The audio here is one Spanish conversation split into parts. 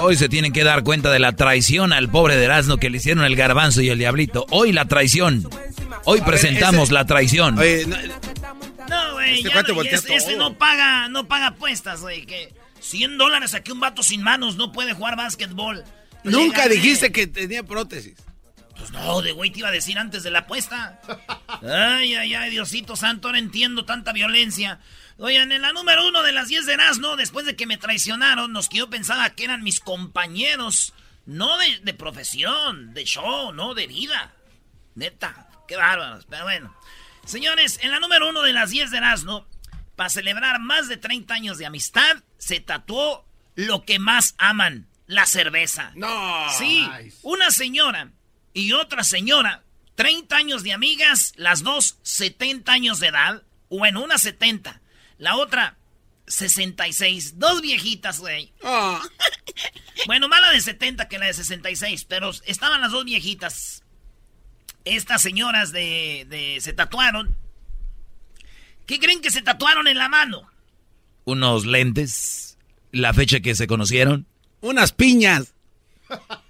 Hoy se tienen que dar cuenta de la traición al pobre de Erasmo que le hicieron el garbanzo y el diablito. Hoy la traición. Hoy presentamos la traición. No, güey, Este no, este, este todo. no paga, no paga apuestas, güey, que 100 dólares a que un vato sin manos no puede jugar básquetbol. Nunca dijiste que tenía prótesis. Pues no, de güey te iba a decir antes de la apuesta. Ay, ay, ay, Diosito Santo, ahora entiendo tanta violencia. Oigan, en la número uno de las 10 de Erasmo, después de que me traicionaron, los que yo pensaba que eran mis compañeros, no de, de profesión, de show, no de vida. Neta, qué bárbaros, pero bueno. Señores, en la número uno de las 10 de Erasmo, para celebrar más de 30 años de amistad, se tatuó lo que más aman, la cerveza. No. Sí, una señora y otra señora, 30 años de amigas, las dos 70 años de edad, o en una 70, la otra 66, dos viejitas, güey. Ah. Bueno, más la de 70 que la de 66, pero estaban las dos viejitas. Estas señoras de, de se tatuaron. ¿Qué creen que se tatuaron en la mano? Unos lentes. La fecha que se conocieron. Unas piñas.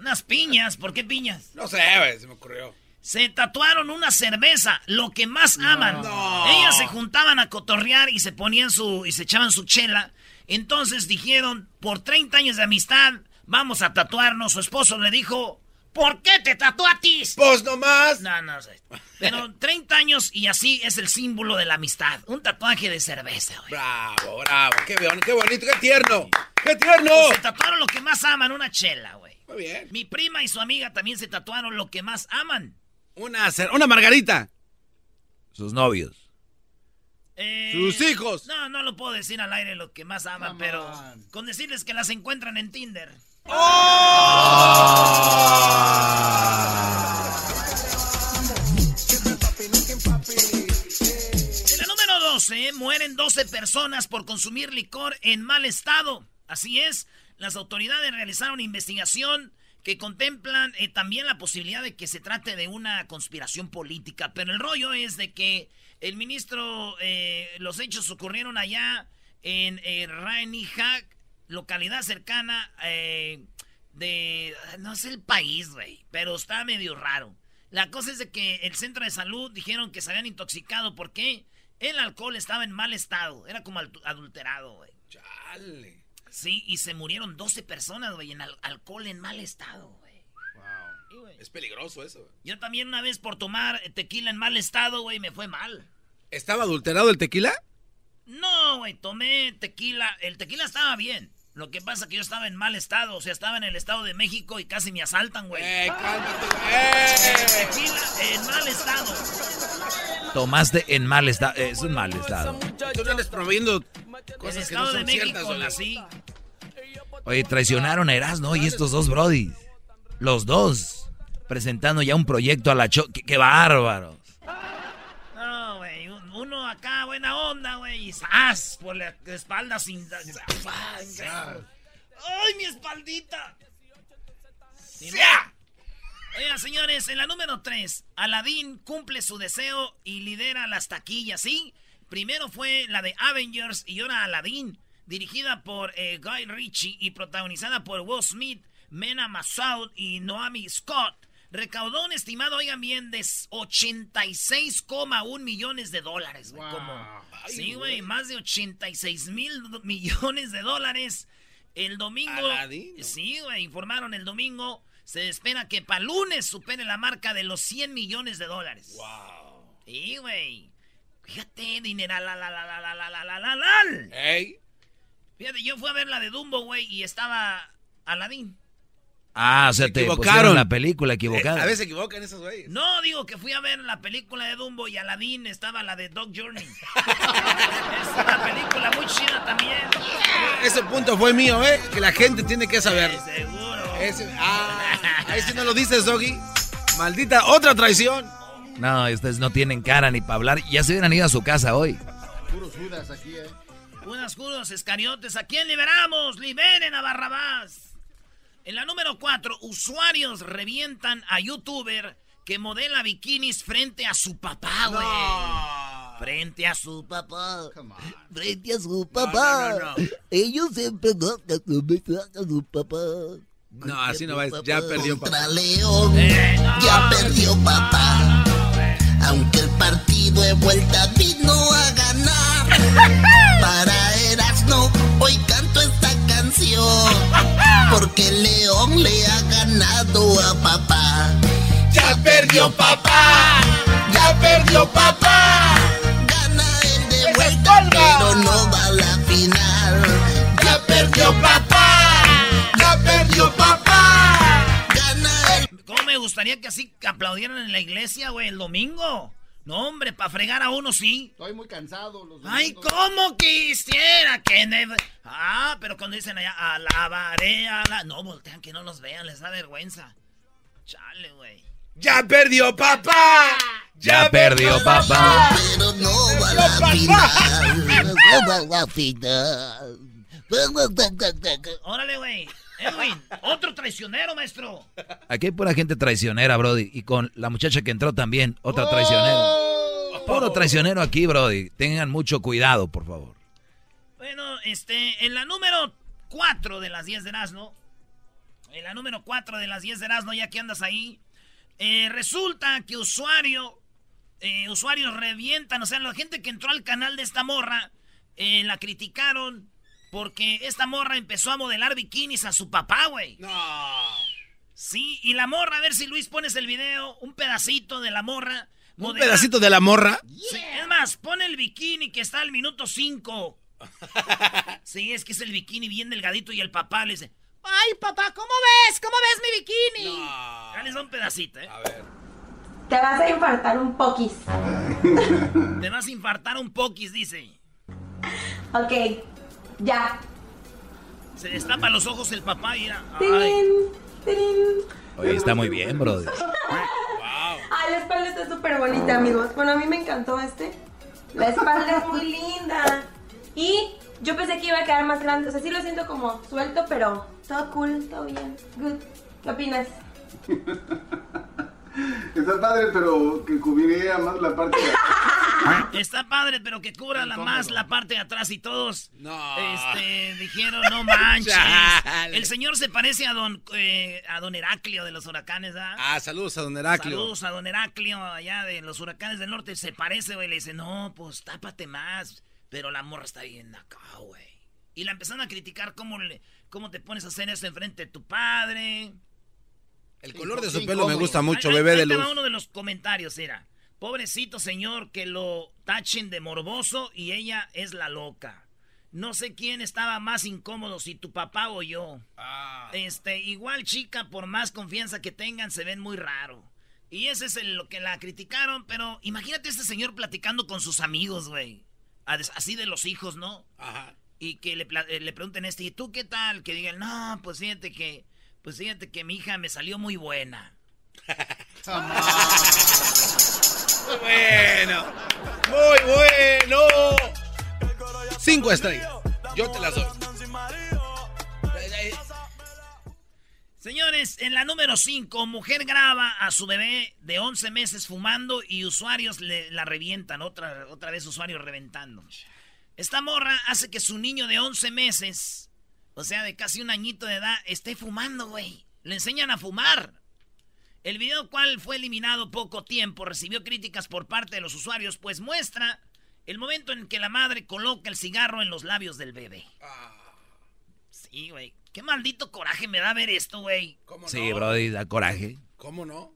Unas piñas, ¿por qué piñas? No sé, güey, se me ocurrió. Se tatuaron una cerveza, lo que más aman. Ellas se juntaban a cotorrear y se ponían su y se echaban su chela. Entonces dijeron, por 30 años de amistad, vamos a tatuarnos. Su esposo le dijo, ¿por qué te tatuatis? Pues nomás. No, no sé. Pero 30 años y así es el símbolo de la amistad. Un tatuaje de cerveza, güey. Bravo, bravo. Qué, bon- qué bonito, qué tierno. ¡Qué tierno! Se tatuaron lo que más aman, una chela, güey. Muy bien. Mi prima y su amiga también se tatuaron lo que más aman. Una, una margarita. Sus novios. Eh, Sus hijos. No, no lo puedo decir al aire lo que más aman, pero con decirles que las encuentran en Tinder. En la número 12, mueren 12 personas por consumir licor en mal estado. Así es, las autoridades realizaron una investigación que contemplan eh, también la posibilidad de que se trate de una conspiración política. Pero el rollo es de que el ministro, eh, los hechos ocurrieron allá en eh, localidad cercana eh, de... No sé el país, güey, pero está medio raro. La cosa es de que el centro de salud dijeron que se habían intoxicado porque el alcohol estaba en mal estado. Era como adulterado, güey. Chale. Sí, y se murieron 12 personas, güey, en al- alcohol en mal estado, güey. Sí, güey. Es peligroso eso. güey. Yo también una vez por tomar tequila en mal estado, güey, me fue mal. ¿Estaba adulterado el tequila? No, güey, tomé tequila. El tequila estaba bien. Lo que pasa que yo estaba en mal estado. O sea, estaba en el estado de México y casi me asaltan, güey. ¡Eh, cálmate! ¡Eh! Tequila en mal estado. Tomaste en mal estado. Es un mal estado. Tú no andes promoviendo En cosas que no de son México, ciertas. güey. así. Oye, traicionaron a Erasmo y estos dos brodis. Los dos. Presentando ya un proyecto a la cho... ¡Qué, qué bárbaros! No, güey. un- Uno acá, buena onda, güey. Y ¡zas! Por la espalda sin... ¡Ay, mi espaldita! Oigan, señores, en la número 3, Aladdin cumple su deseo y lidera las taquillas, ¿sí? Primero fue la de Avengers y ahora Aladdin, dirigida por eh, Guy Ritchie y protagonizada por Will Smith, Mena Massoud y Noami Scott. Recaudó un estimado, oigan bien, de 86,1 millones de dólares, güey. sí, güey, más de 86 mil millones de dólares. El domingo. Sí, güey, informaron el domingo. Se espera que para lunes supere la marca de los 100 millones de dólares. Wow. Sí, güey. Fíjate, dinero, la, la, la, la, la, la, la, la, la. Ey. Fíjate, yo fui a ver la de Dumbo, güey, y estaba Aladín. Ah, o sea, te equivocaron la película equivocada. a veces se equivocan esos güeyes. No, digo que fui a ver la película de Dumbo y Aladdin estaba la de Dog Journey. es una película muy chida también. Ese punto fue mío, ¿eh? Que la gente tiene que saber. seguro. Ese, ah, ahí sí no lo dices, Doggy. Maldita otra traición. No, ustedes no tienen cara ni para hablar. Ya se hubieran ido a su casa hoy. Puros judas aquí, ¿eh? Puros judas, escariotes. ¿A quién liberamos? Liberen a Barrabás. En la número 4, usuarios revientan a youtuber que modela bikinis frente a su papá, güey. Frente a su papá. Frente a su papá. Ellos siempre a su papá. No, así no va. Ya perdió papá. León, eh, ya perdió papá. Aunque el partido de vuelta vino a ganar. Porque León le ha ganado a papá. Ya perdió papá, ya perdió papá. Gana el de vuelta, pero no va a la final. Ya perdió papá, ya perdió papá. Gana el... ¿Cómo me gustaría que así aplaudieran en la iglesia, güey, el domingo? No, hombre, para fregar a uno sí. Estoy muy cansado. Los Ay, ¿cómo quisiera que... Ah, pero cuando dicen allá, alabaré a la... No, voltean que no los vean, les da vergüenza. Chale, güey. ¡Ya perdió papá! ¡Ya, perdió papá! Pero no va a la final. No va a la final. Órale, güey. Edwin, otro traicionero, maestro. Aquí hay pura gente traicionera, Brody. Y con la muchacha que entró también, otra traicionera. Puro traicionero aquí, Brody. Tengan mucho cuidado, por favor. Bueno, este, en la número 4 de las 10 de Erasmo, en la número 4 de las 10 de Erasmo, ya que andas ahí, eh, resulta que usuario, eh, usuarios revientan, o sea, la gente que entró al canal de esta morra, eh, la criticaron porque esta morra empezó a modelar bikinis a su papá, güey. No. Sí, y la morra, a ver si Luis pones el video, un pedacito de la morra. ¿Un pedacito de la morra? Sí, es más, pone el bikini que está al minuto 5. sí, es que es el bikini bien delgadito y el papá le dice, ay papá, ¿cómo ves? ¿Cómo ves mi bikini? No. Dale un pedacito, ¿eh? A ver. Te vas a infartar un poquis. Te vas a infartar un poquis, dice. Ok, ya. Se destapa los ojos el papá y era. Oye, está muy bien, brother. Ay, la espalda está súper bonita, amigos. Bueno, a mí me encantó este. La espalda es muy linda. Y yo pensé que iba a quedar más grande. O sea, sí lo siento como suelto, pero todo cool, todo bien. Good. ¿Qué opinas? Está padre, pero que cubriría más la parte de Está padre, pero que cubra la más la parte de atrás y todos no. este, dijeron, no manches. El señor se parece a don, eh, a don Heraclio de los huracanes, ¿ah? Ah, saludos a don Heraclio. Saludos a don Heraclio allá de los huracanes del norte. Se parece, güey. Le dice, no, pues tápate más. Pero la morra está bien acá, güey. Y la empezaron a criticar cómo, le, cómo te pones a hacer eso enfrente de tu padre. El color de su pelo me gusta mucho, bebé de luz. Uno de los comentarios era, pobrecito señor que lo tachen de morboso y ella es la loca. No sé quién estaba más incómodo, si tu papá o yo. Ah. Este, igual chica, por más confianza que tengan, se ven muy raro. Y ese es lo que la criticaron, pero imagínate este señor platicando con sus amigos, güey. Así de los hijos, ¿no? Ajá. Y que le, le pregunten este, ¿y tú qué tal? Que digan, no, pues fíjate que pues fíjate que mi hija me salió muy buena. Bueno. Muy bueno. Cinco estrellas. Yo te las doy. Señores, en la número 5, mujer graba a su bebé de 11 meses fumando y usuarios la revientan. Otra, otra vez usuarios reventando. Esta morra hace que su niño de 11 meses, o sea, de casi un añito de edad, esté fumando, güey. Le enseñan a fumar. El video cual fue eliminado poco tiempo recibió críticas por parte de los usuarios, pues muestra el momento en que la madre coloca el cigarro en los labios del bebé. Sí, güey. Qué maldito coraje me da ver esto, güey. Sí, Brody, da coraje. ¿Cómo no?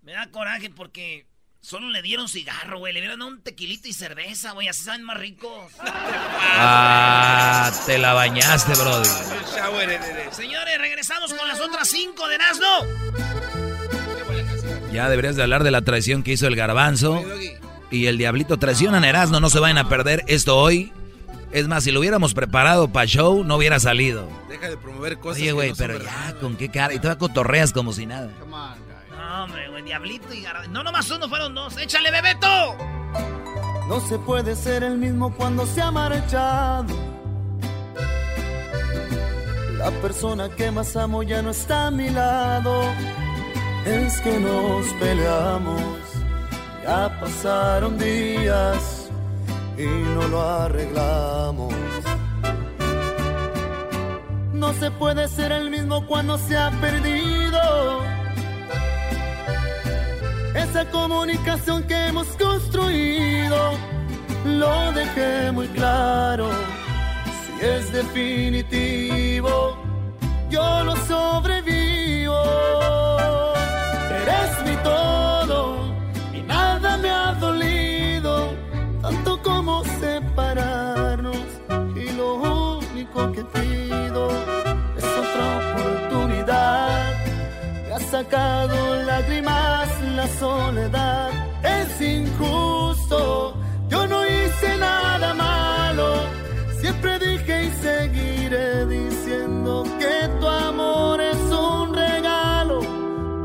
Me da coraje porque solo le dieron cigarro, güey. Le dieron un tequilito y cerveza, güey. Así saben más ricos. Ah, te la bañaste, Brody. Señores, regresamos con las otras cinco de Nazno. Ya deberías de hablar de la traición que hizo el garbanzo. Y el diablito traicionan a Erasmo. No se vayan a perder esto hoy. Es más, si lo hubiéramos preparado para show, no hubiera salido. Deja de promover cosas. Oye, güey, pero ya, ¿con qué cara? Y te cotorreas como si nada. No, hombre, güey, Diablito y Garbanzo. No, nomás uno, fueron dos. ¡Échale, Bebeto! No se puede ser el mismo cuando se ha marchado. La persona que más amo ya no está a mi lado. Es que nos peleamos. Ya pasaron días y no lo arreglamos. No se puede ser el mismo cuando se ha perdido esa comunicación que hemos construido. Lo dejé muy claro, si es definitivo, yo lo sobrevivo. Único que pido es otra oportunidad. Me ha sacado lágrimas la soledad. Es injusto, yo no hice nada malo. Siempre dije y seguiré diciendo que tu amor es un regalo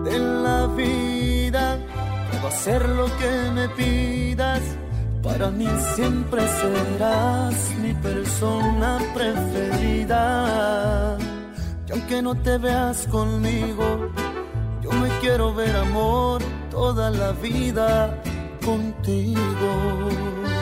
de la vida. Puedo hacer lo que me pidas para mí siempre serás mi persona preferida. Y aunque no te veas conmigo, yo me quiero ver amor toda la vida contigo.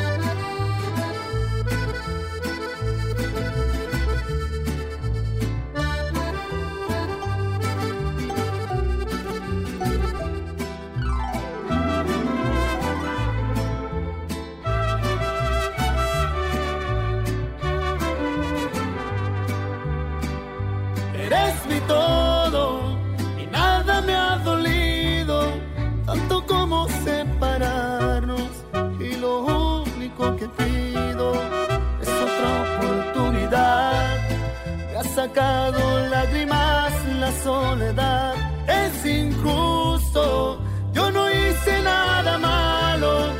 Lágrimas la soledad. Es injusto, yo no hice nada malo.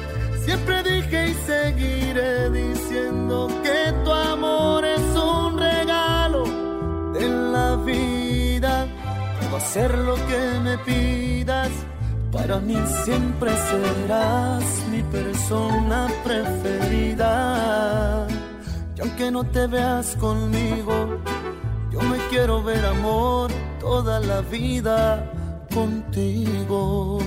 Siempre dije y seguiré diciendo que tu amor es un regalo de la vida. Puedo hacer lo que me pidas. Para mí siempre serás mi persona preferida. Y aunque no te veas conmigo, me quiero ver amor toda la vida contigo.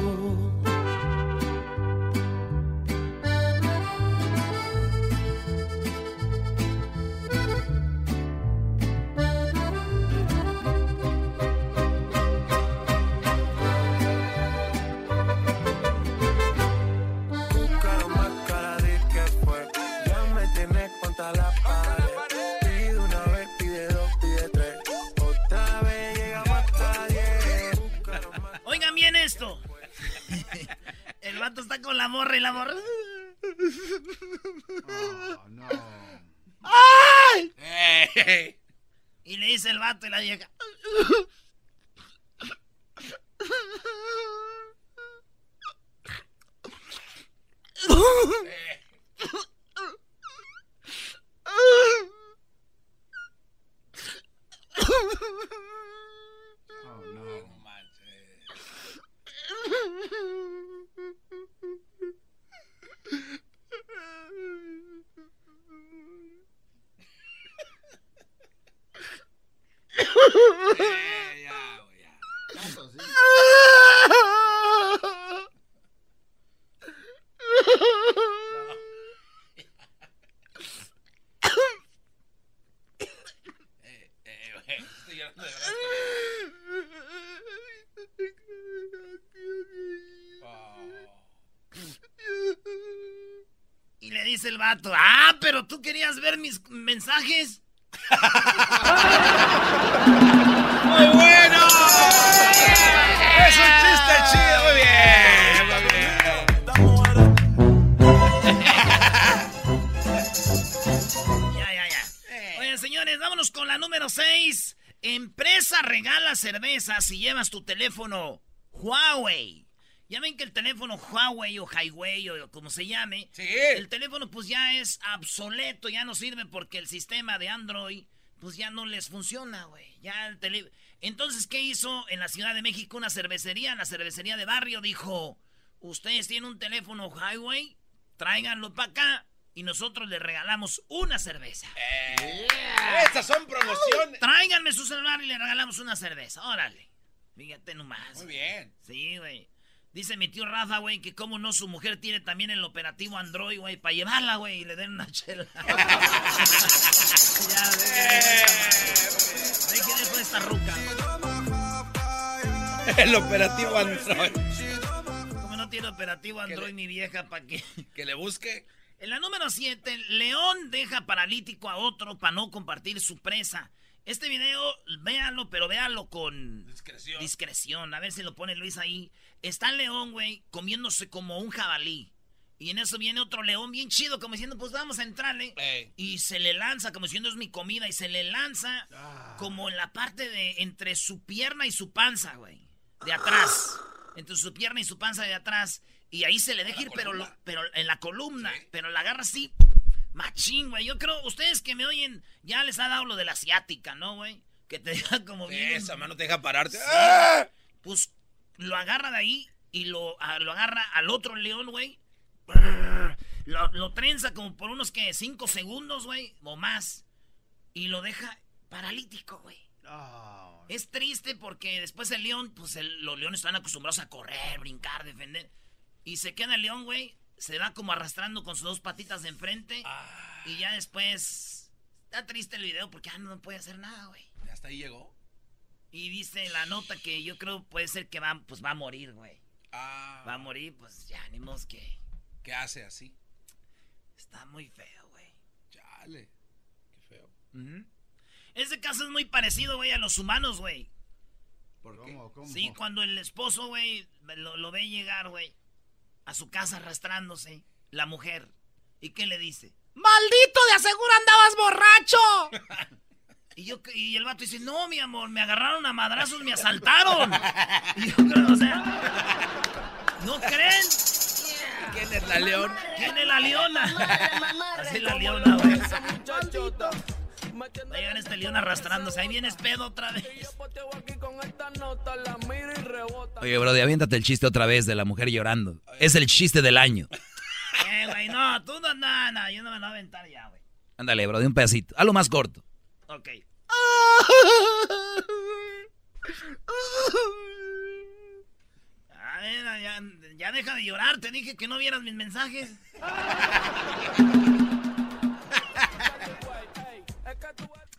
Huawei o Highway o como se llame, el teléfono pues ya es obsoleto, ya no sirve porque el sistema de Android pues ya no les funciona, güey. Ya el tele... Entonces, ¿qué hizo en la Ciudad de México una cervecería? La cervecería de barrio dijo, ustedes tienen un teléfono Highway, tráiganlo para acá y nosotros les regalamos una cerveza. Estas son promociones. Tráiganme su celular y le regalamos una cerveza. Órale. Fíjate nomás. Muy bien. Sí, güey. Dice mi tío Rafa, güey, que como no su mujer tiene también el operativo Android, güey, para llevarla, güey, y le den una chela. ya, ve que dejo esta ruca. El operativo Android. Como no tiene operativo Android mi vieja, ¿para qué? Que le busque. En la número 7, León deja paralítico a otro para no compartir su presa. Este video, véanlo, pero véanlo con Discreción. discreción. A ver si lo pone Luis ahí. Está el león, güey, comiéndose como un jabalí. Y en eso viene otro león bien chido, como diciendo, pues vamos a entrarle. Ey. Y se le lanza, como diciendo, es mi comida. Y se le lanza como en la parte de entre su pierna y su panza, güey. De atrás. Entre su pierna y su panza de atrás. Y ahí se le deja ir, pero, lo- pero en la columna. Pero la agarra así, machín, güey. Yo creo, ustedes que me oyen, ya les ha dado lo de la asiática, ¿no, güey? Que te deja como bien. Esa mano te deja pararte. Sí. ¡Ah! Pues lo agarra de ahí y lo, a- lo agarra al otro león, güey. Lo, lo trenza como por unos que cinco segundos, güey, o más. Y lo deja paralítico, güey. Es triste porque después el león, pues el- los leones están acostumbrados a correr, brincar, defender. Y se queda el león, güey. Se va como arrastrando con sus dos patitas de enfrente. Y ya después. Está triste el video porque ya no puede hacer nada, güey. Hasta ahí llegó. Y dice la nota que yo creo puede ser que va, pues va a morir, güey. Ah. Va a morir, pues ya, ni modo que. ¿Qué hace así? Está muy feo, güey. Chale. Qué feo. Ese caso es muy parecido, güey, a los humanos, güey. ¿Por qué? Sí, cuando el esposo, güey, lo, lo ve llegar, güey, a su casa arrastrándose, la mujer. ¿Y qué le dice? ¡Maldito, de aseguro andabas borracho! y, yo, y el vato dice, no, mi amor, me agarraron a madrazos, me asaltaron. y yo creo, o sea, ¿no creen? ¿Quién es la león? ¿Quién es la leona? Así la leona, güey. Va a llegar este león arrastrándose. Ahí vienes pedo otra vez. Oye, Brody, aviéntate el chiste otra vez de la mujer llorando. Es el chiste del año. Eh, güey, no, tú no, no, no, yo no me lo voy a aventar ya, güey. Ándale, Brody, un pedacito. Algo más corto. Ok. A ver, ya, ya deja de llorar, te dije que no vieras mis mensajes.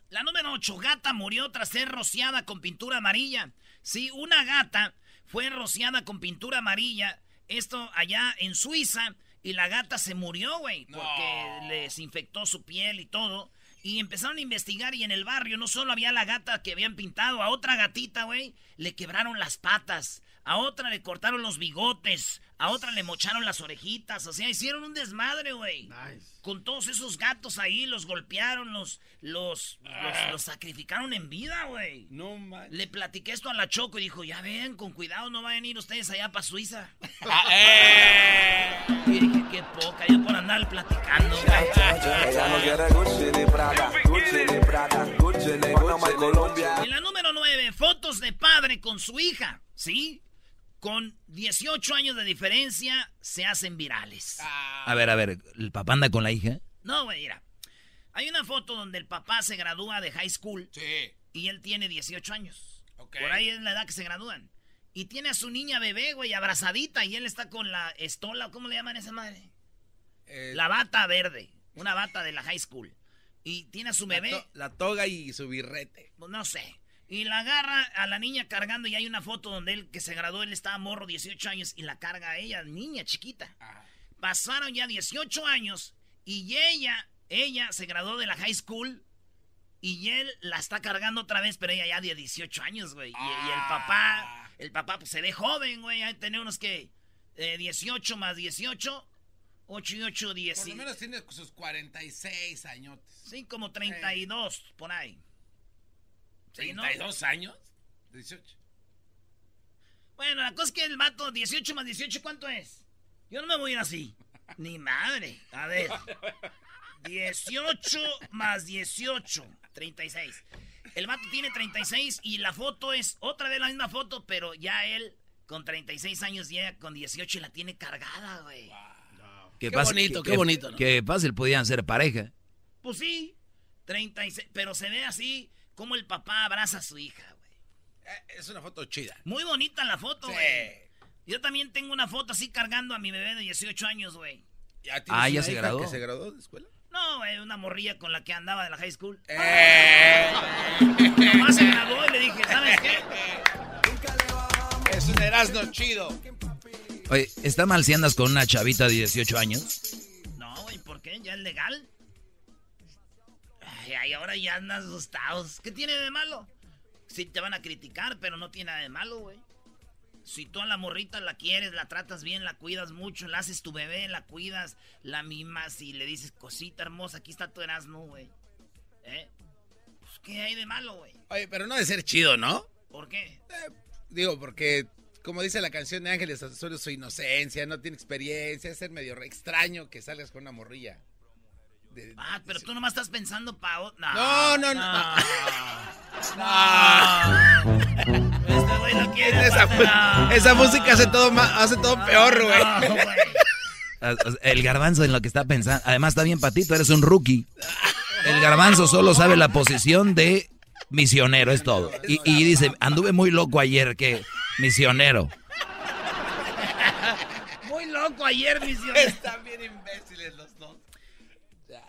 La número 8, gata murió tras ser rociada con pintura amarilla. Sí, una gata fue rociada con pintura amarilla. Esto allá en Suiza. Y la gata se murió, güey. Porque les infectó su piel y todo. Y empezaron a investigar y en el barrio no solo había la gata que habían pintado, a otra gatita, güey, le quebraron las patas, a otra le cortaron los bigotes, a otra le mocharon las orejitas, o sea, hicieron un desmadre, güey. Con todos esos gatos ahí, los golpearon, los, los, los, los sacrificaron en vida, güey. No manches. Le platiqué esto a la Choco y dijo, ya ven, con cuidado, no vayan a ir ustedes allá para Suiza. Ah, eh. Y dije, qué poca, ya por andar platicando. Ella no quiere Gucci ni Prada, Gucci ni Prada, Gucci ni Gucci Colombia. En la número 9, fotos de padre con su hija, ¿sí? Con 18 años de diferencia se hacen virales. A ver, a ver, ¿el papá anda con la hija? No, güey, mira. Hay una foto donde el papá se gradúa de high school Sí. y él tiene 18 años. Por ahí es la edad que se gradúan. Y tiene a su niña bebé, güey, abrazadita y él está con la estola, ¿cómo le llaman a esa madre? Eh, La bata verde, una bata de la high school. Y tiene a su la, bebé, to- la toga y su birrete. pues no sé. Y la agarra a la niña cargando y hay una foto donde él que se graduó, él estaba morro, 18 años, y la carga a ella, niña chiquita. Pasaron ya 18 años y ella, ella se graduó de la high school y él la está cargando otra vez, pero ella ya de 18 años, güey. Y, y el papá, el papá pues se ve joven, güey, hay que tener unos que eh, 18 más 18, 8 y 8, 10. Por lo menos tiene sus 46 años. Sí, como 32, por ahí. Sí, ¿no? ¿32 años? 18. Bueno, la cosa es que el vato, 18 más 18, ¿cuánto es? Yo no me voy a ir así. Ni madre. A ver. 18 más 18, 36. El vato tiene 36 y la foto es otra vez la misma foto, pero ya él con 36 años llega con 18 y la tiene cargada, güey. Qué, Qué bonito, qué bonito, ¿no? Qué fácil podían ser pareja. Pues sí, 36, pero se ve así como el papá abraza a su hija, güey. Eh, es una foto chida. Muy bonita la foto, Sí. güey. Yo también tengo una foto así cargando a mi bebé de 18 años, güey. ¿Ya Ah, ya se graduó. que se graduó de escuela? No, güey, una morrilla con la que andaba de la high school. Eh. Nomás se graduó y le dije, ¿sabes qué? Es un Erasmo chido. Oye, ¿está mal si andas con una chavita de 18 años? No, güey, ¿por qué? ¿Ya es legal? Ay, ahora ya andas asustados. ¿Qué tiene de malo? Sí te van a criticar, pero no tiene nada de malo, güey. Si tú a la morrita la quieres, la tratas bien, la cuidas mucho, la haces tu bebé, la cuidas, la mimas y le dices, cosita hermosa, aquí está tu Erasmo, güey. ¿Eh? Pues, ¿Qué hay de malo, güey? Oye, pero no de ser chido, ¿no? ¿Por qué? Digo, porque, como dice la canción de Ángeles Azules, su inocencia, no tiene experiencia, es ser medio extraño que salgas con una morrilla. De- Ah, pero tú nomás estás pensando pa... o- No, no, no. Este güey no quiere... Esa, mu- esa música hace todo, hace todo peor, güey. No. Ah, El garbanzo en lo que está pensando. Además, está bien patito, eres un rookie. El garbanzo solo sabe la posición de misionero, es todo. Y, y dice, anduve muy loco ayer, que misionero. Muy loco ayer, misión. Están bien imbéciles los.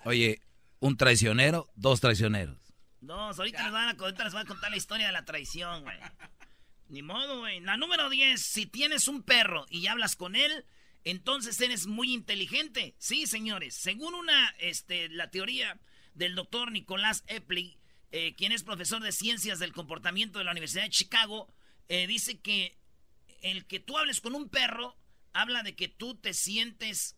Oye, un traicionero, dos traicioneros. No, ahorita les, van a contar la historia de la traición, güey. Ni modo, güey. La número 10, si tienes un perro y hablas con él, entonces eres muy inteligente. Sí, señores. Según una, este, la teoría del doctor Nicolás Epley, eh, quien es profesor de ciencias del comportamiento de la Universidad de Chicago, eh, dice que el que tú hables con un perro habla de que tú te sientes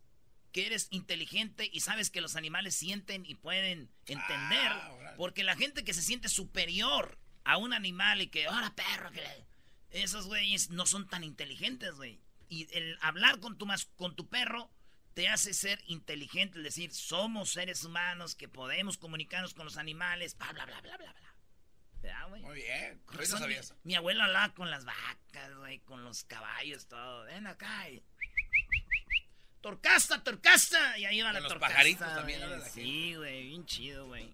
que eres inteligente y sabes que los animales sienten y pueden entender. porque la gente que se siente superior a un animal y que, ahora perro, que le-", esos güeyes no son tan inteligentes, güey. Y el hablar con tu, mas- con tu perro te hace ser inteligente, es decir, somos seres humanos que podemos comunicarnos con los animales, bla, bla, bla, bla, bla, bla. ¿Verdad, güey? Muy bien. Yo sabía mi, eso. mi abuelo hablaba con las vacas, güey, con los caballos, todo. Ven acá. y- Torcasta, torcasta. Y ahí iba la los torcasta. pajaritos también la Sí, güey, bien chido, güey.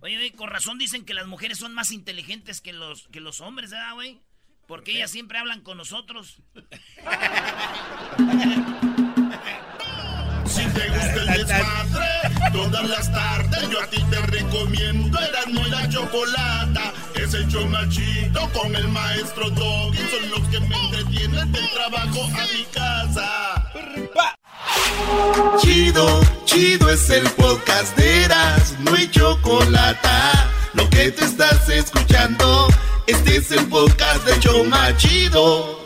Oye, güey, con razón dicen que las mujeres son más inteligentes que los, que los hombres, ¿verdad, güey? Porque ellas siempre hablan con nosotros. Si te gusta el desmadre, todas las tardes yo a ti te recomiendo Erasmo y la Chocolata. Es el chido con el maestro Doggy. Son los que me entretienen del trabajo a mi casa. Chido, chido es el podcast de Erasmo y Chocolata. Lo que te estás escuchando, este es el podcast de Choma Chido.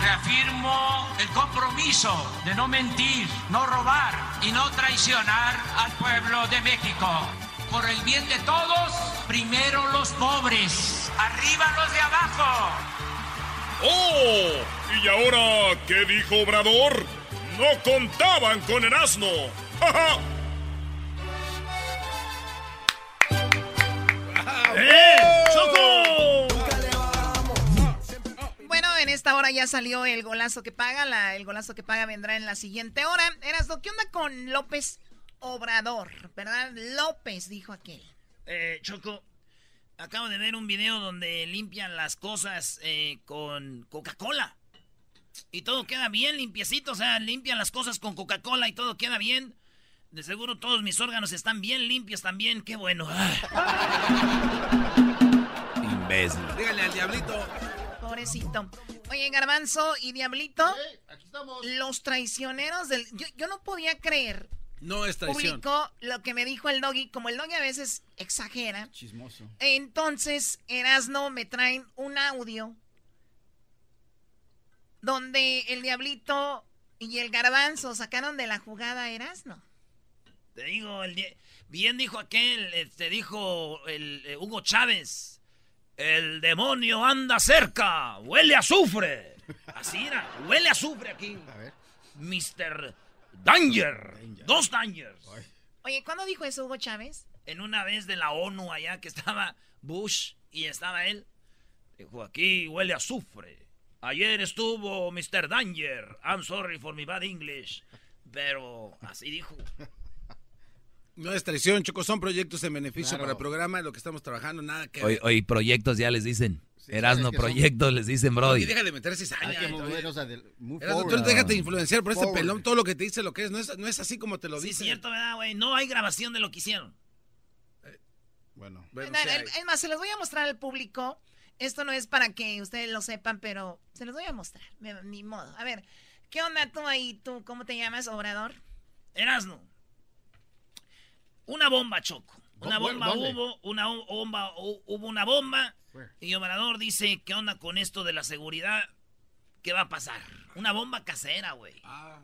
Reafirmo el compromiso de no mentir, no robar y no traicionar al pueblo de México. Por el bien de todos, primero los pobres, arriba los de abajo. ¡Oh! ¿Y ahora qué dijo Obrador? No contaban con el asno. ¡Ja, ja! ¡Eh! ¡Choco! Bueno, en esta hora ya salió el golazo que paga. La- el golazo que paga vendrá en la siguiente hora. Erasno, ¿qué onda con López Obrador? ¿Verdad? López, dijo aquel. Eh, Choco, acabo de ver un video donde limpian las cosas eh, con Coca-Cola. y todo queda bien limpiecito, o sea, limpian las cosas con Coca-Cola y todo queda bien. De seguro todos mis órganos están bien limpios también, qué bueno. Imbécil. Dígale al diablito. Pobrecito. Oye, Garbanzo y Diablito, los traicioneros del... Yo, yo no podía creer. No es traición. Publicó lo que me dijo el doggy, como el doggy a veces exagera. Chismoso. Entonces, Erasno me traen un audio donde el Diablito y el Garbanzo sacaron de la jugada a Erasno. Te digo, el di- bien dijo aquel, te dijo el eh, Hugo Chávez. El demonio anda cerca, huele a azufre. Así era, huele a azufre aquí. A ver. Mr. Danger. Dos Dangers. Oye, ¿cuándo dijo eso Hugo Chávez? En una vez de la ONU allá que estaba Bush y estaba él. Dijo, aquí huele a azufre. Ayer estuvo Mr. Danger. I'm sorry for my bad English. Pero así dijo. No es traición, Choco, son proyectos en beneficio Claro. para el programa, lo que estamos trabajando, nada que Hoy, hoy proyectos ya les dicen. Erasno son- proyectos les dicen, Brody. Y deja de meter cizaña. Forward. tú déjate influenciar por este Forward. pelón, todo lo que te dice lo que es, no es, no es así como te lo Sí, dice. cierto, ¿verdad, güey? No hay grabación de lo que hicieron. Bueno. Na- el- es más, se los voy a mostrar al público. Esto no es para que ustedes lo sepan, pero se los voy a mostrar. Ni modo. A ver, ¿qué onda tú ahí? ¿Tú cómo te llamas, Obrador? Erasno. Una bomba, Choco. Una bomba ¿Dónde? hubo, una bomba, hu- hubo una bomba. Y Obrador dice, ¿qué onda con esto de la seguridad? ¿Qué va a pasar? Una bomba casera, güey.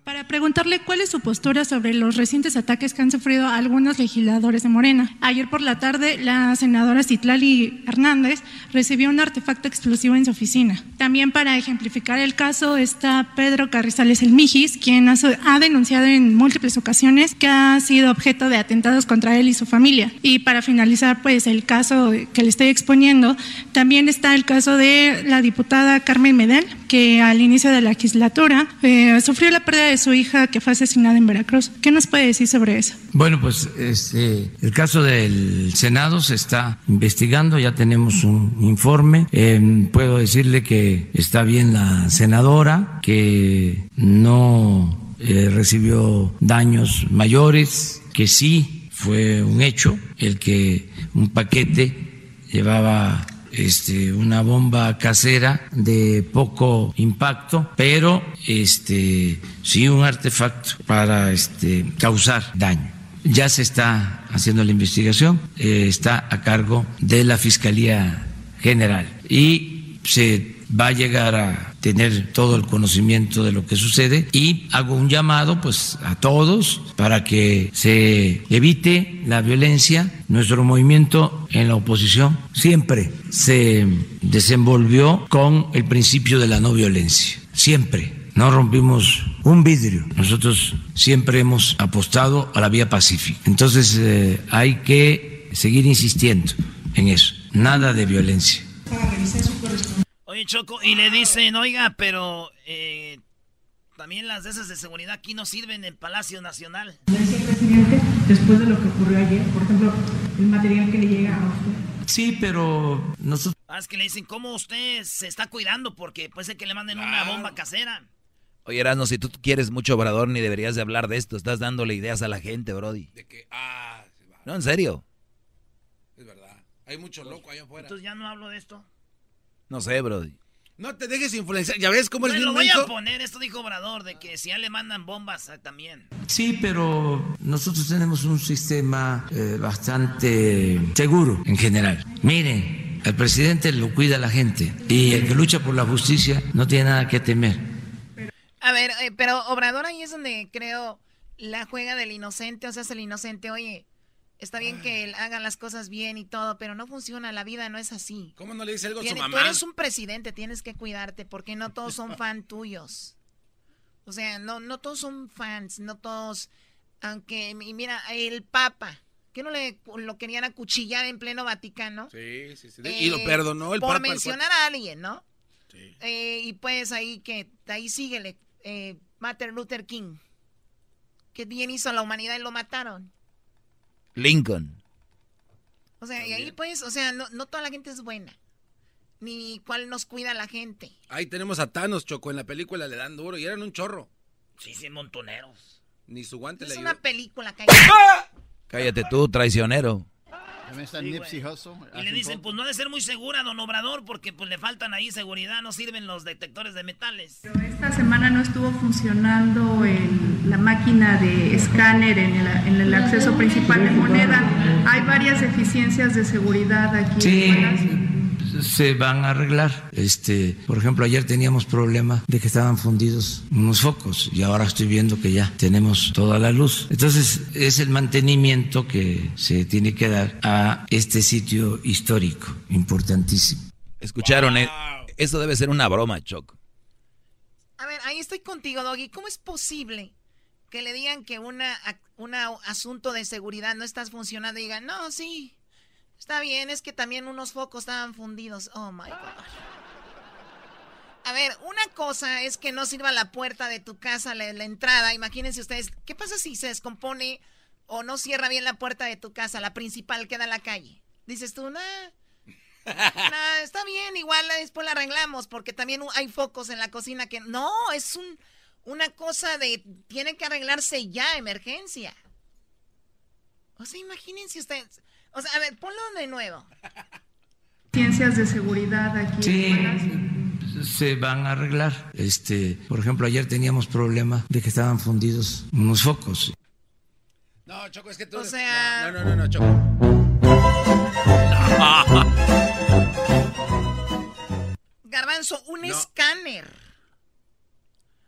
Para preguntarle cuál es su postura sobre los recientes ataques que han sufrido algunos legisladores de Morena. Ayer por la tarde, la senadora Citlali Hernández recibió un artefacto explosivo en su oficina. También para ejemplificar el caso está Pedro Carrizales El Mijis, quien ha, so- ha denunciado en múltiples ocasiones que ha sido objeto de atentados contra él y su familia. Y para finalizar, pues el caso que le estoy exponiendo, también está el caso de la diputada Carmen Medel, que al inicio de la legislatura eh, sufrió la pérdida de su hija que fue asesinada en Veracruz. ¿Qué nos puede decir sobre eso? Bueno, pues este, el caso del Senado se está investigando, ya tenemos un informe. Eh, puedo decirle que está bien la senadora, que no eh, recibió daños mayores, que sí fue un hecho el que un paquete llevaba este, una bomba casera de poco impacto, pero este, sí un artefacto para este, causar daño. Ya se está haciendo la investigación, eh, está a cargo de la Fiscalía General y se va a llegar a tener todo el conocimiento de lo que sucede y hago un llamado pues a todos para que se evite la violencia. Nuestro movimiento en la oposición siempre se desenvolvió con el principio de la no violencia, siempre. No rompimos un vidrio. Nosotros siempre hemos apostado a la vía pacífica. Entonces eh, hay que seguir insistiendo en eso. Nada de violencia. Oye, Choco, y le dicen, oiga, pero eh, también las de esas de seguridad aquí no sirven en Palacio Nacional. presidente, después de lo que ocurrió ayer, por ejemplo, el material que le llega a usted. Sí, pero nosotros... Ah, es que le dicen, ¿cómo usted se está cuidando? Porque puede ser que le manden una bomba casera. Oye, Erasno, si tú quieres mucho Obrador, ni deberías de hablar de esto. Estás dándole ideas a la gente, Brody. De que, ah, se va. No, en serio. Es verdad. Hay mucho loco allá afuera. Entonces ya no hablo de esto. No sé, Brody. No te dejes influenciar. ¿Ya ves cómo Me eres lo voy a poner, esto dijo Obrador, de que si ya le mandan bombas ah, también. Sí, pero nosotros tenemos un sistema eh, bastante seguro en general. Miren, el presidente lo cuida a la gente y el que lucha por la justicia no tiene nada que temer. A ver, eh, pero Obrador ahí es donde creo la juega del inocente, o sea, es el inocente, oye, está bien que él haga las cosas bien y todo, pero no funciona, la vida no es así. ¿Cómo no le dice algo a su Tiene- tú mamá? eres un presidente, tienes que cuidarte, porque no todos son fan tuyos. O sea, no, no todos son fans, no todos, aunque, y mira, el Papa, que no le lo querían acuchillar en pleno Vaticano. Sí, sí, sí. y lo Eh, perdonó el Por Papa. el mencionar a alguien, ¿no? Eh, y pues ahí que, ahí síguele, eh, Martin Luther King. Que bien hizo a la humanidad y lo mataron. Lincoln. O sea, y ahí pues, o sea, no, no toda la gente es buena. ni cuál nos cuida la gente. Ahí tenemos a Thanos, Choco, en la película le dan duro y eran un chorro. Sí, sí, montoneros. Ni su guante Es le una ayudó. película, cállate. Cállate tú, traicionero. También está Sí, Nipsey. Hussle. Y le dicen, pues no ha de ser muy segura, don Obrador, porque pues le faltan ahí seguridad, no sirven los detectores de metales. Esta semana no estuvo funcionando el- la máquina de escáner en el, en el acceso principal de moneda. Hay varias deficiencias de seguridad aquí. Sí, en. Se van a arreglar. Este, por ejemplo, ayer teníamos problema de que estaban fundidos unos focos y ahora estoy viendo que ya tenemos toda la luz. Entonces, es el mantenimiento que se tiene que dar a este sitio histórico, importantísimo. Escucharon, eh, esto debe ser una broma, Choco. A ver, ahí estoy contigo, Doggy. ¿Cómo es posible que le digan que una, una asunto de seguridad no está funcionando y digan, no, sí, está bien, es que también unos focos estaban fundidos? Oh, my God. A ver, una cosa es que no sirva la puerta de tu casa, la, la entrada. Imagínense ustedes, ¿qué pasa si se descompone o no cierra bien la puerta de tu casa, la principal queda en la calle? Dices tú, nah, nah, está bien, igual después la arreglamos, porque también hay focos en la cocina que... No, es un, una cosa de... Tiene que arreglarse ya, emergencia. O sea, imagínense ustedes... O sea, a ver, ponlo de nuevo. Deficiencias de seguridad aquí. Sí. en. Se van a arreglar. Este, por ejemplo, ayer teníamos problema de que estaban fundidos unos focos. No, Choco, es que tú... O sea- No, no, no, no, Choco. Garbanzo, un No. escáner.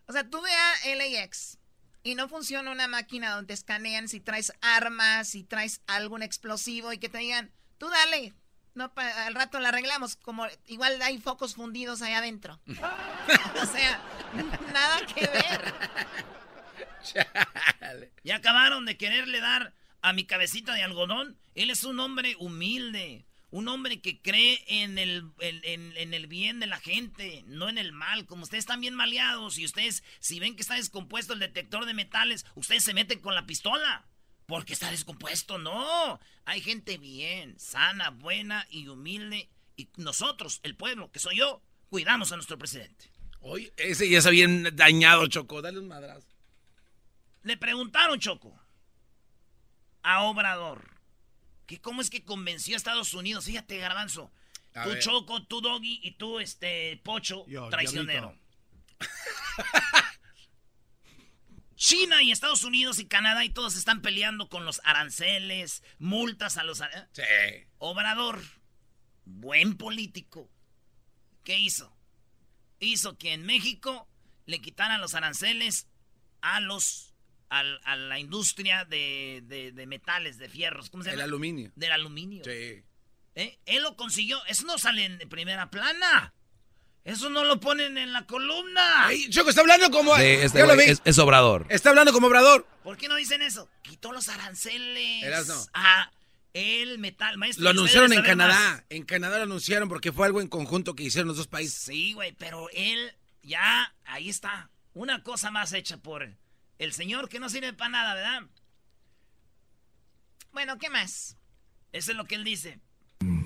O sea, tú ve a LAX y no funciona una máquina donde escanean si traes armas, si traes algún explosivo y que te digan, tú dale. No, pa- al rato la arreglamos. Como igual hay focos fundidos allá adentro. o sea, nada que ver. Ya acabaron de quererle dar a mi cabecita de algodón. Él es un hombre humilde. Un hombre que cree en el, en, en- en el bien de la gente, no en el mal. Como ustedes están bien maleados y ustedes, si ven que está descompuesto el detector de metales, ustedes se meten con la pistola. Porque está descompuesto, no. Hay gente bien, sana, buena y humilde. Y nosotros, el pueblo, que soy yo, cuidamos a nuestro presidente. Oye, ese ya está bien dañado, Choco. Dale un madrazo. Le preguntaron, Choco, a Obrador, cómo es que convenció a Estados Unidos. Fíjate, Garbanzo. A tú, ver. Choco, tú, Doggy, y tú, este, Pocho, Yo, traicionero. China y Estados Unidos y Canadá y todos están peleando con los aranceles, multas a los... Sí. Obrador, buen político, ¿qué hizo? Hizo que en México le quitaran los aranceles a los al- a la industria de, de- de metales, de fierros, ¿cómo se El llama? aluminio. Del aluminio. Sí. ¿Eh? Él lo consiguió. Eso no sale en primera plana. Eso no lo ponen en la columna. Ay, Choco, está hablando como... Sí, este Ya lo güey vi. es, es obrador. Está hablando como obrador. ¿Por qué no dicen eso? Quitó los aranceles Erasno. a el metal. Maestro, Lo anunciaron en Canadá. más. En Canadá lo anunciaron porque fue algo en conjunto que hicieron los dos países. Sí, güey, pero él ya, ahí está. Una cosa más hecha por el señor que no sirve para nada, ¿verdad? Bueno, ¿qué más? Eso es lo que él dice.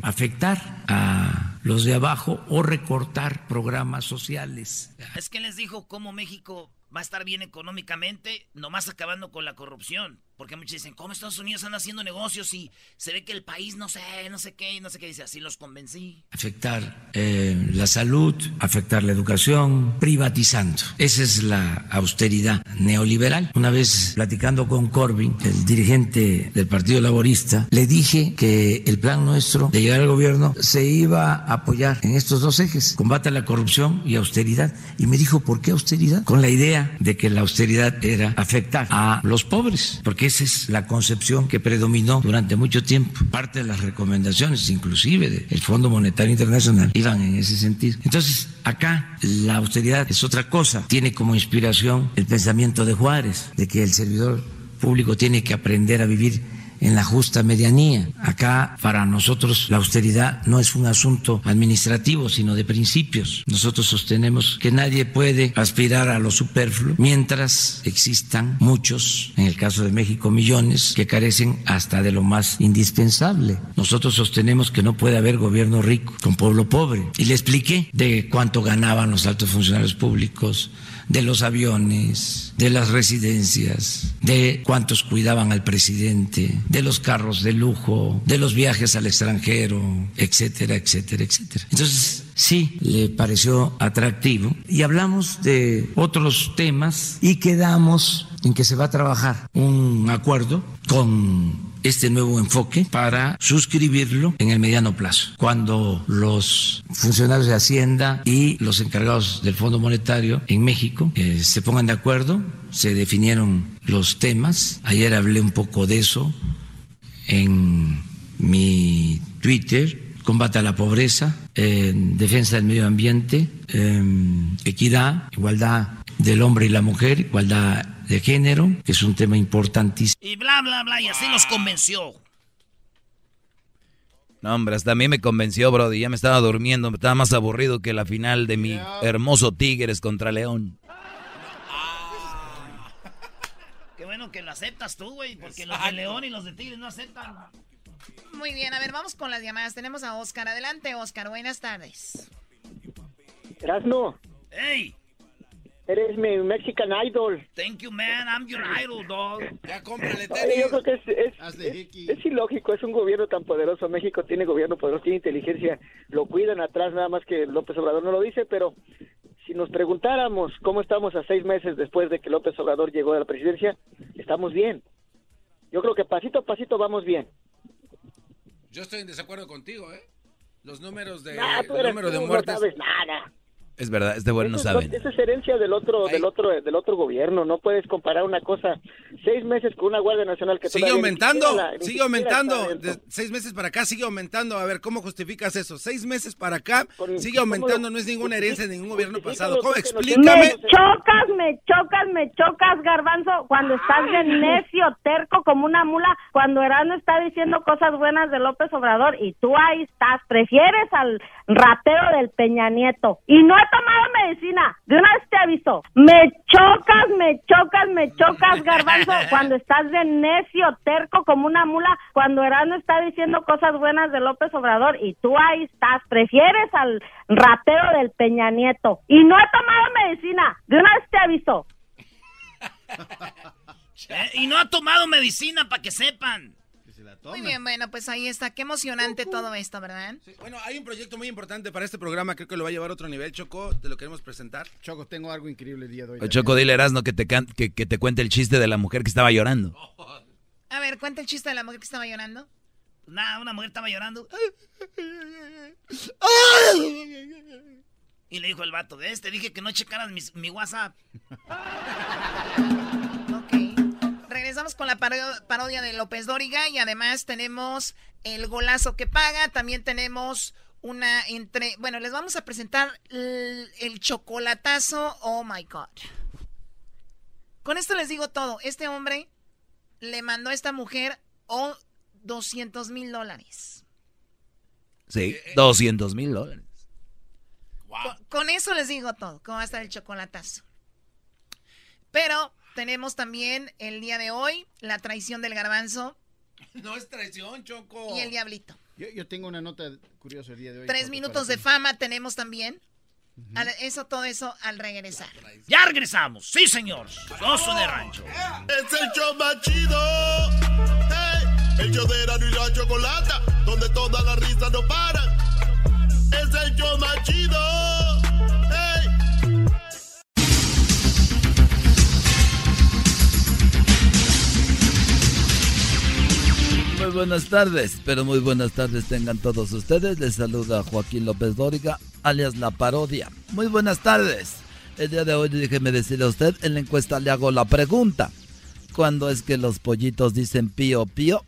Afectar a los de abajo o recortar programas sociales. Es que les dijo cómo México va a estar bien económicamente, nomás acabando con la corrupción. Porque muchos dicen, ¿cómo Estados Unidos anda haciendo negocios y se ve que el país no sé, no sé qué, no sé qué? Dice, así los convencí. afectar eh, la salud, afectar la educación, privatizando. Esa es la austeridad neoliberal. Una vez platicando con Corbyn, el dirigente del Partido Laborista, le dije que el plan nuestro de llegar al gobierno se iba a apoyar en estos dos ejes, combate a la corrupción y austeridad. Y me dijo, ¿por qué austeridad? Con la idea de que la austeridad era afectar a los pobres, porque esa es la concepción que predominó durante mucho tiempo. Parte de las recomendaciones, inclusive del Fondo Monetario Internacional, iban en ese sentido. Entonces, acá la austeridad es otra cosa. Tiene como inspiración el pensamiento de Juárez, de que el servidor público tiene que aprender a vivir en la justa medianía. Acá para nosotros la austeridad no es un asunto administrativo, sino de principios. Nosotros sostenemos que nadie puede aspirar a lo superfluo mientras existan muchos, en el caso de México millones, que carecen hasta de lo más indispensable. Nosotros sostenemos que no puede haber gobierno rico con pueblo pobre. Y le expliqué de cuánto ganaban los altos funcionarios públicos de los aviones, de las residencias, de cuántos cuidaban al presidente, de los carros de lujo, de los viajes al extranjero, etcétera, etcétera, etcétera. Entonces, sí, le pareció atractivo y hablamos de otros temas y quedamos en que se va a trabajar un acuerdo con este nuevo enfoque para suscribirlo en el mediano plazo, cuando los funcionarios de Hacienda y los encargados del Fondo Monetario en México eh, se pongan de acuerdo, se definieron los temas, ayer hablé un poco de eso en mi Twitter, combate a la pobreza, defensa del medio ambiente, equidad, igualdad del hombre y la mujer, igualdad de género, que es un tema importantísimo. Y bla, bla, bla, y así nos convenció. No, hombre, hasta a mí me convenció, Brody. Ya me estaba durmiendo, me estaba más aburrido que la final de mi hermoso Tigres contra León. Qué bueno que lo aceptas tú, güey, porque los de León y los de Tigres no aceptan. Muy bien, a ver, vamos con las llamadas. Tenemos a Oscar. Adelante, Oscar. Buenas tardes. Erasno. ¡Ey! Eres mi Mexican Idol. Thank you, man. I'm your idol, dog. Ya cómprale Oye, yo creo que es, es, es- ilógico, es un gobierno tan poderoso. México tiene gobierno poderoso, tiene inteligencia, lo cuidan atrás, nada más que López Obrador no lo dice, pero si nos preguntáramos cómo estamos a seis meses después de que López Obrador llegó a la presidencia, estamos bien. Yo creo que pasito a pasito vamos bien. Yo estoy en desacuerdo contigo, ¿eh? Los números de, Ah, eres número de tú, no muertes. sabes nada. Es verdad, este bueno no es- saben. Esa es herencia del otro, del otro, del otro gobierno. No puedes comparar una cosa seis meses con una Guardia Nacional que Sigue aumentando, la- sigue aumentando. De seis meses para acá sigue aumentando. A ver, ¿cómo justificas eso? Seis meses para acá sigue ¿cómo aumentando. lo- No es ninguna herencia de ningún gobierno pasado. ¿Cómo? Explícame. Me chocas, me chocas, me chocas, garbanzo, cuando estás de necio, terco como una mula, cuando Erasmo está diciendo cosas buenas de López Obrador y tú ahí estás, prefieres al ratero del Peña Nieto. Y no he tomado medicina, de una vez te aviso. Me chocas, me chocas, me chocas, garbanzo, cuando estás de necio, terco como una mula, cuando Erasmo está diciendo cosas buenas de López Obrador y tú ahí estás, prefieres al ratero del Peña Nieto. Y no he tomado medicina, de una vez te aviso. Eh, Y no ha tomado medicina para que sepan. Muy bien, bueno, pues ahí está. Qué emocionante todo esto, ¿verdad? Bueno, hay un proyecto muy importante para este programa. Creo que lo va a llevar a otro nivel, Choco. Te lo queremos presentar. Choco, tengo algo increíble el día de hoy. O Choco, dile a Erasmo que te, can- que, que te cuente el chiste de la mujer que estaba llorando. A ver, cuenta el chiste de la mujer que estaba llorando. Nada, una mujer estaba llorando. Y le dijo el vato, de este dije que no checaras mis- mi WhatsApp. Regresamos con la paro- parodia de López Dóriga y además tenemos el golazo que paga. También tenemos una entre. Bueno, les vamos a presentar el, el chocolatazo. Oh my God. Con esto les digo todo. Este hombre le mandó a esta mujer oh, 200 mil dólares. Sí, 200 mil dólares. Con, con eso les digo todo. ¿Cómo va a estar el chocolatazo? Pero tenemos también el día de hoy la traición del garbanzo No es traición, Choco. y el diablito. Yo, yo tengo una nota curiosa el día de hoy. Tres minutos de fama tenemos también. Al- eso, todo eso al regresar. Ya regresamos. Sí, señor. Oso de rancho. Es el show más chido. Hey, el show de Erasmo y la Chocolata, donde todas las risas no paran. Es el show más chido. Muy buenas tardes, pero muy buenas tardes tengan todos ustedes. Les saluda Joaquín López Dóriga, alias La Parodia. Muy buenas tardes. El día de hoy déjeme decirle a usted, en la encuesta le hago la pregunta. ¿Cuándo es que los pollitos dicen pío pío?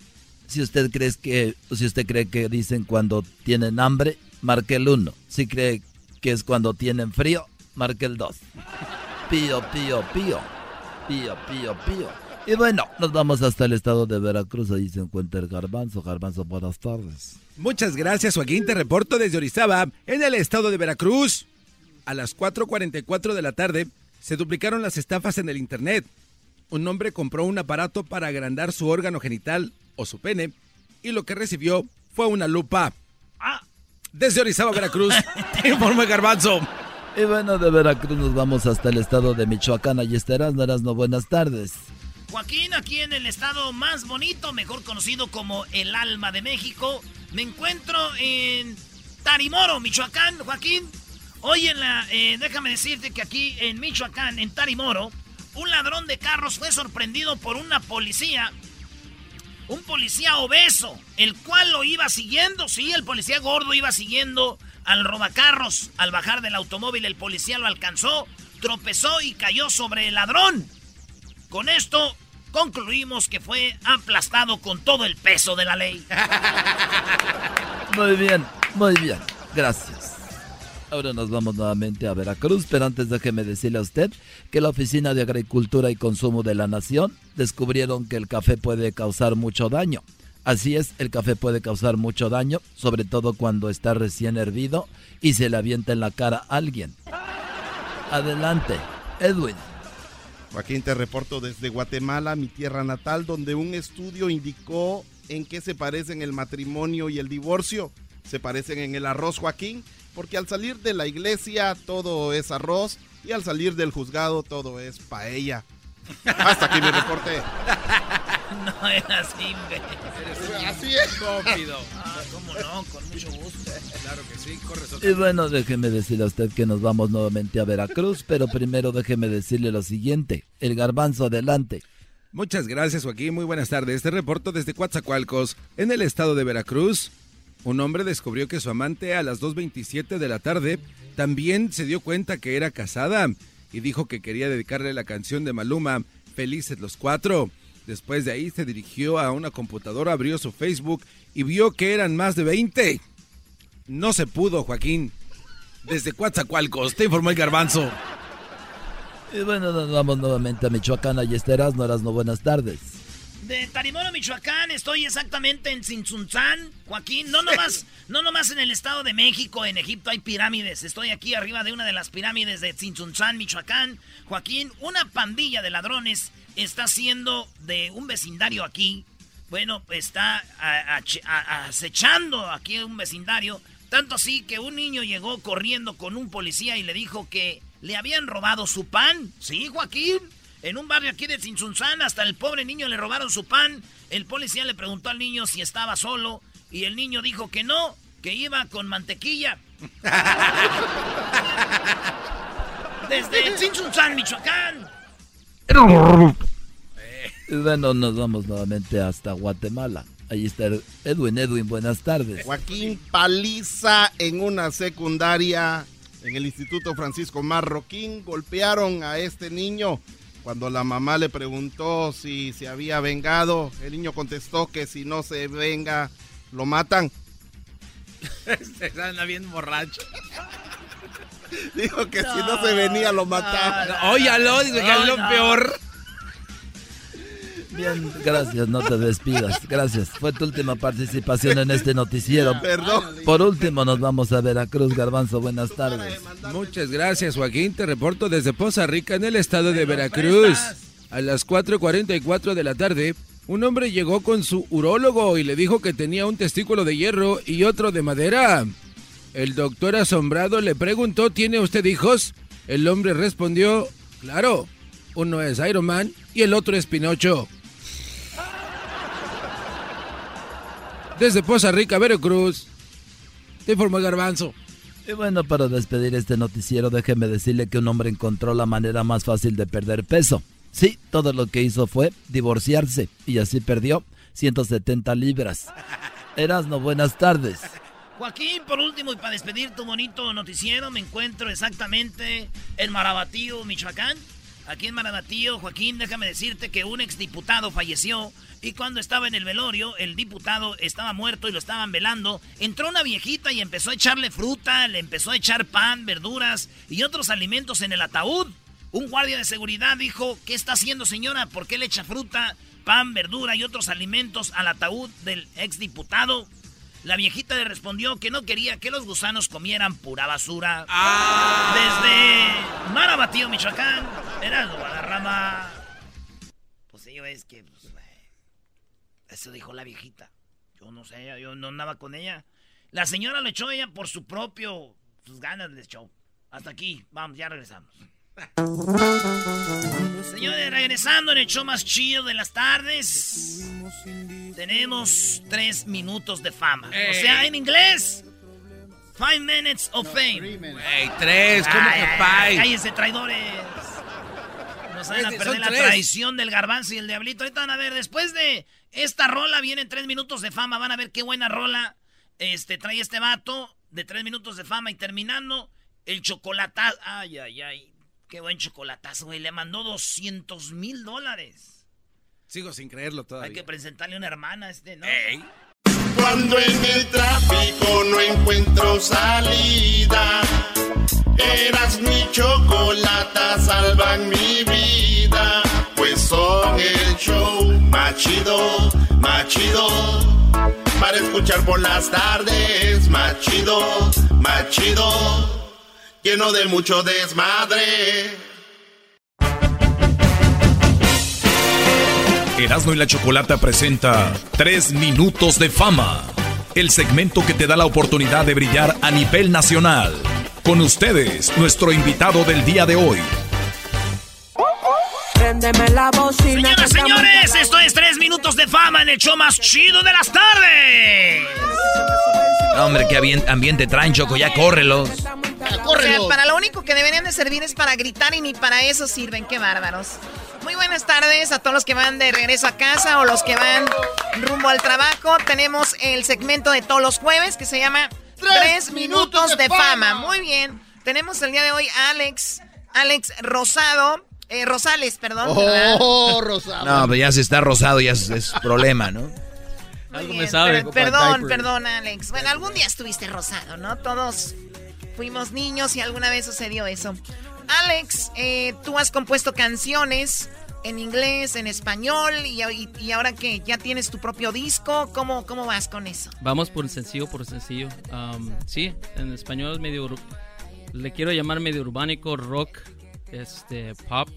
Si usted cree que, si usted cree que dicen cuando tienen hambre, marque el 1. Si cree que es cuando tienen frío, marque el 2. Pío, pío, pío. Pío, pío, pío. Y bueno, nos vamos hasta el estado de Veracruz. Ahí se encuentra el garbanzo. Garbanzo, buenas tardes. Muchas gracias, Joaquín. Te reporto desde Orizaba, en el estado de Veracruz. A las 4.44 de la tarde se duplicaron las estafas en el Internet. Un hombre compró un aparato para agrandar su órgano genital o su pene y lo que recibió fue una lupa. Desde Orizaba, Veracruz, te informa Garbanzo. Y bueno, de Veracruz nos vamos hasta el estado de Michoacán. Allí estarás, no buenas tardes. Joaquín, aquí en el estado más bonito, mejor conocido como el alma de México, me encuentro en Tarimoro, Michoacán, Joaquín. Hoy en la, eh, déjame decirte que aquí en Michoacán, en Tarimoro, un ladrón de carros fue sorprendido por una policía, un policía obeso, el cual lo iba siguiendo, sí, el policía gordo iba siguiendo al robacarros. Al bajar del automóvil el policía lo alcanzó, tropezó y cayó sobre el ladrón. Con esto concluimos que fue aplastado con todo el peso de la ley. Muy bien, muy bien. Gracias. Ahora nos vamos nuevamente a Veracruz, pero antes déjeme decirle a usted que la Oficina de Agricultura y Consumo de la Nación descubrieron que el café puede causar mucho daño. Así es, el café puede causar mucho daño, sobre todo cuando está recién hervido y se le avienta en la cara a alguien. Adelante, Edwin. Joaquín, te reporto desde Guatemala, mi tierra natal, donde un estudio indicó en qué se parecen el matrimonio y el divorcio. Se parecen en el arroz, Joaquín, porque al salir de la iglesia todo es arroz y al salir del juzgado todo es paella. Hasta aquí mi reporte. No es así, Así es. Estúpido. Ah, cómo no, con mucho gusto. Claro que sí, corre Y bueno, déjeme decirle a usted que nos vamos nuevamente a Veracruz, pero primero déjeme decirle lo siguiente. El garbanzo, adelante. Muchas gracias, Joaquín. Muy buenas tardes. Este reporto desde Coatzacoalcos, en el estado de Veracruz. Un hombre descubrió que su amante a las 2.27 de la tarde también se dio cuenta que era casada y dijo que quería dedicarle la canción de Maluma, Felices los Cuatro. Después de ahí se dirigió a una computadora, abrió su Facebook y vio que eran más de 20. No se pudo, Joaquín. Desde Coatzacoalcos, te informó el garbanzo. Y bueno, nos vamos nuevamente a Michoacán. Allí estarás, no eras no buenas tardes. De Tarimoro, Michoacán, estoy exactamente en Tzintzuntzán, Joaquín. No nomás, no nomás en el Estado de México, en Egipto hay pirámides. Estoy aquí arriba de una de las pirámides de Tzintzuntzán, Michoacán. Joaquín, una pandilla de ladrones está haciendo de un vecindario aquí. Bueno, está acechando aquí un vecindario. Tanto así que un niño llegó corriendo con un policía y le dijo que le habían robado su pan. Sí, Joaquín. En un barrio aquí de Tzintzunzán, hasta el pobre niño le robaron su pan. El policía le preguntó al niño si estaba solo y el niño dijo que no, que iba con mantequilla. Desde Tzintzunzán, Michoacán. Bueno, nos vamos nuevamente hasta Guatemala. Ahí está Edwin. Edwin, buenas tardes. Joaquín Paliza en una secundaria en el Instituto Francisco Marroquín. Golpearon a este niño. Cuando la mamá le preguntó si se había vengado, el niño contestó que si no se venga, lo matan. se anda bien borracho. Dijo que si no se venía, lo mataban. Óyalo, dice que es lo peor. Bien, gracias, no te despidas. Gracias. Fue tu última participación en este noticiero. Perdón. Por último, nos vamos a Veracruz, Garbanzo. Buenas tardes. Muchas gracias, Joaquín. Te reporto desde Poza Rica, en el estado de Veracruz. A las 4.44 de la tarde, un hombre llegó con su urólogo y le dijo que tenía un testículo de hierro y otro de madera. El doctor asombrado le preguntó, ¿tiene usted hijos? El hombre respondió, claro, uno es Iron Man y el otro es Pinocho. Desde Poza Rica, Veracruz, te informó Garbanzo. Y bueno, para despedir este noticiero, déjeme decirle que un hombre encontró la manera más fácil de perder peso. Sí, todo lo que hizo fue divorciarse y así perdió 170 libras. Erasno, buenas tardes. Joaquín, por último, y para despedir tu bonito noticiero, me encuentro exactamente en Marabatío, Michoacán. Aquí en Marabatío, Joaquín, déjame decirte que un exdiputado falleció y cuando estaba en el velorio, el diputado estaba muerto y lo estaban velando. Entró una viejita y empezó a echarle fruta, le empezó a echar pan, verduras y otros alimentos en el ataúd. Un guardia de seguridad dijo, ¿qué está haciendo señora? ¿Por qué le echa fruta, pan, verdura y otros alimentos al ataúd del exdiputado? La viejita le respondió que no quería que los gusanos comieran pura basura. Desde Marabatío, Michoacán, era Guadarrama. Pues ello es que... pues, eso dijo la viejita. Yo no sé, yo no andaba con ella. La señora lo echó ella por su propio... Sus ganas le echó. Hasta aquí, vamos, ya regresamos. Señores, regresando en el show más chido de las tardes. Tenemos tres minutos de fama. O sea, en inglés. Five minutes of fame. Tres, ¿cómo Ay, que ay? Cállense, traidores. Nos van a perder la tres. traición del garbanzo y el diablito. Ahorita van a ver, después de esta rola vienen tres minutos de fama. Van a ver qué buena rola este, trae este vato de tres minutos de fama. Y terminando, el chocolatazo. Ay, ay, ay. Qué buen chocolatazo, güey. Le mandó 200 mil dólares. Sigo sin creerlo Hay todavía. que presentarle una hermana a este, ¿no? Cuando en el tráfico no encuentro salida, eras mi chocolata, salvan mi vida. Pues son el show más chido, más chido. Para escuchar por las tardes, más chido, más chido. Lleno de mucho desmadre. Erasmo y la Chocolata presenta Tres Minutos de Fama, el segmento que te da la oportunidad de brillar a nivel nacional. Con ustedes, nuestro invitado del día de hoy. Préndeme la bocina. Señoras, señores, esto es tres minutos de fama en el show más chido de las tardes. No, hombre, qué ambien- ambiente traen, Choco, ya córrelos. O sea, para lo único que deberían de servir es para gritar y ni para eso sirven. Qué bárbaros. Muy buenas tardes a todos los que van de regreso a casa o los que van rumbo al trabajo. Tenemos el segmento de todos los jueves que se llama Tres, minutos, de, fama. Muy bien. Tenemos el día de hoy a Alex, Alex Rosado, eh, Rosales, perdón. Oh, Rosado. No, pero ya si está rosado ya es, es problema, ¿no? Muy bien, per- perdón, perdón, Alex. Bueno, algún día estuviste rosado, ¿no? Todos fuimos niños y alguna vez sucedió eso. Alex, eh, tú has compuesto canciones en inglés, en español, y, y- y ahora que ya tienes tu propio disco, ¿cómo, ¿cómo vas con eso? Vamos por sencillo por sencillo. Am, sí, en español es medio le quiero llamar medio urbánico, rock, este pop.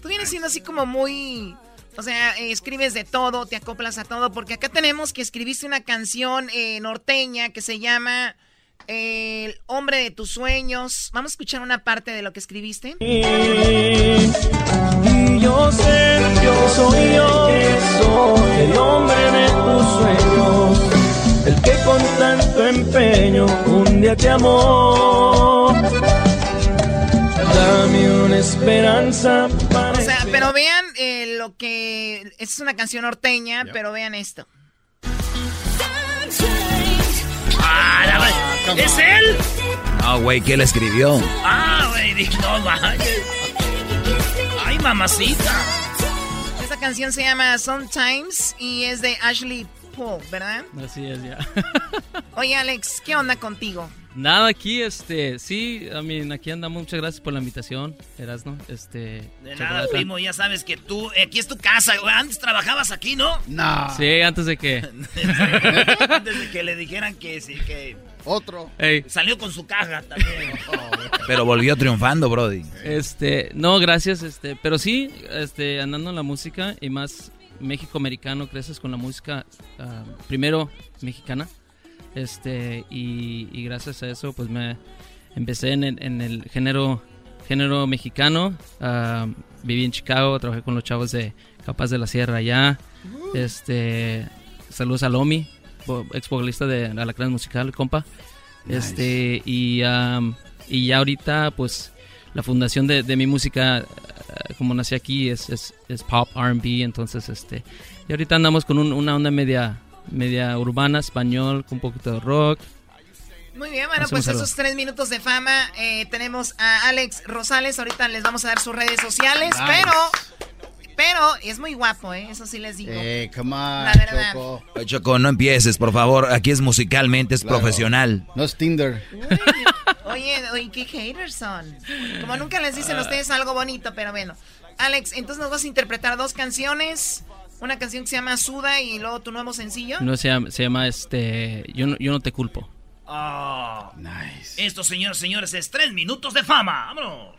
Tú vienes siendo así como muy... O sea, eh, escribes de todo, te acoplas a todo, porque acá tenemos que escribiste una canción eh, norteña que se llama El hombre de tus sueños. Vamos a escuchar una parte de lo que escribiste. Y yo sé, yo soy yo, que soy el hombre de tus sueños, el que con tanto empeño un día te amó. Dame una esperanza para O sea, pero vean eh, lo que... Es una canción norteña, pero vean esto. Ah. ¿Es él? No, güey, ¿qué le escribió? Ah, güey, dije, no manches. Ay, mamacita. Esta canción se llama Sometimes y es de Ashley Paul, ¿verdad? Así es, ya. Oye, Alex, ¿qué onda contigo? Nada, aquí, este, sí, I mean, aquí andamos. Muchas gracias por la invitación, Erasno. Este, De nada, primo, ya sabes que tú, eh, aquí es tu casa. güey. Antes trabajabas aquí, ¿no? No. Sí, antes de que. Antes de que le dijeran que sí, que... Otro. Ey. Salió con su caja también. Pero volvió triunfando, Brody. Este, no, gracias, este, pero sí, este, andando en la música y más México americano, creces con la música ah, primero mexicana, este, y, y gracias a eso, pues me empecé en, el- en el género, género mexicano, ah, viví en Chicago, trabajé con los chavos de Capaz de la Sierra allá, este, saludos a Lomi, ex vocalista de Alacrán Musical, compa, este, y, am, y ya ahorita, pues, la fundación de, de mi música, eh, como nací aquí, es, es, es pop, R&B, entonces, este, y ahorita andamos con un- una onda media, media urbana, español, con un poquito de rock. Muy bien, bueno, Hacemos pues algo. esos tres minutos de fama. eh, tenemos a Alex Rosales, ahorita les vamos a dar sus redes sociales, Nice. pero, pero es muy guapo, ¿eh? Eso sí les digo. Eh, come on, La verdad. Choco. Oye, Choco, no empieces, por favor. Aquí es musicalmente, es Claro. profesional. No es Tinder. Oye, oye, qué haters son. Como nunca les dicen a ustedes algo bonito, pero bueno. Alex, entonces nos vas a interpretar dos canciones. Una canción que se llama Suda y luego tu nuevo sencillo. No, se llama, se llama este. Yo no, yo no te culpo. Ah, Esto, señores, señores, es tres minutos de fama. ¡Vámonos!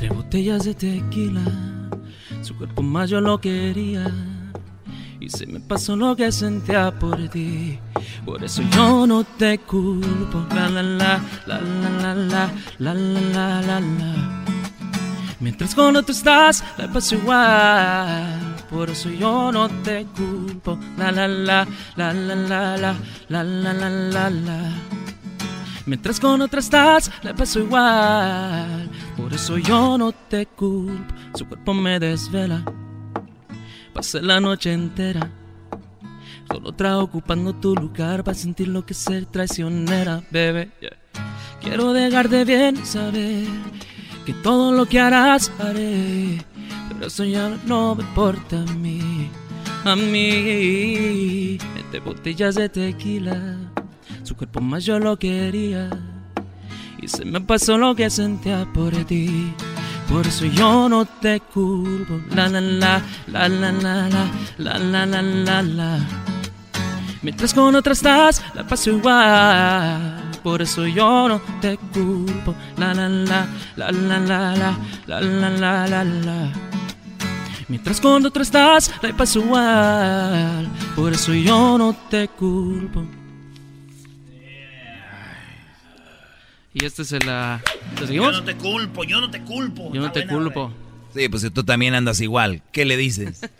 Entre botellas de tequila, su cuerpo más yo lo quería. Y se me pasó lo que sentía por ti. Por eso yo no te culpo. La la la, la la la la, la la la la la. Mientras con otro estás, me paso igual. Por eso yo no te culpo. La la la, la la la la, la la la la la. Mientras con otra estás, le paso igual. Por eso yo no te culpo. Su cuerpo me desvela. Pasé la noche entera. Solo otra ocupando tu lugar para sentir lo que ser traicionera, bebé. Quiero dejarte bien saber que todo lo que harás haré. Pero eso ya no me importa a mí, a mí. Entre botellas de tequila, su cuerpo más yo lo quería. Y se me pasó lo que sentía por ti. Por eso yo no te culpo. La la la, la la la la, la la la la la. Mientras con otra estás, la paso igual. Por eso yo no te culpo. La la la, la la la la, la la la la la. Mientras con otra estás, la paso igual. Por eso yo no te culpo. Y este es el... ah, ¿Lo seguimos? Yo no te culpo, yo no te culpo. Yo no te buena, culpo. Sí, pues si tú también andas igual. ¿Qué le dices?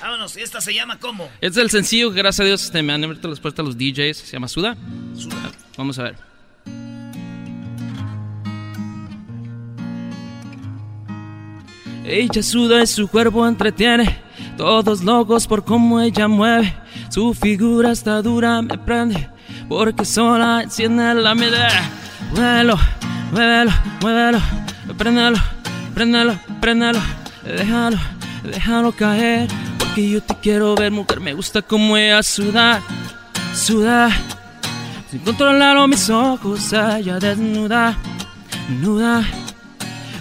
Vámonos, esta se llama ¿cómo? Este es el sencillo que gracias a Dios este, me han abierto las puertas los DJs. Se llama Suda. Suda. Vamos a ver. Ella suda y su cuerpo entretiene. Todos locos por cómo ella mueve. Su figura está dura, me prende. Porque sola enciende la medida. Muévelo, muévelo, muévelo. Préndelo, préndelo, préndelo. Déjalo, déjalo caer. Porque yo te quiero ver, mujer. Me gusta cómo ella suda, suda. Sin controlarlo mis ojos, ella desnuda, nuda.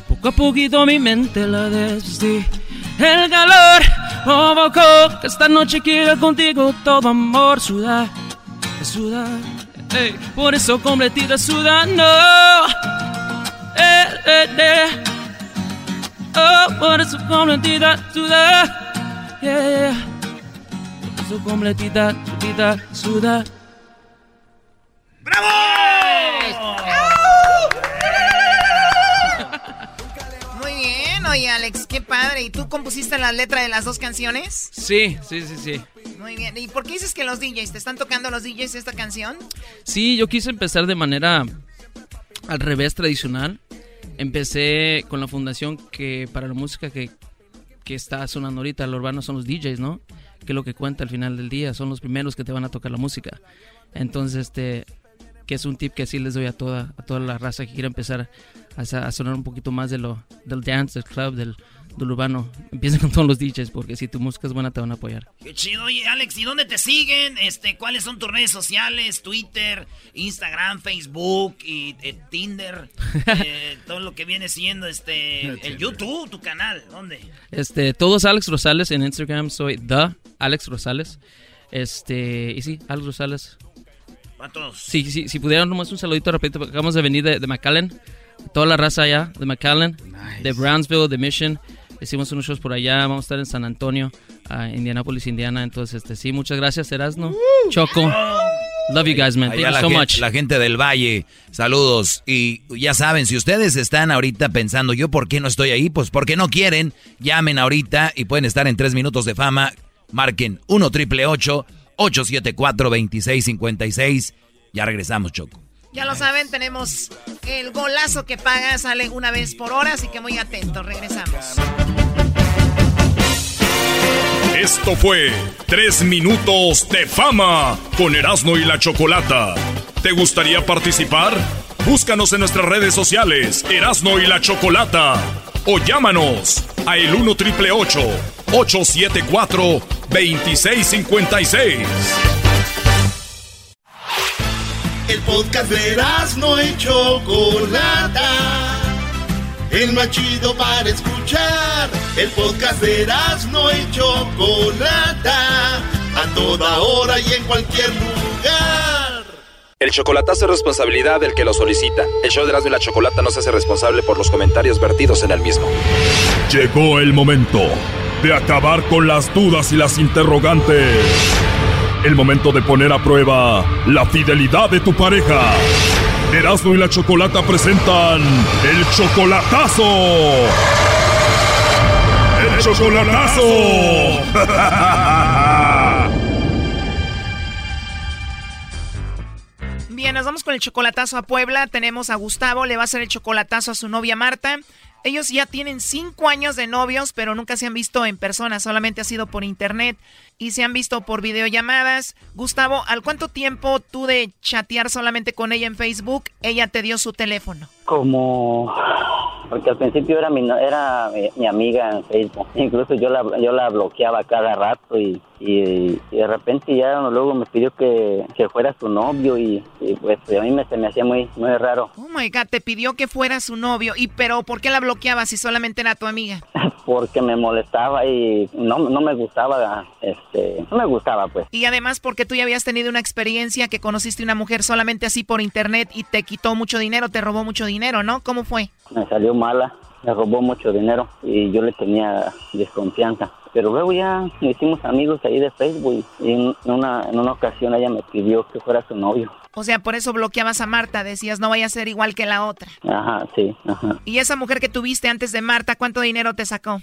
Poco a poquito mi mente la desvestí. El calor provocó que esta noche quiera contigo todo amor suda, suda. ey, por eso completita sudando. Eh, eh, eh. Oh, por eso completita suda. Yeah, yeah. Por eso completita, completita suda. Muy oye Alex, qué padre. ¿Y tú compusiste la letra de las dos canciones? Sí, sí, sí, sí. Muy bien. ¿Y por qué dices que los DJs te están tocando los DJs esta canción? Sí, yo quise empezar de manera al revés tradicional. Empecé con la fundación que para la música que, que está sonando ahorita, el urbano son los DJs, ¿no? Que es lo que cuenta al final del día, son los primeros que te van a tocar la música. Entonces, este, que es un tip que sí les doy a toda, a toda la raza que quiera empezar a, sonar un poquito más de lo, del dance, del club, del, del urbano. Empiecen con todos los DJs, porque si tu música es buena te van a apoyar. Qué chido, oye, Alex, ¿y dónde te siguen? Este, ¿cuáles son tus redes sociales? Twitter, Instagram, Facebook y eh, Tinder, eh, todo lo que viene siendo este, el YouTube, tu canal, ¿dónde? Este, todos Alex Rosales en Instagram, soy The Alex Rosales. Este, y sí, Alex Rosales. Para todos. Sí, sí, si pudieran nomás un saludito porque acabamos de venir de, de McAllen, toda la raza allá, de McAllen, de Brownsville, de Mission. Hicimos unos shows por allá, vamos a estar en San Antonio, a Indianapolis, Indiana. Entonces, este, sí, muchas gracias, Erasno. Choco. Love you guys, man. Thank you la, so much. la gente del Valle, saludos. Y ya saben, si ustedes están ahorita pensando, ¿yo por qué no estoy ahí? Pues porque no quieren. Llamen ahorita y pueden estar en tres minutos de fama. Marquen 1 triple 874 2656 Ya regresamos, Choco. Ya lo saben, tenemos el golazo que paga, sale una vez por hora, así que muy atentos, regresamos. Esto fue Tres Minutos de Fama con Erasmo y la Chocolata. ¿Te gustaría participar? Búscanos en nuestras redes sociales, Erasmo y la Chocolata. O llámanos a el 1 triple 874-2656. El podcast de no y Chocolata. El más chido para escuchar. El podcast de no y Chocolata. A toda hora y en cualquier lugar. El chocolatazo es responsabilidad del que lo solicita. El show de Erasmo y la Chocolata no se hace responsable por los comentarios vertidos en el mismo. Llegó el momento de acabar con las dudas y las interrogantes. El momento de poner a prueba la fidelidad de tu pareja. Erasmo y la Chocolata presentan el chocolatazo. ¡El chocolatazo! Bien, nos vamos con el chocolatazo a Puebla. Tenemos a Gustavo, le va a hacer el chocolatazo a su novia Marta. Ellos ya tienen cinco años de novios, pero nunca se han visto en persona, solamente ha sido por internet y se han visto por videollamadas. Gustavo, ¿al cuánto tiempo tú de chatear solamente con ella en Facebook, ella te dio su teléfono? Como porque al principio era mi era mi, amiga en Facebook incluso yo la yo la bloqueaba cada rato y, y, de repente ya luego me pidió que, que fuera su novio y, pues a mí me, se me hacía muy muy raro oh my god te pidió que fuera su novio y pero por qué la bloqueaba si solamente era tu amiga porque me molestaba y no, no me gustaba este no me gustaba pues y además porque tú ya habías tenido una experiencia que conociste una mujer solamente así por internet y te quitó mucho dinero te robó mucho dinero no cómo fue me salió mala, me robó mucho dinero y yo le tenía desconfianza. Pero luego ya hicimos amigos ahí de Facebook y en una, en una ocasión ella me pidió que fuera su novio. O sea, por eso bloqueabas a Marta, decías no vaya a ser igual que la otra. Ajá, sí, ajá. ¿Y esa mujer que tuviste antes de Marta, cuánto dinero te sacó?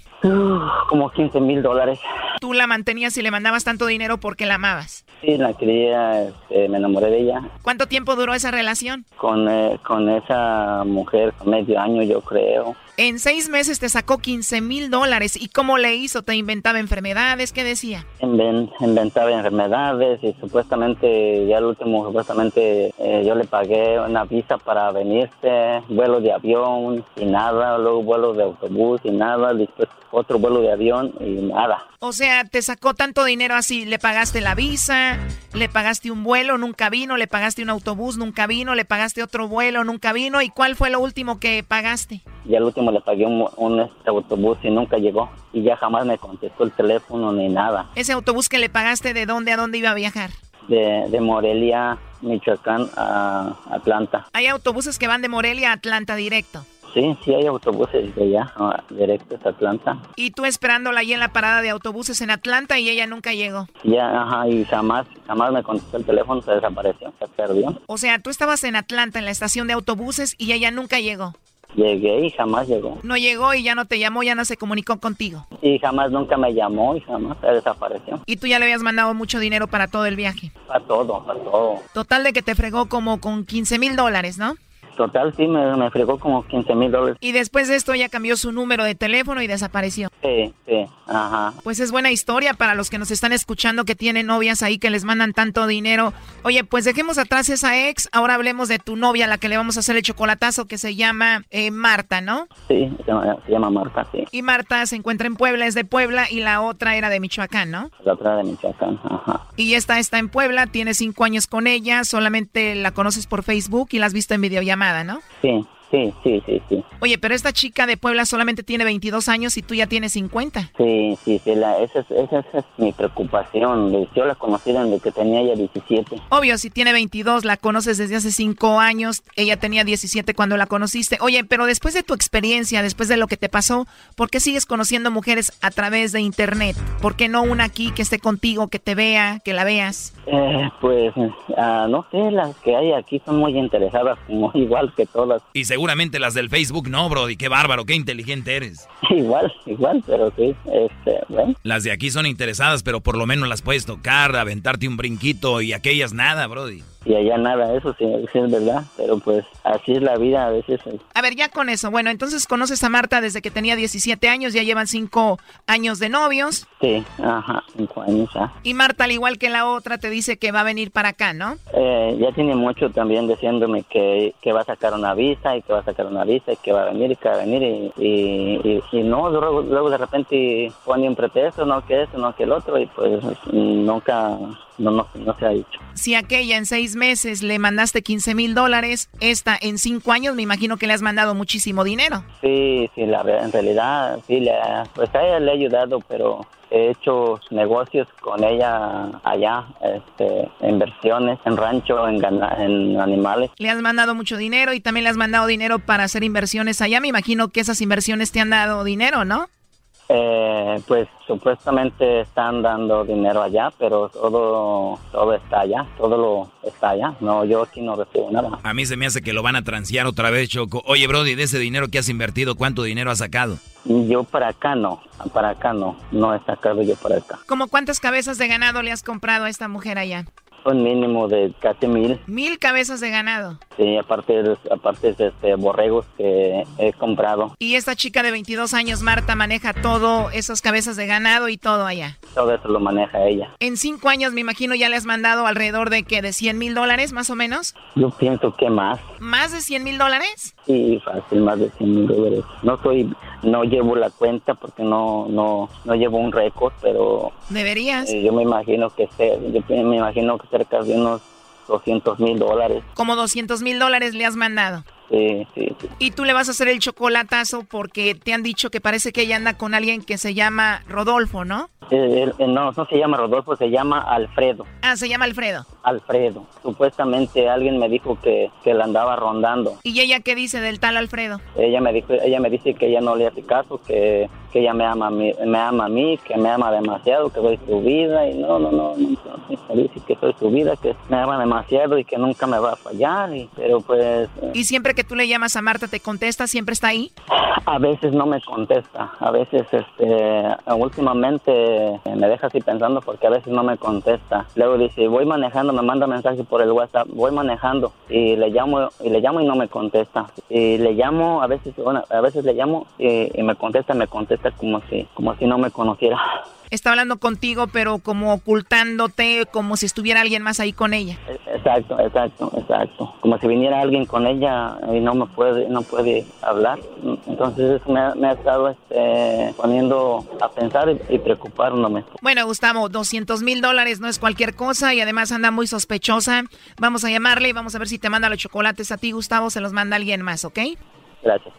como 15 mil dólares. ¿Tú la mantenías y le mandabas tanto dinero porque la amabas? Sí, la quería, este, me enamoré de ella. ¿Cuánto tiempo duró esa relación? Con, eh, con esa mujer, medio año yo creo. En seis meses te sacó 15 mil dólares. ¿Y cómo le hizo? ¿Te inventaba enfermedades? ¿Qué decía? inventaba enfermedades y supuestamente, ya el último, supuestamente eh, yo le pagué una visa para venirse, vuelo de avión y nada, luego vuelo de autobús y nada, después otro vuelo de avión y nada. O sea, te sacó tanto dinero así, le pagaste la visa, le pagaste un vuelo, nunca vino, le pagaste un autobús, nunca vino, le pagaste otro vuelo, nunca vino. ¿Y cuál fue lo último que pagaste? Y al último le pagué un, este, autobús y nunca llegó. Y ya jamás me contestó el teléfono ni nada. ¿Ese autobús que le pagaste de dónde a dónde iba a viajar? De, de Morelia, Michoacán a Atlanta. Hay autobuses que van de Morelia a Atlanta directo. Sí, sí hay autobuses de allá, directos a Atlanta. ¿Y tú esperándola ahí en la parada de autobuses en Atlanta y ella nunca llegó? Ya, ajá, y jamás, jamás me contestó el teléfono, se desapareció, se perdió. O sea, tú estabas en Atlanta en la estación de autobuses y ella nunca llegó. Llegué y jamás llegó. No llegó y ya no te llamó, ya no se comunicó contigo. Y jamás nunca me llamó y jamás se desapareció. ¿Y tú ya le habías mandado mucho dinero para todo el viaje? Para todo, para todo. Total de que te fregó como con 15 mil dólares, ¿no? Total, sí, me, me fregó como 15 mil dólares. Y después de esto ella cambió su número de teléfono y desapareció. Sí, sí, ajá. Pues es buena historia para los que nos están escuchando que tienen novias ahí que les mandan tanto dinero. Oye, pues dejemos atrás esa ex, ahora hablemos de tu novia, la que le vamos a hacer el chocolatazo, que se llama eh, Marta, ¿no? Sí, se llama, se llama, Marta, sí. Y Marta se encuentra en Puebla, es de Puebla, y la otra era de Michoacán, ¿no? La otra de Michoacán, ajá. Y esta está en Puebla, tiene cinco años con ella, solamente la conoces por Facebook y la has visto en videollamada, ¿no? Sí. Sí, sí, sí, sí. Oye, pero esta chica de Puebla solamente tiene 22 años y tú ya tienes 50. Sí, sí, sí, la, esa, es, esa, es mi preocupación. Yo la conocí desde que tenía ya 17. Obvio, si tiene 22, la conoces desde hace 5 años, ella tenía 17 cuando la conociste. Oye, pero después de tu experiencia, después de lo que te pasó, ¿por qué sigues conociendo mujeres a través de internet? ¿Por qué no una aquí que esté contigo, que te vea, que la veas? Eh, pues, uh, no sé, las que hay aquí son muy interesadas, como igual que todas. Y seguramente las del Facebook no, Brody. Qué bárbaro, qué inteligente eres. Igual, igual, pero sí, este, bueno. Las de aquí son interesadas, pero por lo menos las puedes tocar, aventarte un brinquito y aquellas nada, Brody. Y allá nada, eso sí, sí es verdad, pero pues así es la vida a veces. A ver, ya con eso. Bueno, entonces conoces a Marta desde que tenía 17 años, ya llevan 5 años de novios. Sí, ajá, cinco años ya. Y Marta, al igual que la otra, te dice que va a venir para acá, ¿no? Eh, ya tiene mucho también diciéndome que, que va a sacar una visa y que va a sacar una visa y que va a venir y que va a venir y, y, y- y no, luego, luego de repente pone un pretexto, no que eso, no que el otro y pues nunca, no, no, no se ha dicho. Si aquella en seis meses le mandaste 15 mil dólares, esta en cinco años, me imagino que le has mandado muchísimo dinero. Sí, sí, la, en realidad sí, le, pues a ella le ha ayudado, pero he hecho negocios con ella allá, este, inversiones en rancho, en, en animales. Le has mandado mucho dinero y también le has mandado dinero para hacer inversiones allá. Me imagino que esas inversiones te han dado dinero, ¿no? Eh, pues supuestamente están dando dinero allá, pero todo, todo está allá, todo lo está allá. No, yo aquí no recibo nada. A mí se me hace que lo van a transear otra vez, Choco. Oye, Brody, de ese dinero que has invertido, ¿cuánto dinero has sacado? Yo para acá no, para acá no, no he sacado yo para acá. ¿Cómo cuántas cabezas de ganado le has comprado a esta mujer allá? Un mínimo de casi mil. Mil cabezas de ganado. Sí, aparte de, aparte de este, borregos que he comprado. Y esta chica de 22 años, Marta, maneja todo, esas cabezas de ganado y todo allá. Todo eso lo maneja ella. En cinco años, me imagino, ya le has mandado alrededor de que de 100 mil dólares, más o menos. Yo pienso que más. ¿Más de 100 mil dólares? Sí, fácil, más de 100 mil dólares. No soy, no llevo la cuenta porque no, no, no llevo un récord, pero Deberías. eh, yo me imagino que se, yo me imagino que cerca de unos 200 mil dólares. Como 200 mil dólares le has mandado. Sí, sí, sí. Y tú le vas a hacer el chocolatazo porque te han dicho que parece que ella anda con alguien que se llama Rodolfo, ¿no? Eh, él- eh, no, no se llama Rodolfo, se llama Alfredo. Ah, se llama Alfredo. Alfredo. Supuestamente alguien me dijo que, que la andaba rondando. ¿Y ella qué dice del tal Alfredo? Ella me dijo, ella me dice que ella no le hace caso, que, que ella me ama, a mí, me ama a mí, que me ama demasiado, que soy su vida y no, no, no, no, no, me dice que soy su vida, que me ama demasiado y que nunca me va a fallar, y, pero pues eh, Y siempre que tú le llamas a Marta te contesta, siempre está ahí. a veces no me contesta, a veces este, últimamente me deja así pensando porque a veces no me contesta. Luego dice, voy manejando, me manda mensaje por el WhatsApp, voy manejando y le llamo y le llamo y no me contesta. Y le llamo, a veces, a veces le llamo y, y me contesta, me contesta como si, como si no me conociera. Está hablando contigo, pero como ocultándote, como si estuviera alguien más ahí con ella. Exacto, exacto, exacto. Como si viniera alguien con ella y no me puede, no puede hablar. Entonces eso me, ha- me ha estado este, poniendo a pensar y, y preocupándome. Bueno, Gustavo, 200 mil dólares no es cualquier cosa y además anda muy sospechosa. Vamos a llamarle y vamos a ver si te manda los chocolates a ti, Gustavo, se los manda alguien más, ¿ok? Gracias.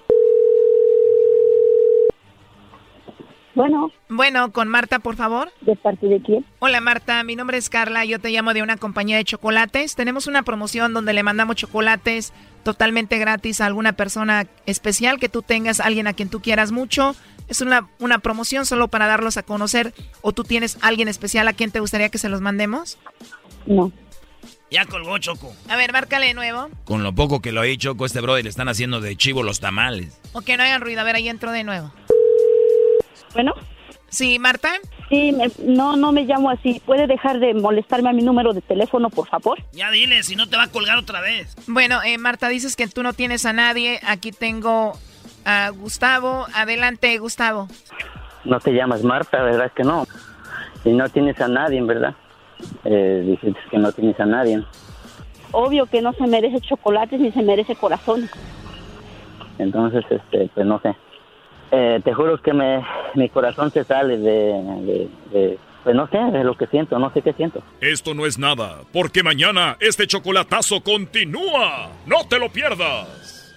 Bueno. Bueno, con Marta, por favor. ¿De parte de quién? Hola Marta, mi nombre es Carla, yo te llamo de una compañía de chocolates. Tenemos una promoción donde le mandamos chocolates totalmente gratis a alguna persona especial que tú tengas, alguien a quien tú quieras mucho. Es una, una promoción solo para darlos a conocer. ¿O tú tienes alguien especial a quien te gustaría que se los mandemos? No. Ya colgó Choco. A ver, márcale de nuevo. Con lo poco que lo he hecho, este brother le están haciendo de chivo los tamales. O que no hagan ruido. A ver, ahí entro de nuevo. Bueno. Sí, Marta. Sí, me- no, no me llamo así. ¿Puede dejar de molestarme a mi número de teléfono, por favor? Ya dile, si no te va a colgar otra vez. Bueno, eh, Marta, dices que tú no tienes a nadie. Aquí tengo a Gustavo. Adelante, Gustavo. No te llamas Marta, ¿verdad que no? Y no tienes a nadie, ¿verdad? Eh, dices que no tienes a nadie. Obvio que no se merece chocolates ni se merece corazones. Entonces, este, pues no sé. Eh, te juro que me, mi corazón se sale de, de- de- pues no sé, de lo que siento, no sé qué siento. Esto no es nada, porque mañana este chocolatazo continúa. No te lo pierdas.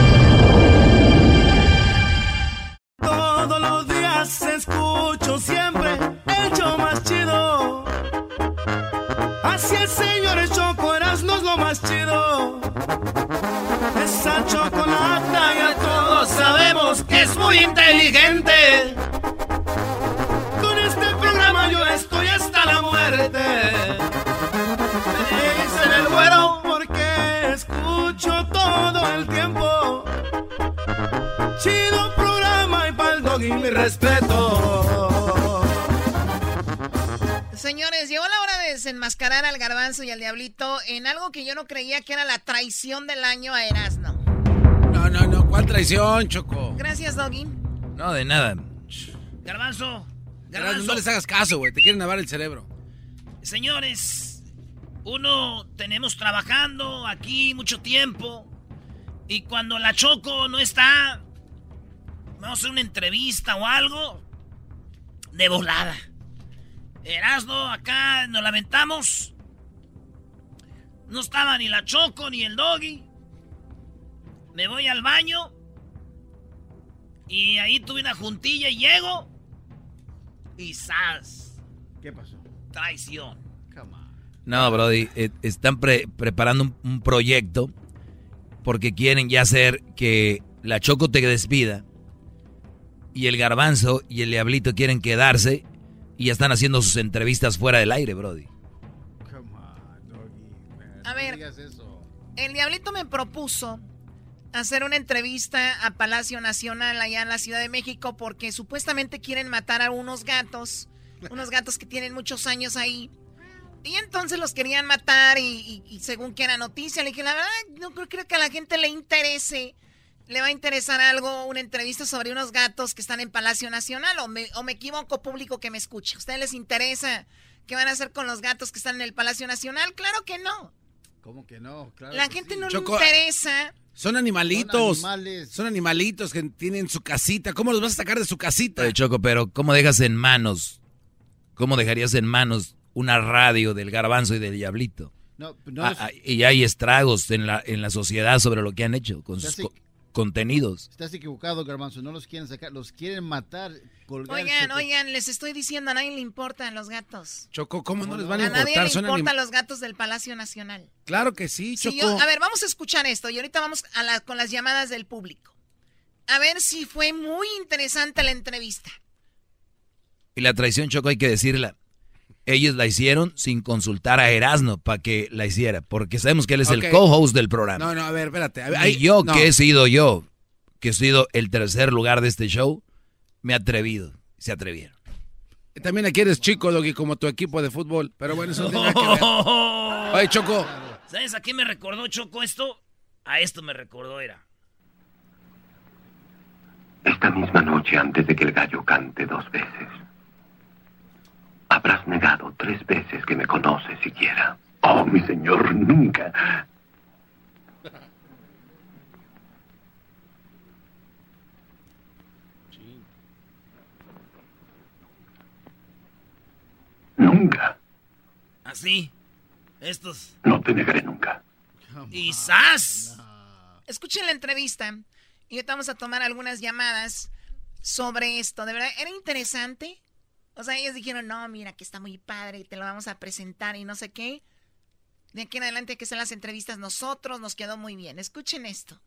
Así el señor el Choco es lo más chido. Esa chocolata ya todos sabemos que es muy inteligente. Con este programa yo estoy hasta la muerte. Me dicen el güero porque escucho todo el tiempo. Chido programa y pal y mi respeto. Señores, llegó la hora de desenmascarar al garbanzo y al diablito en algo que yo no creía que era la traición del año a Erasmo. No, no, no. ¿Cuál traición, Choco? Gracias, Doggy. No, de nada. Garbanzo. Garbanzo. No les hagas caso, güey. Te quieren lavar el cerebro. Señores, uno tenemos trabajando aquí mucho tiempo. Y cuando la Choco no está, vamos a hacer una entrevista o algo. De volada. Erasno, acá nos lamentamos. No estaba ni la Choco ni el Doggy. Me voy al baño. Y ahí tuve una juntilla y llego. Y ¡zas! ¿Qué pasó? Traición. No, Brody, eh, están pre- preparando un, un proyecto porque quieren ya hacer que la Choco te despida y el Garbanzo y el Diablito quieren quedarse y ya están haciendo sus entrevistas fuera del aire, Brody. A ver, el diablito me propuso hacer una entrevista a Palacio Nacional allá en la Ciudad de México porque supuestamente quieren matar a unos gatos, unos gatos que tienen muchos años ahí. Y entonces los querían matar y, y- y según que era noticia, le dije, la verdad, no creo, creo que a la gente le interese, le va a interesar algo, una entrevista sobre unos gatos que están en Palacio Nacional o me, o me equivoco público que me escuche. ¿A ustedes les interesa qué van a hacer con los gatos que están en el Palacio Nacional? Claro que no. ¿Cómo que no? Claro La que gente sí. no Choco, le interesa. Son animalitos. Son animales. Son animalitos que tienen su casita. ¿Cómo los vas a sacar de su casita? Oye, Choco, pero ¿cómo dejas en manos? ¿Cómo dejarías en manos una radio del Garbanzo y del Diablito? No, no Ah, es- ah, y hay estragos en la, en la sociedad sobre lo que han hecho con sus contenidos. Estás equivocado, Garbanzo. No los quieren sacar, los quieren matar, colgar. Oigan, oigan, les estoy diciendo, a nadie le importan los gatos. Choco, ¿cómo no les van a A nadie importar? le Son importan los gatos del Palacio Nacional. Claro que sí, Si Choco. yo- a ver, vamos a escuchar esto y ahorita vamos a la- con las llamadas del público. A ver si fue muy interesante la entrevista. Y la traición, Choco, hay que decirla. Ellos la hicieron sin consultar a Erasmo para que la hiciera, porque sabemos que él es el co-host del programa. No, no, a ver, espérate. A ver, Y yo, no. que he sido yo, que he sido el tercer lugar de este show, me he atrevido. Se atrevieron. También aquí eres chico, Doggy, como tu equipo de fútbol. Pero bueno, eso no tiene que ver. Oye, Choco. ¿Sabes a qué me recordó Choco esto? A esto me recordó, era. Esta misma noche, antes de que el gallo cante dos veces, habrás negado tres veces que me conoces siquiera. Oh, mi señor, nunca. Nunca. Así. Estos. No te negaré nunca. Y ¡zas! Escuchen la entrevista y ahorita vamos a tomar algunas llamadas sobre esto. De verdad, era interesante. O sea, ellos dijeron, no, mira, que está muy padre, te lo vamos a presentar y no sé qué. De aquí en adelante que sean las entrevistas nosotros, nos quedó muy bien. Escuchen esto.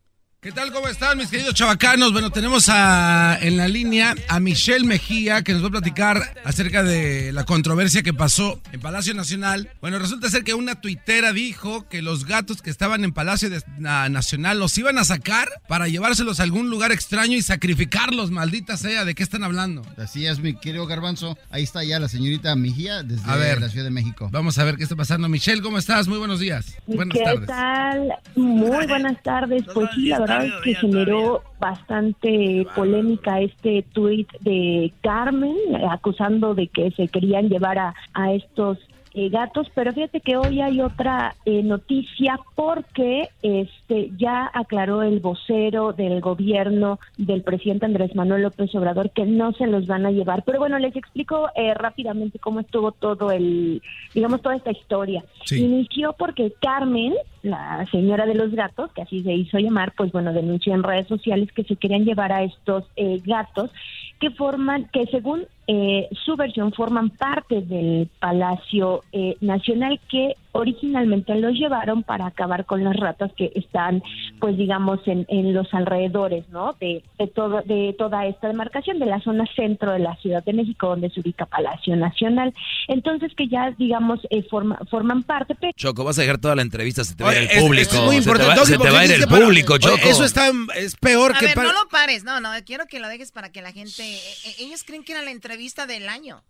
¿Qué tal? ¿Cómo están, mis queridos chavacanos? Bueno, tenemos a, en la línea a Michelle Mejía, que nos va a platicar acerca de la controversia que pasó en Palacio Nacional. Bueno, resulta ser que una tuitera dijo que los gatos que estaban en Palacio de- na- Nacional los iban a sacar para llevárselos a algún lugar extraño y sacrificarlos, maldita sea. ¿De qué están hablando? Así es, mi querido Garbanzo. Ahí está ya la señorita Mejía desde A ver. la Ciudad de México. Vamos a ver qué está pasando. Michelle, ¿cómo estás? Muy buenos días. Buenas ¿Qué tardes. tal? Muy buenas tardes. Pues sí, la verdad que generó bastante polémica este tuit de Carmen eh, acusando de que se querían llevar a, a estos eh, gatos, pero fíjate que hoy hay otra eh, noticia porque este ya aclaró el vocero del gobierno del presidente Andrés Manuel López Obrador que no se los van a llevar. Pero bueno, les explico eh, rápidamente cómo estuvo todo el, digamos, toda esta historia. Sí. Inició porque Carmen, la señora de los gatos, que así se hizo llamar, pues bueno, denunció en redes sociales que se querían llevar a estos eh, gatos que forman, que según eh, su versión forman parte del Palacio eh, Nacional que originalmente los llevaron para acabar con las ratas que están, pues digamos, en, en los alrededores, ¿no? De, de, todo, de toda esta demarcación, de la zona centro de la Ciudad de México, donde se ubica Palacio Nacional. Entonces, que ya, digamos, eh, forma, forman parte. Pero... Choco, vas a dejar toda la entrevista, se te va a ir el público. es muy se te importante, va, se te va a ir el para- público, Oye, Choco. eso está, es peor A que ver, para- no lo pares, no, no, quiero que lo dejes para que la gente... eh, eh, ellos creen que era la entrevista del año.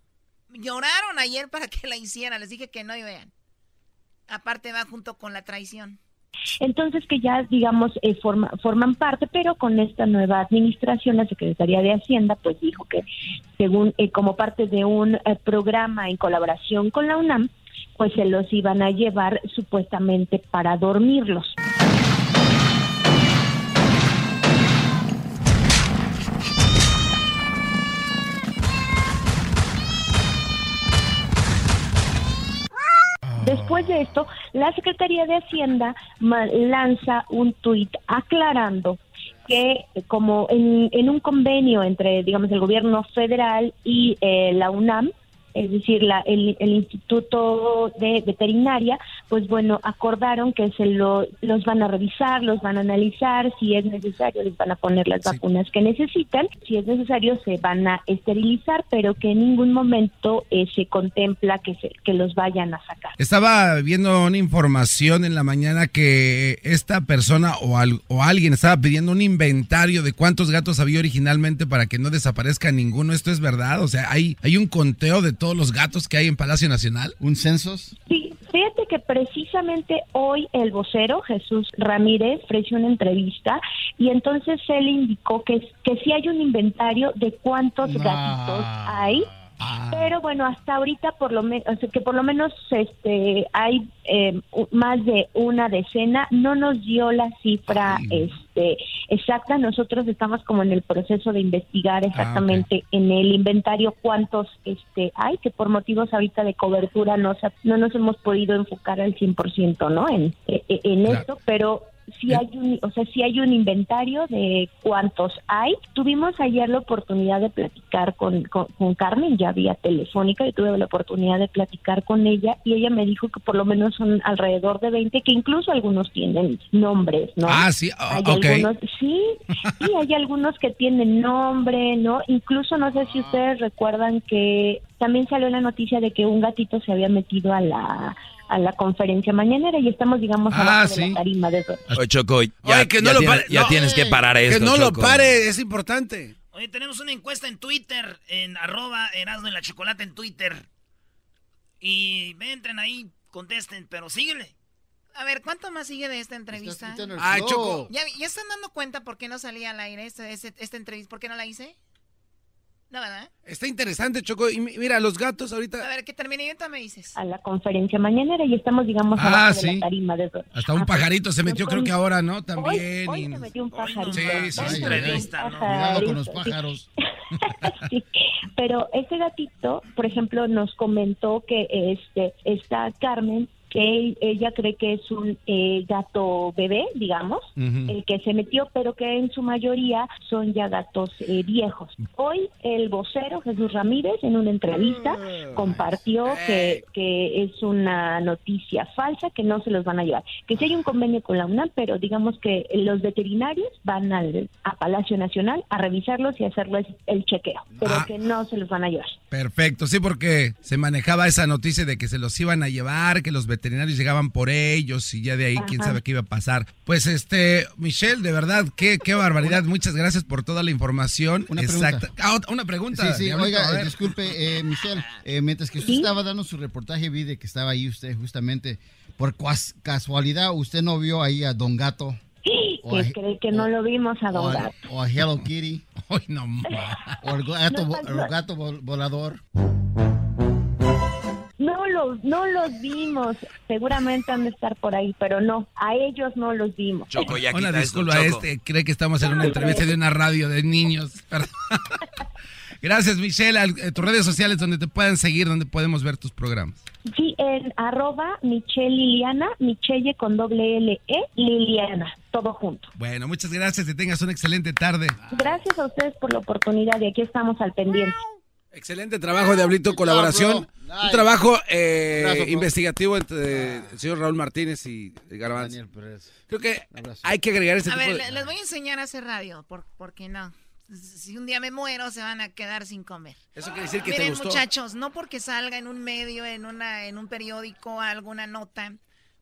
Lloraron ayer para que la hicieran, les dije que no y vean. Aparte va junto con la traición. Entonces que ya, digamos, eh, forma- forman parte, pero con esta nueva administración, la Secretaría de Hacienda, pues dijo que según eh, como parte de un eh, programa en colaboración con la UNAM, pues se los iban a llevar supuestamente para dormirlos. Después de esto, la Secretaría de Hacienda lanza un tuit aclarando que como en, en un convenio entre, digamos, el gobierno federal y eh, la UNAM, es decir, la, el, el Instituto de Veterinaria, pues bueno, acordaron que se lo, los van a revisar, los van a analizar, si es necesario les van a poner las vacunas que necesitan, si es necesario se van a esterilizar, pero que en ningún momento eh, se contempla que, se, que los vayan a sacar. Estaba viendo una información en la mañana que esta persona o, al- o alguien estaba pidiendo un inventario de cuántos gatos había originalmente para que no desaparezca ninguno. ¿Esto es verdad? O sea, ¿hay, hay un conteo de todos los gatos que hay en Palacio Nacional? ¿Un censos? Sí, fíjate que precisamente hoy el vocero Jesús Ramírez ofreció una entrevista y entonces él indicó que, que sí hay un inventario de cuántos gatitos hay. Pero bueno, hasta ahorita por lo menos, que por lo menos este hay eh, más de una decena, no nos dio la cifra este exacta. Nosotros estamos como en el proceso de investigar exactamente en el inventario cuántos este hay, que por motivos ahorita de cobertura no no nos hemos podido enfocar al 100%, ¿no? En e- e- en Claro. esto, pero sí hay un, o sea, sí hay un inventario de cuántos hay. Tuvimos ayer la oportunidad de platicar con, con, con Carmen, ya vía telefónica, y tuve la oportunidad de platicar con ella y ella me dijo que por lo menos son alrededor de 20, que incluso algunos tienen nombres, ¿no? Ah, sí, ah, Hay ok. algunos, sí, sí, hay algunos que tienen nombre, ¿no? Incluso no sé si ustedes recuerdan que también salió la noticia de que un gatito se había metido a la a la conferencia mañanera y estamos digamos Ah, abajo de sí. la tarima de Oye, Choco, ya, Oye, que no ya lo tienes, ya no. tienes que parar Que esto, no lo pare, es importante. Oye, tenemos una encuesta en Twitter, en arroba Erasmo y la Chocolate en Twitter. Y entren ahí, contesten, pero síguele. A ver, ¿cuánto más sigue de esta entrevista? Ay. Choco. ¿Ya, ya están dando cuenta por qué no salía al aire esta, esta, esta entrevista? ¿Por qué no la hice? No, ¿verdad? Está interesante, Choco. Y mi- mira, los gatos ahorita... A ver, que termine y ahorita me dices. a la conferencia mañanera y estamos digamos Ah, abajo de sí. la tarima de Hasta un pajarito se metió, creo que ahora, ¿no? También. Hoy, hoy y- se metió un pajarito. Sí, sí, sí. metió un Cuidado con los pajarito, sí. pájaros. Sí, pero ese gatito, por ejemplo, nos comentó que este está Carmen que ella cree que es un eh, gato bebé, digamos, el que se metió, pero que en su mayoría son ya gatos eh, viejos. Hoy el vocero Jesús Ramírez en una entrevista compartió que, que es una noticia falsa, que no se los van a llevar, que sí hay un convenio con la UNAM, pero digamos que los veterinarios van al, a Palacio Nacional a revisarlos y hacerles el chequeo, pero Ah. que no se los van a llevar. Perfecto, sí, porque se manejaba esa noticia de que se los iban a llevar, que los veterinarios llegaban por ellos y ya de ahí quién sabe qué iba a pasar. Pues este, Michelle, de verdad, qué, qué barbaridad. Muchas gracias por toda la información. Una exacta. pregunta. Ah, una pregunta. Sí, sí, oiga, a eh, disculpe, eh, Michelle, eh, mientras que usted estaba dando su reportaje, vi de que estaba ahí usted justamente, por cuas- casualidad, usted no vio ahí a Don Gato O a- Que cree que no lo vimos a o Don a, Gato. o a Hello Kitty. Ay, no, o el gato, No, el gato vol- volador. No los, no los vimos. Seguramente han de estar por ahí, pero no, a ellos no los vimos. Choco, ya esto, disculpa, Choco. este cree que estamos en una entrevista de una radio de niños. Perdón. Gracias, Michelle. Al- eh, tus redes sociales donde te puedan seguir, donde podemos ver tus programas. Sí, en arroba Michelle Liliana, Michelle con doble L E, Liliana, todo junto. Bueno, muchas gracias. Que tengas una excelente tarde. Gracias a ustedes por la oportunidad y aquí estamos al pendiente. Excelente trabajo, Diablito, colaboración. Un trabajo eh, investigativo entre el señor Raúl Martínez y Garbanzo. Creo que hay que agregar ese A tipo ver, de... les voy a enseñar a hacer radio, por, porque no. Si un día me muero, se van a quedar sin comer. Eso quiere decir que te Miren, gustó. muchachos, no porque salga en un medio, en una, en un periódico, alguna nota,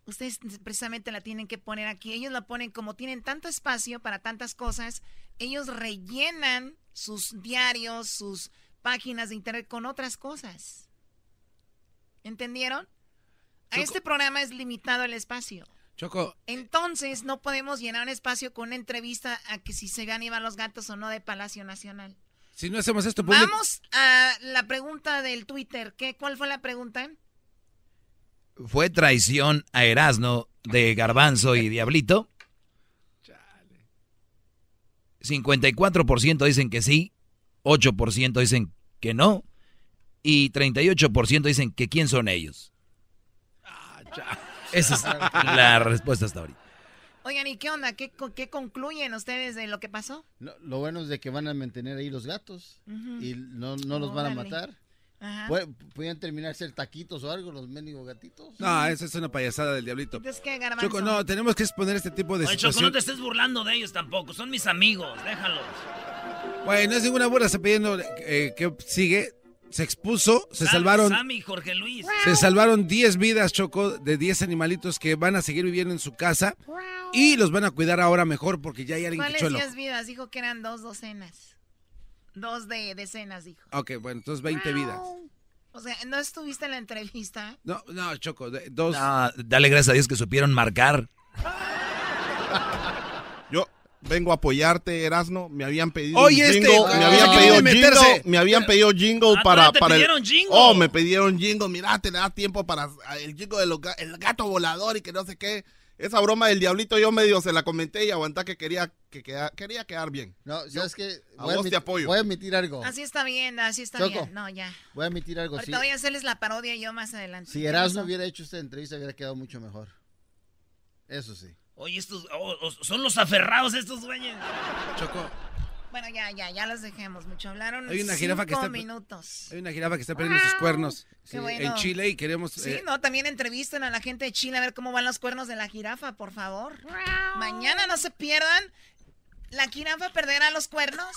ustedes precisamente la tienen que poner aquí. Ellos la ponen como tienen tanto espacio para tantas cosas, ellos rellenan sus diarios, sus páginas de internet con otras cosas. ¿Entendieron? A Choco- este programa es limitado el espacio. Choco, Entonces no podemos llenar un espacio con una entrevista a que si se van van los gatos o no de Palacio Nacional. si no hacemos esto. Vamos a la pregunta del Twitter. ¿Qué, ¿Cuál fue la pregunta? ¿Fue traición a Erasno de Garbanzo y Diablito? 54% dicen que sí, 8% dicen que no y 38% dicen que quién son ellos. Esa es la respuesta hasta ahorita. Oigan, ¿y qué onda? ¿Qué, qué concluyen ustedes de lo que pasó? Lo, lo bueno es de que van a mantener ahí los gatos Ujú. y no, no los van a matar. Ajá. Podían terminar ser taquitos o algo, los mendigos gatitos. No, esa es una payasada del Diablito. Choco, no, tenemos que exponer este tipo de Oye, Choco, no situación. te estés burlando de ellos tampoco. Son mis amigos. Déjalos. Güey, no es ninguna burla, está pidiendo eh, que sigue. Se expuso, se salvaron... Sammy Jorge Luis. Se salvaron 10 vidas, Choco, de 10 animalitos que van a seguir viviendo en su casa y los van a cuidar ahora mejor porque ya hay alguien que ¿Cuáles echó el 10 ojo. vidas? Dijo que eran dos docenas. Dos de decenas, dijo. Ok, bueno, entonces 20 vidas. O sea, ¿no estuviste en la entrevista? No, no, Choco, de- dos. No, dale gracias a Dios que supieron marcar. Vengo a apoyarte, Erasno. Me habían pedido Oye, un este, jingle, ah, me habían pedido jingle, me habían pedido jingle Ah, para, te para el- pidieron jingle. Oh, me pidieron jingle. Mira, te da tiempo para el jingle del el gato volador y que no sé qué. Esa broma del diablito yo medio se la comenté y aguantá que quería que queda- quería quedar bien. No, ¿sabes qué? A Voy a, vos te admit- apoyo. voy a admitir algo. Así está bien, así está Choco. bien. No, ya. Voy a admitir algo. Ahorita sí. voy a hacerles la parodia yo más adelante. Si ¿Qué Erasmo hubiera hecho esta entrevista, hubiera quedado mucho mejor. Eso sí. Oye, estos oh, oh, son los aferrados estos dueños. Choco, Bueno, ya, ya, ya los dejemos. Mucho hablaron. hay una jirafa que cinco está. minutos. Hay una jirafa que está perdiendo sus cuernos Qué sí, bueno. en Chile y queremos. Sí, eh, no, también entrevisten a la gente de Chile a ver cómo van los cuernos de la jirafa, por favor. Mañana no se pierdan. ¿La jirafa perderá los cuernos?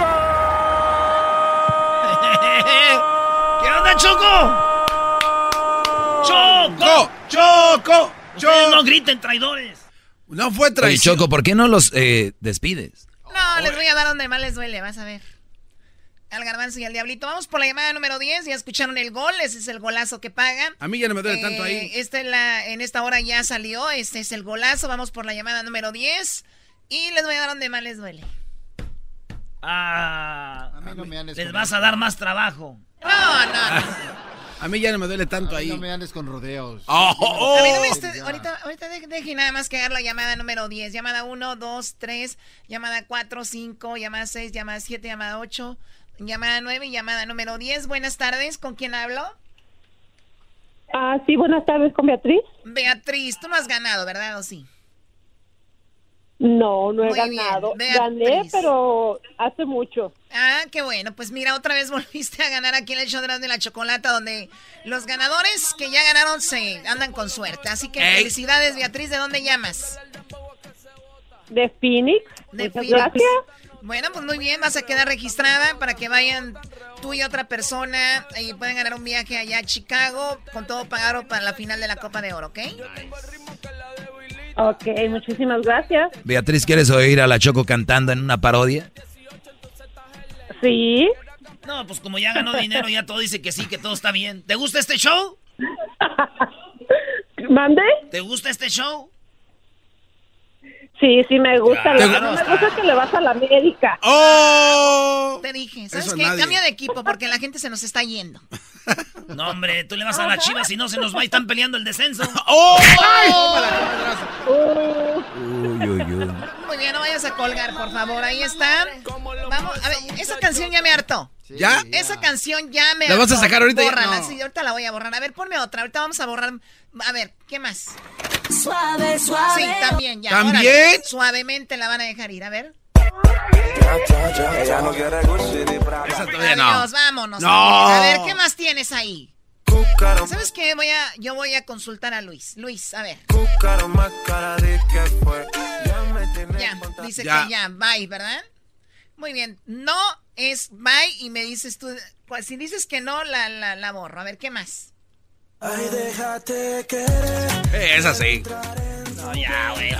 ¿Qué onda, Choco? ¡Choco! ¡Choco! Ustedes no griten, traidores. No fue Oye, traición. Choco, ¿por qué no los eh, despides? No, les voy a dar donde más les duele, vas a ver. Al garbanzo y al diablito. Vamos por la llamada número 10. Ya escucharon el gol. Ese es el golazo que paga. A mí ya no me duele tanto Eh, ahí. Esta es la, en esta hora ya salió. Este es el golazo. Vamos por la llamada número 10. Y les voy a dar donde más les duele. Ah, A mí no me andes les con vas a dar más trabajo. No, no. A mí ya no me duele tanto ahí. No me andes con rodeos. Oh, oh, A mí no me oh. esté- ahorita, ahorita de- dejen nada más que dar la llamada número 10. Llamada 1, 2, 3, llamada 4, 5, llamada 6, llamada 7, llamada 8, llamada 9 y llamada número 10. Buenas tardes, ¿con quién hablo? Ah, sí, buenas tardes con Beatriz. Beatriz, tú no has ganado, ¿verdad o sí? No, no he Muy ganado. Gané, pero hace mucho. Ah, qué bueno. Pues mira, otra vez volviste a ganar aquí en el show de la Chocolata, donde los ganadores que ya ganaron se andan con suerte. Así que Ey. felicidades, Beatriz. ¿De dónde llamas? De Phoenix. De Muchas Phoenix. gracias. Bueno, pues muy bien, vas a quedar registrada para que vayan tú y otra persona y puedan ganar un viaje allá a Chicago con todo pagado para la final de la Copa de Oro, ¿ok? Ok, muchísimas gracias. Beatriz, ¿quieres oír a la Choco cantando en una parodia? Sí. No, pues como ya ganó dinero, ya todo dice que sí, que todo está bien. ¿Te gusta este show? ¿Mande? ¿Te gusta este show? Sí, sí me gusta. Claro. Que no me gusta que le vas a la América. ¡Oh! Te dije, ¿sabes Eso qué? nadie. Cambia de equipo porque la gente se nos está yendo. No, hombre, tú le vas a las chivas y no se nos va y están peleando el descenso. ¡Oh! Uy, uy, uy. Muy bien, no vayas a colgar, por favor. Ahí está. Vamos, a ver, esa canción ya me hartó. ¿Ya? Esa canción ya me ¿La vas a hartó. sacar ahorita? Bórrala, No. sí, ahorita la voy a borrar. A ver, ponme otra. Ahorita vamos a borrar. A ver, ¿qué más? Suave, suave. Sí, también, ya. ¿También? órale. Suavemente la van a dejar ir. A ver. Ella no quiere. Esa todavía no. Adiós, vámonos. No. A ver, ¿qué más tienes ahí? ¿Sabes qué? Voy a, yo voy a consultar a Luis. Luis, a ver. Ya, dice Ya. que ya, bye, ¿verdad? Muy bien. No es bye y me dices tú, pues si dices que no, la, la, la borro. A ver, ¿qué más? Ay, déjate querer. Eh, esa sí. No, ya, güey.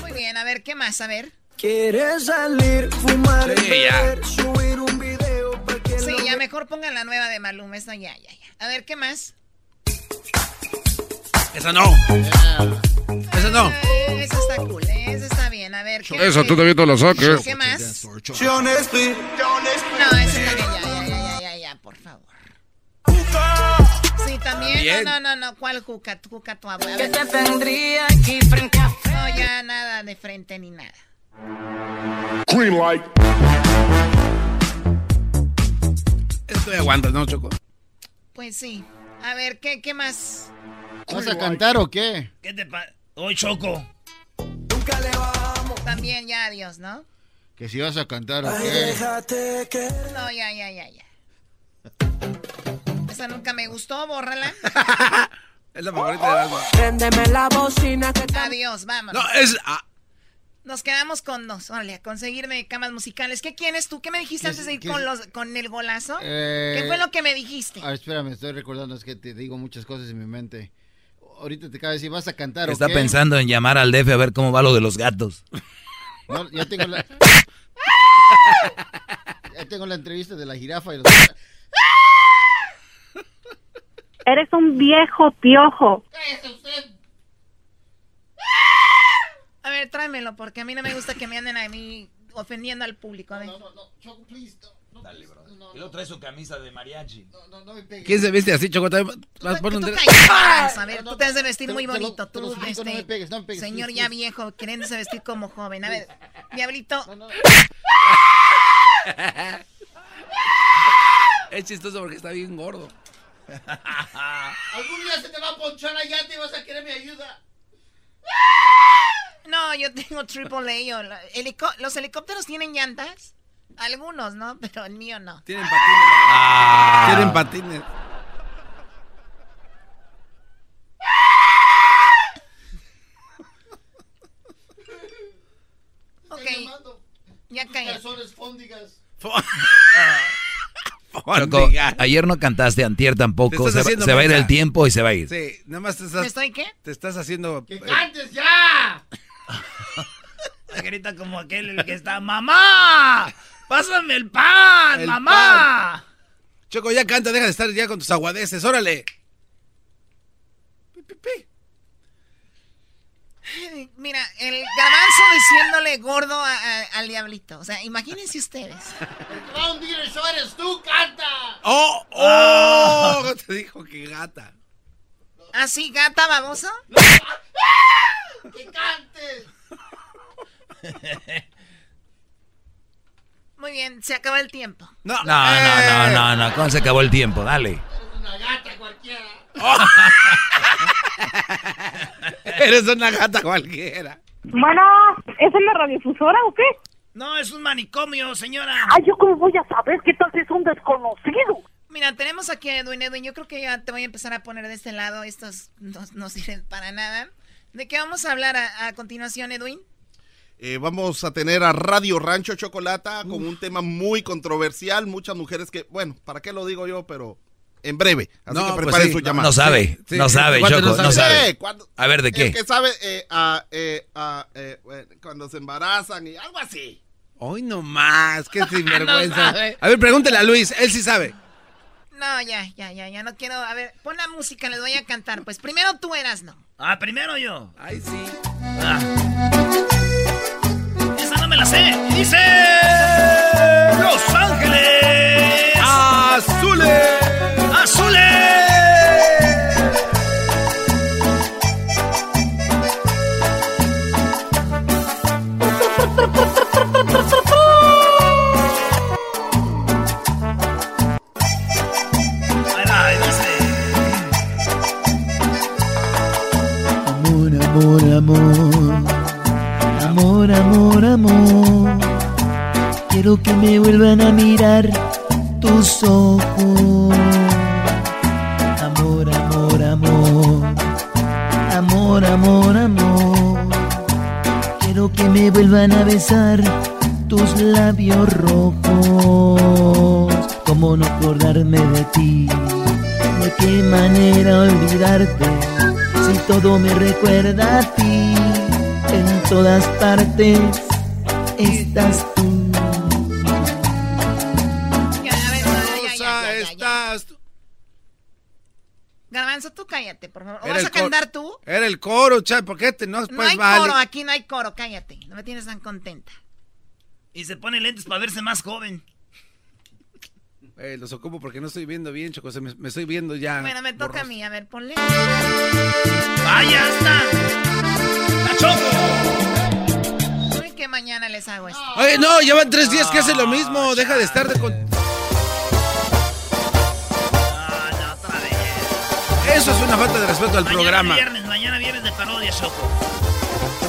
Muy bien, a ver, ¿qué más? A ver. Quieres salir, fumar, Sí, ya. beber, subir un video para que Sí, ya mejor pongan la nueva de Maluma. Esta ya, ya, ya. A ver, ¿qué más? Esa no. Esa no. Eh, esa está cool, eh, esa está bien. A ver, ¿qué Esa tú también te la saques. ¿Qué más? No, esa también, ya, ya, ya, ya, ya, ya, por favor. Sí, también. No, no, no, no. ¿Cuál juca? Juca tu abuela. Que te tendría aquí frente a No, ya nada de frente ni nada. Green light. Esa todavía aguantas, ¿no, Choco? Pues sí. A ver, ¿qué, qué más? ¿Vas a cantar o qué? ¿Qué te pasa? Hoy Choco. También ya adiós, ¿no? Que si vas a cantar o Ay, qué. déjate querer. No, ya, ya, ya, ya. Esa nunca me gustó, bórrala. Es la favorita de algo. Préndeme la bocina que te... Adiós, vámonos. No, es. ah, Nos quedamos con dos. Órale, a conseguirme camas musicales. ¿Qué quieres tú? ¿Qué me dijiste ¿Qué antes de ir qué con, los, con el golazo? Eh, ¿Qué fue lo que me dijiste? Ah, espérame, estoy recordando, es que te digo muchas cosas en mi mente. Ahorita te acabo de decir, ¿vas a cantar Está o qué? pensando en llamar al DF a ver cómo va lo de los gatos. No, ya tengo la... ya tengo la entrevista de la jirafa y los... Eres un viejo piojo. A ver, tráemelo, porque a mí no me gusta que me anden a mí ofendiendo al público. A ver. Dale, bro. Y luego trae su camisa de mariachi. ¿Quién se viste así, Choco? También Vas a poner un Tú dre- callas, a ver, tú te has de vestir muy bonito. Tú, este, no me pegues, no me pegues, señor please, ya please. viejo, queriéndose vestir como joven. A ver, diablito. Es chistoso porque está bien gordo. Algún día se te va a ponchar la llanta y vas a querer mi ayuda. No, yo tengo triple A. helico- ¿Los helicópteros tienen llantas? Algunos, ¿no? Pero el mío no. Tienen patines. Ah. Tienen patines. Ok, ya cállate. Calzones fóndigas. Choco, ayer no cantaste, antier tampoco. Se, va- haciendo se va a ir el tiempo y se va a ir. Sí, nada más te ¿Me estás, estoy qué? te estás haciendo. ¡Que eh, cantes ya! Grita como aquel el que está, ¡Mamá! ¡Pásame el pan, El mamá! Choco, ya canta, deja de estar ya con tus aguadeces, órale. Pi, pi, pi. Mira, el garbanzo diciéndole gordo a- a- al diablito. O sea, imagínense ustedes. Va a hundir el show, eres tú, canta. ¡Oh! ¡Oh! Te dijo que gata. ¿Así, gata baboso? ¡Que cantes! Muy bien, se acaba el tiempo. No, No, no, no, no, no. ¿Cómo se acabó el tiempo? Dale. Una gata cualquiera. Eres una gata cualquiera. Bueno, ¿es en la radiodifusora o qué? No, es un manicomio, señora. Ay, ¿yo cómo voy a saber qué tal si es un desconocido? Mira, tenemos aquí a Edwin. Edwin, yo creo que ya te voy a empezar a poner de este lado. Estos no, no sirven para nada. ¿De qué vamos a hablar a, a continuación, Edwin? Eh, vamos a tener a Radio Rancho Chocolata con un tema muy controversial. Muchas mujeres que, bueno, ¿para qué lo digo yo? Pero en breve. Así No, que pues preparen sí. su No, llamada. No sabe, Sí, sí, no sabe, ¿cuánto Choco, no no sabe? Eh, cuando- A ver, ¿de El qué? que sabe eh, ah, eh, eh, cuando se embarazan y algo así. Hoy no más, qué sinvergüenza. No a ver, pregúntele a Luis, él sí sabe. No, ya, ya, ya, ya no quiero. A ver, pon la música, les voy a cantar. Pues primero tú eras, no. Ah, primero yo. Ay, sí. Ah. me la sé. Dice... recuerda a ti, en todas partes estás tú. estás tú. Garbanzo, tú cállate, por favor. ¿O Era vas a cantar tú? Era el coro, chay, ¿por qué te no No pues hay vale? coro, aquí no hay coro, cállate. No me tienes tan contenta. Y se pone lentes para verse más joven. Eh, los ocupo porque no estoy viendo bien, Choco, se me, me estoy viendo ya. Bueno, me toca a mí, a ver, ponle. ¡Vaya, está! ¡La Uy, que mañana les hago esto. Oye, no, llevan tres días que hace lo mismo, deja de estar de con... Eso es una falta de respeto al Mañana programa. viernes, mañana viernes de parodia, Choco.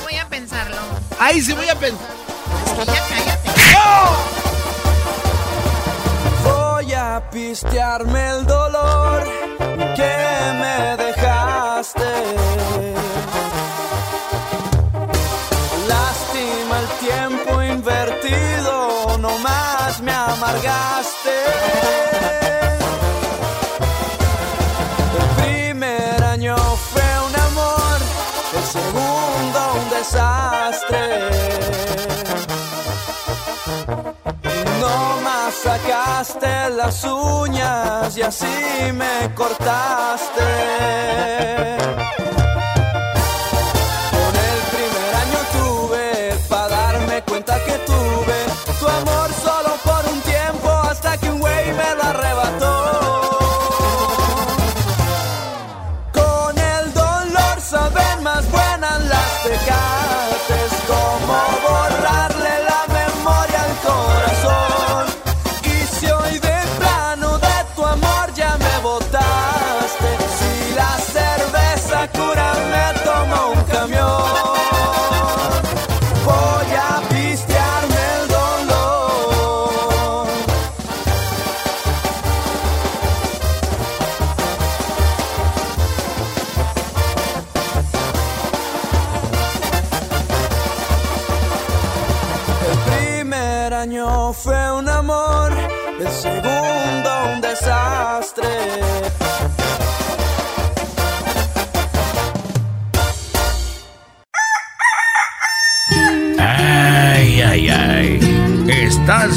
Voy a pensarlo. Ay, sí voy a pensar. Ya cállate. Voy pistearme el dolor que me dejaste. Lástima el tiempo invertido, no más me amargaste. El primer año fue un amor, el segundo un desastre. No más sacaste las uñas y así me cortaste.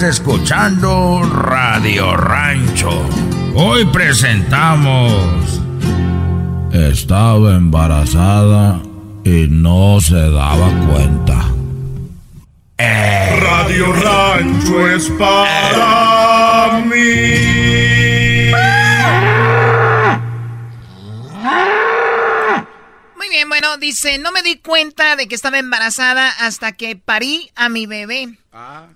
Estás escuchando Radio Rancho. Hoy presentamos... Estaba embarazada y no se daba cuenta. Radio Rancho es para mí. Muy bien, bueno, dice, no me di cuenta de que estaba embarazada hasta que parí a mi bebé.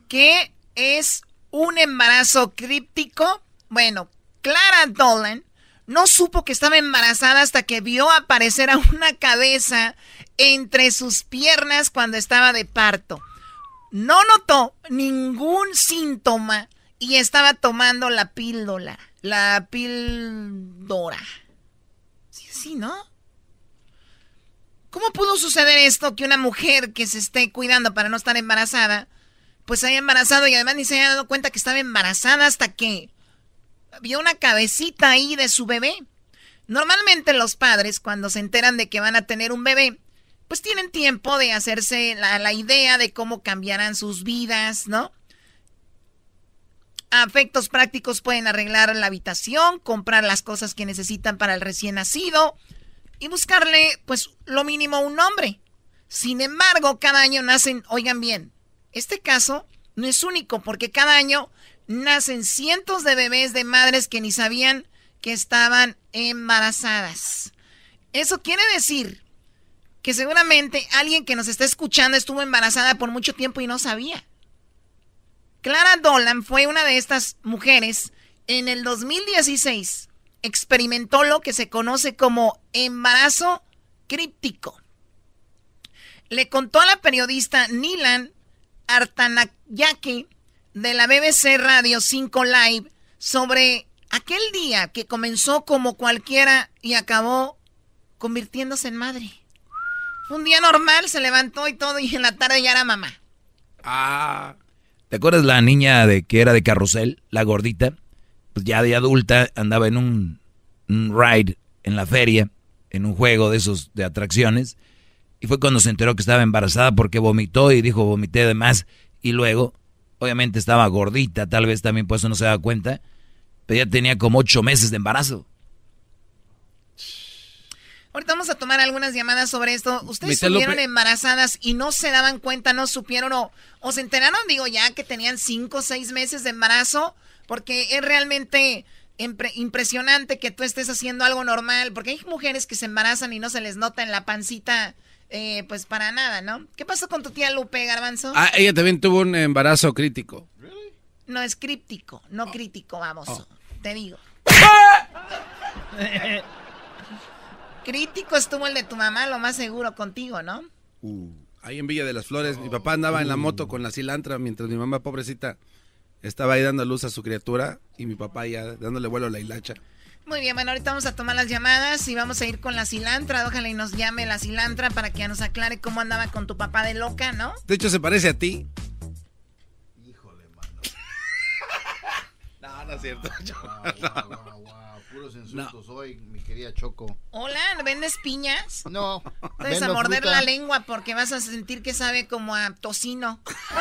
¿Qué es un embarazo críptico? Bueno, Clara Dolan no supo que estaba embarazada hasta que vio aparecer a una cabeza entre sus piernas cuando estaba de parto. No notó ningún síntoma y estaba tomando la píldora. La píldora. Sí, sí, ¿no? ¿Cómo pudo suceder esto que una mujer que se esté cuidando para no estar embarazada, pues se haya embarazado y además ni se haya dado cuenta que estaba embarazada hasta que vio una cabecita ahí de su bebé? Normalmente los padres cuando se enteran de que van a tener un bebé, pues tienen tiempo de hacerse la, la idea de cómo cambiarán sus vidas, ¿no? A efectos prácticos pueden arreglar la habitación, comprar las cosas que necesitan para el recién nacido y buscarle, pues, lo mínimo un nombre. Sin embargo, cada año nacen, oigan bien, Este caso no es único porque cada año nacen cientos de bebés de madres que ni sabían que estaban embarazadas. Eso quiere decir que seguramente alguien que nos está escuchando estuvo embarazada por mucho tiempo y no sabía. Clara Dolan fue una de estas mujeres. En el 2016 experimentó lo que se conoce como embarazo críptico. Le contó a la periodista Nilan Artanayake de la BBC Radio 5 Live sobre aquel día que comenzó como cualquiera y acabó convirtiéndose en madre. Un día normal, se levantó y todo y en la tarde ya era mamá. Ah. ¿Te acuerdas la niña de que era de carrusel, la gordita? Pues ya de adulta andaba en un, ride en la feria, en un juego de esos de atracciones. Y fue cuando se enteró que estaba embarazada porque vomitó y dijo vomité de más. Y luego, obviamente estaba gordita, tal vez también por eso no se daba cuenta. Pero ya tenía como ocho meses de embarazo. Ahorita vamos a tomar algunas llamadas sobre esto. ¿Ustedes estuvieron embarazadas y no se daban cuenta, no supieron o, o se enteraron, digo, ya que tenían cinco o seis meses de embarazo? Porque es realmente impresionante que tú estés haciendo algo normal, porque hay mujeres que se embarazan y no se les nota en la pancita, eh, pues para nada, ¿no? ¿Qué pasó con tu tía Lupe, Garbanzo? Ah, ella también tuvo un embarazo crítico. No es críptico, no crítico, vamos, oh. te digo. Crítico estuvo el de tu mamá, lo más seguro contigo, ¿no? Uh, ahí en Villa de las Flores, mi papá andaba en la moto con la cilantra mientras mi mamá, pobrecita, estaba ahí dando luz a su criatura y mi papá ya dándole vuelo a la hilacha. Muy bien, bueno, ahorita vamos a tomar las llamadas y vamos a ir con la cilantra. Ojalá y nos llame la cilantra para que nos aclare cómo andaba con tu papá de loca, ¿no? De hecho, se parece a ti. Híjole, mano. no, no es cierto. Puros insultos hoy, mi querida Choco. Hola, ¿vendes piñas? No. Puedes a morder la lengua porque vas a sentir que sabe como a tocino.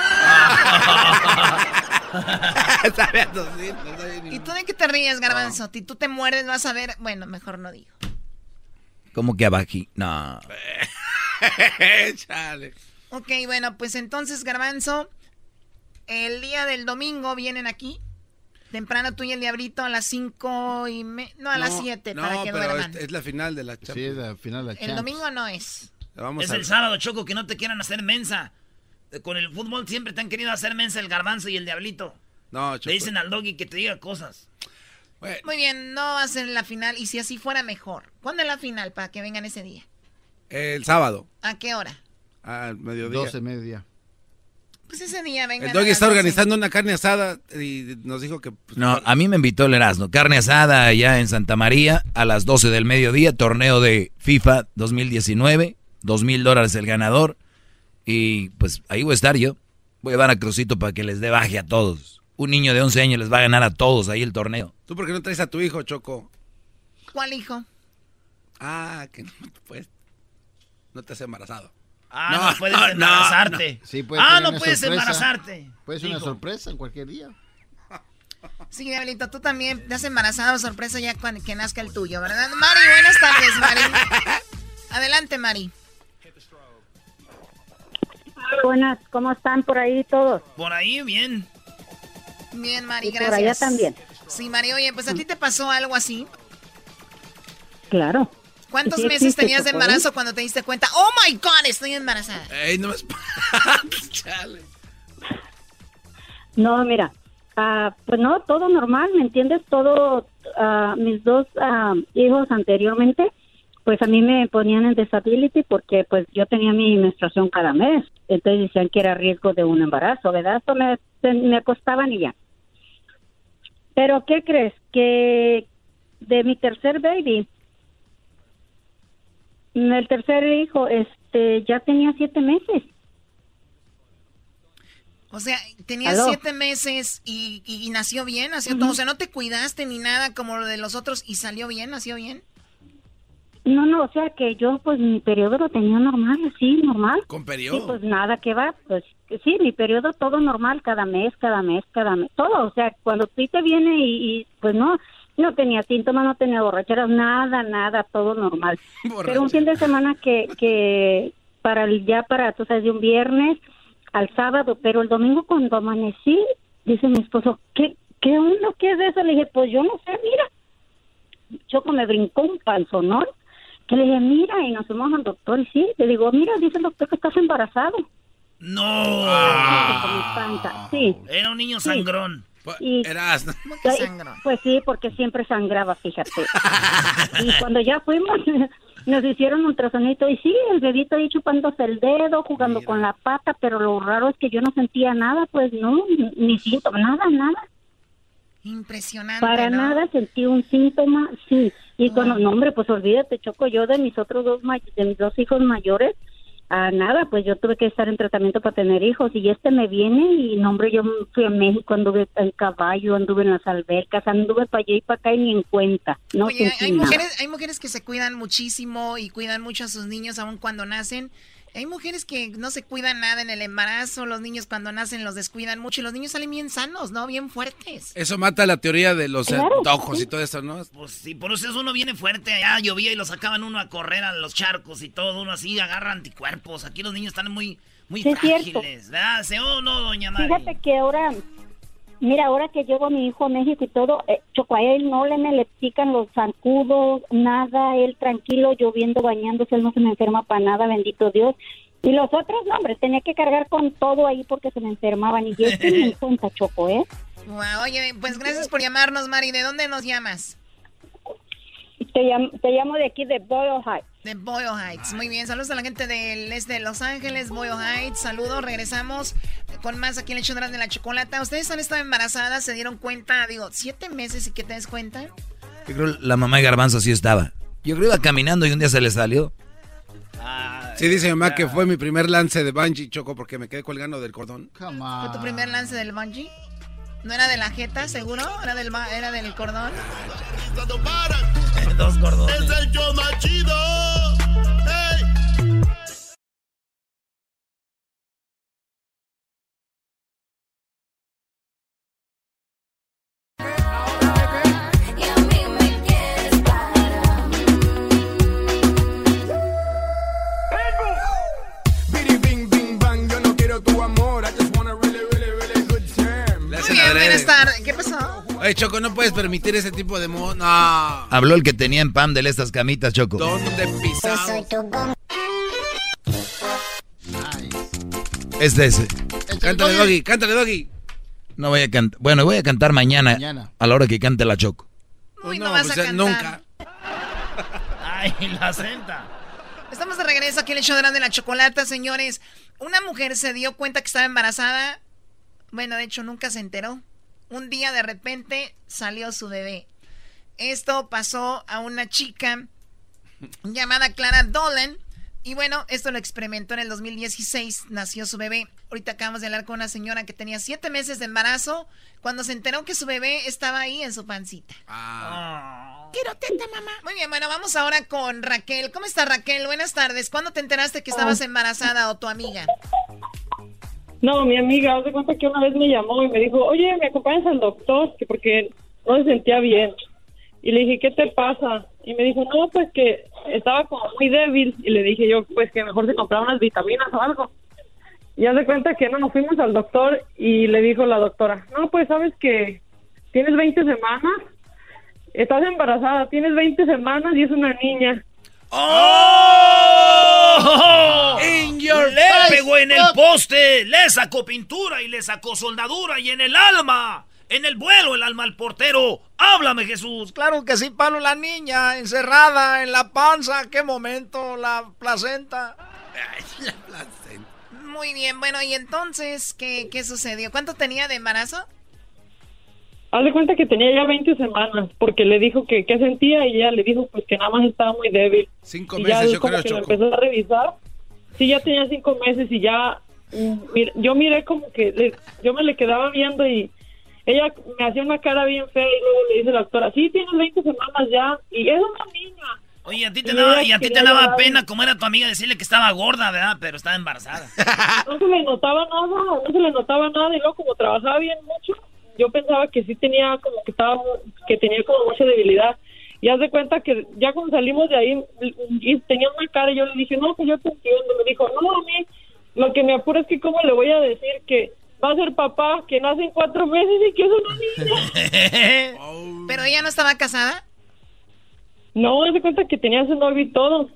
sabe a tocino. ¿Y tú de qué te ríes, Garbanzo? Si tú te muerdes, vas a ver. Bueno, mejor no digo. ¿Cómo que abajo? No. Chale. Ok, bueno, pues entonces, Garbanzo, el día del domingo vienen aquí. Temprano tú y el diablito a las 5 y me... No, a las 7 para que pero Es, es, la final de la Champions. Sí, es la final de la El domingo no es. es el sábado, Choco, que no te quieran hacer mensa. Con el fútbol siempre te han querido hacer mensa el garbanzo y el diablito. No, Choco. Le dicen al doggy que te diga cosas. Muy bien, no va a ser la final. Y si así fuera, mejor. ¿Cuándo es la final para que vengan ese día? El sábado. ¿A qué hora? Al mediodía. 12, mediodía. Pues ese día venga. El doggy está organizando una carne asada y nos dijo que. Pues, no, a mí me invitó el Erasmo. Carne asada allá en Santa María a las 12 del mediodía. Torneo de FIFA 2019. Dos mil dólares el ganador. Y pues ahí voy a estar yo. Voy a dar a Crucito para que les dé baje a todos. Un niño de 11 años les va a ganar a todos ahí el torneo. ¿Tú por qué no traes a tu hijo, Choco? ¿Cuál hijo? Ah, que no, pues, no te has embarazado. Ah, no, puedes embarazarte. Sí, ah, no puedes embarazarte. Puede ser una sorpresa en cualquier día. Sí, Diablito, tú también te has embarazado sorpresa ya cuando que nazca el tuyo, ¿verdad? Mari, buenas tardes, Mari. Adelante, Mari. Buenas, ¿cómo están por ahí todos? Por ahí, bien. Bien, Mari, gracias. Por allá también. Sí, Mari, oye, pues a ti te pasó algo así. Claro. ¿Cuántos meses tenías de embarazo cuando te diste cuenta? Oh my God, estoy embarazada. Ey, no me Chale. No, mira, uh, pues no, todo normal, ¿me entiendes? Todo, uh, mis dos uh, hijos anteriormente, pues a mí me ponían en disability porque pues yo tenía mi menstruación cada mes. Entonces decían que era riesgo de un embarazo, ¿verdad? Eso me, me acostaban y ya. Pero ¿qué crees? Que de mi tercer baby, el tercer hijo, este, ya tenía siete meses. O sea, tenía siete meses y, nació bien, nació todo. O sea, no te cuidaste ni nada como lo de los otros y salió bien, nació bien. No, no, o sea que yo pues mi periodo lo tenía normal, sí, normal. ¿Con periodo? Sí, pues nada que va, pues sí, mi periodo todo normal, cada mes, cada mes, cada mes, todo. O sea, cuando tú te viene y, y pues no, no tenía síntomas, no tenía borracheras, nada, nada, todo normal. Pero un fin de semana que, que para el, ya para, tú sabes, de un viernes, al sábado, pero el domingo cuando amanecí, dice mi esposo, ¿qué, qué onda? ¿Qué es eso? Le dije, pues yo no sé, mira. Choco me brincó un panzonón, que le dije, mira, y nos fuimos al doctor, y sí, le digo, mira, dice el doctor que estás embarazado. No. Sí. Era un niño Sí. Sangrón. Y- Eras. Pues, pues sí, porque siempre sangraba, fíjate. y cuando ya fuimos, nos hicieron un ultrasonito y sí, el bebito ahí chupándose el dedo, jugando con la pata, pero lo raro es que yo no sentía nada, pues no, ni- ni síntoma, nada, nada. Impresionante. Para ¿no? nada sentí un síntoma, sí. Y cuando, no, hombre, pues olvídate, choco yo de mis otros dos, de mis dos hijos mayores, a nada, pues yo tuve que estar en tratamiento para tener hijos y este me viene y, no, hombre, yo fui a México, anduve en caballo, anduve en las albercas, anduve para allá y para acá y ni en cuenta. No Oye, hay mujeres, hay mujeres que se cuidan muchísimo y cuidan mucho a sus niños aun cuando nacen. Hay mujeres que no se cuidan nada en el embarazo, los niños cuando nacen los descuidan mucho y los niños salen bien sanos, ¿no? Bien fuertes. Eso mata la teoría de los Claro, antojos sí. y todo eso, ¿no? Pues sí, por eso es uno viene fuerte. Allá llovía y lo sacaban uno a correr a los charcos y todo. Uno así agarra anticuerpos. Aquí los niños están muy, muy Sí, es cierto. frágiles. ¿Verdad? ¿Sí o no, doña Mari? Fíjate que ahora, mira, ahora que llevo a mi hijo a México y todo, eh, Choco, a él no le me le pican los zancudos, nada, él tranquilo, lloviendo, bañándose, él no se me enferma para nada, bendito Dios. Y los otros, no, hombre, tenía que cargar con todo ahí porque se me enfermaban. Y yo estoy en cuenta, Choco, ¿eh? Wow, oye, pues gracias por llamarnos, Mari. ¿De dónde nos llamas? Te llamo, te llamo de aquí de Boyle Heights. De Boyle Heights. Muy bien, saludos a la gente del este de Los Ángeles, Boyle Heights. Saludos, regresamos con más aquí en el Chondrán de la Chocolata. ¿Ustedes han estado embarazadas? ¿Se dieron cuenta? Digo, siete meses y que te des cuenta. Yo creo la mamá de Garbanzo sí estaba. Yo creo que iba caminando y un día se le salió. Sí, dice mi mamá que fue mi primer lance de bungee, Choco, porque me quedé colgando del cordón. ¿Fue tu primer lance del bungee? ¿No era de la jeta, seguro? ¿Era del, era del cordón? Dos gordones. Es el yo más Oye, Choco, no puedes permitir ese tipo de mo... No. Habló el que tenía en Pam de estas camitas, Choco. ¿Dónde pisado? Este es. Cántale, Doggy, cántale, Doggy. No voy a cantar. Bueno, voy a cantar mañana, Mañana. a la hora que cante la Choco. Uy, no, no, vas pues a ya cantar. nunca. Ay, la senta. Estamos de regreso aquí en el show de la chocolata, señores. Una mujer se dio cuenta que estaba embarazada. Bueno, de hecho, nunca se enteró. Un día de repente salió su bebé. Esto pasó a una chica llamada Clara Dolan. Y bueno, esto lo experimentó en el 2016. Nació su bebé. Ahorita acabamos de hablar con una señora que tenía siete meses de embarazo cuando se enteró que su bebé estaba ahí en su pancita. Quiero teta, mamá. Muy bien, bueno, vamos ahora con Raquel. ¿Cómo está Raquel? Buenas tardes. ¿Cuándo te enteraste que estabas embarazada o tu amiga? No, mi amiga, haz de cuenta que una vez me llamó y me dijo, oye, ¿me acompañas al doctor? Que porque no se sentía bien. Y le dije, ¿qué te pasa? Y me dijo, no, pues que estaba como muy débil. Y le dije yo, pues que mejor se comprara unas vitaminas o algo. Y haz de cuenta que no, nos fuimos al doctor y le dijo la doctora, no, pues sabes que tienes 20 semanas, estás embarazada, tienes 20 semanas y es una niña. ¡Oh! In your le face, pegó en el poste, le sacó pintura y le sacó soldadura y en el alma, en el vuelo, el alma al portero. Háblame, Jesús. Claro que sí, Pablo, la niña encerrada en la panza. ¿Qué momento? La placenta. Muy bien, bueno, y entonces, ¿qué, qué sucedió? ¿Cuánto tenía de embarazo? Haz de cuenta que tenía ya 20 semanas porque le dijo que qué sentía y ella le dijo pues que nada más estaba muy débil. Cinco y ya meses, él yo como creo, que lo Choco. empezó a revisar. Sí, ya tenía cinco meses y ya mm, yo miré como que le- yo me le quedaba viendo y ella me hacía una cara bien fea y luego le dice la doctora, sí, tienes 20 semanas ya y es una niña. Oye, a ti te daba, y a ti te daba pena, como era tu amiga, decirle que estaba gorda, ¿verdad? Pero estaba embarazada. no se le notaba nada, no se le notaba nada y luego como trabajaba bien mucho, yo pensaba que sí tenía como que estaba, que tenía como mucha debilidad. Y haz de cuenta que ya cuando salimos de ahí y tenía una cara y yo le dije, no, pues yo te entiendo. Me dijo, no, a mí Lo que me apura es que cómo le voy a decir que va a ser papá, que nace en cuatro meses y que es una niña. ¿Pero ella no estaba casada? No, haz de cuenta que tenía su novio y todo.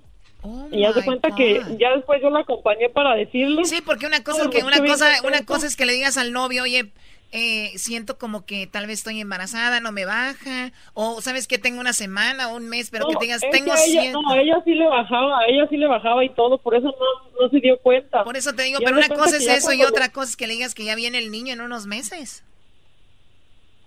y haz de cuenta que ya después yo la acompañé para decirle. Sí, porque una cosa es que una cosa, una cosa es que le digas al novio, oye, eh, siento como que tal vez estoy embarazada, no me baja, o sabes que tengo una semana o un mes, pero que No, te digas, es que tengo a ella, 100. No, a ella sí le bajaba, a ella sí le bajaba y todo, por eso no, no se dio cuenta. Por eso te digo, pero una cosa que es eso y otra cosa es que le digas que ya viene el niño en unos meses.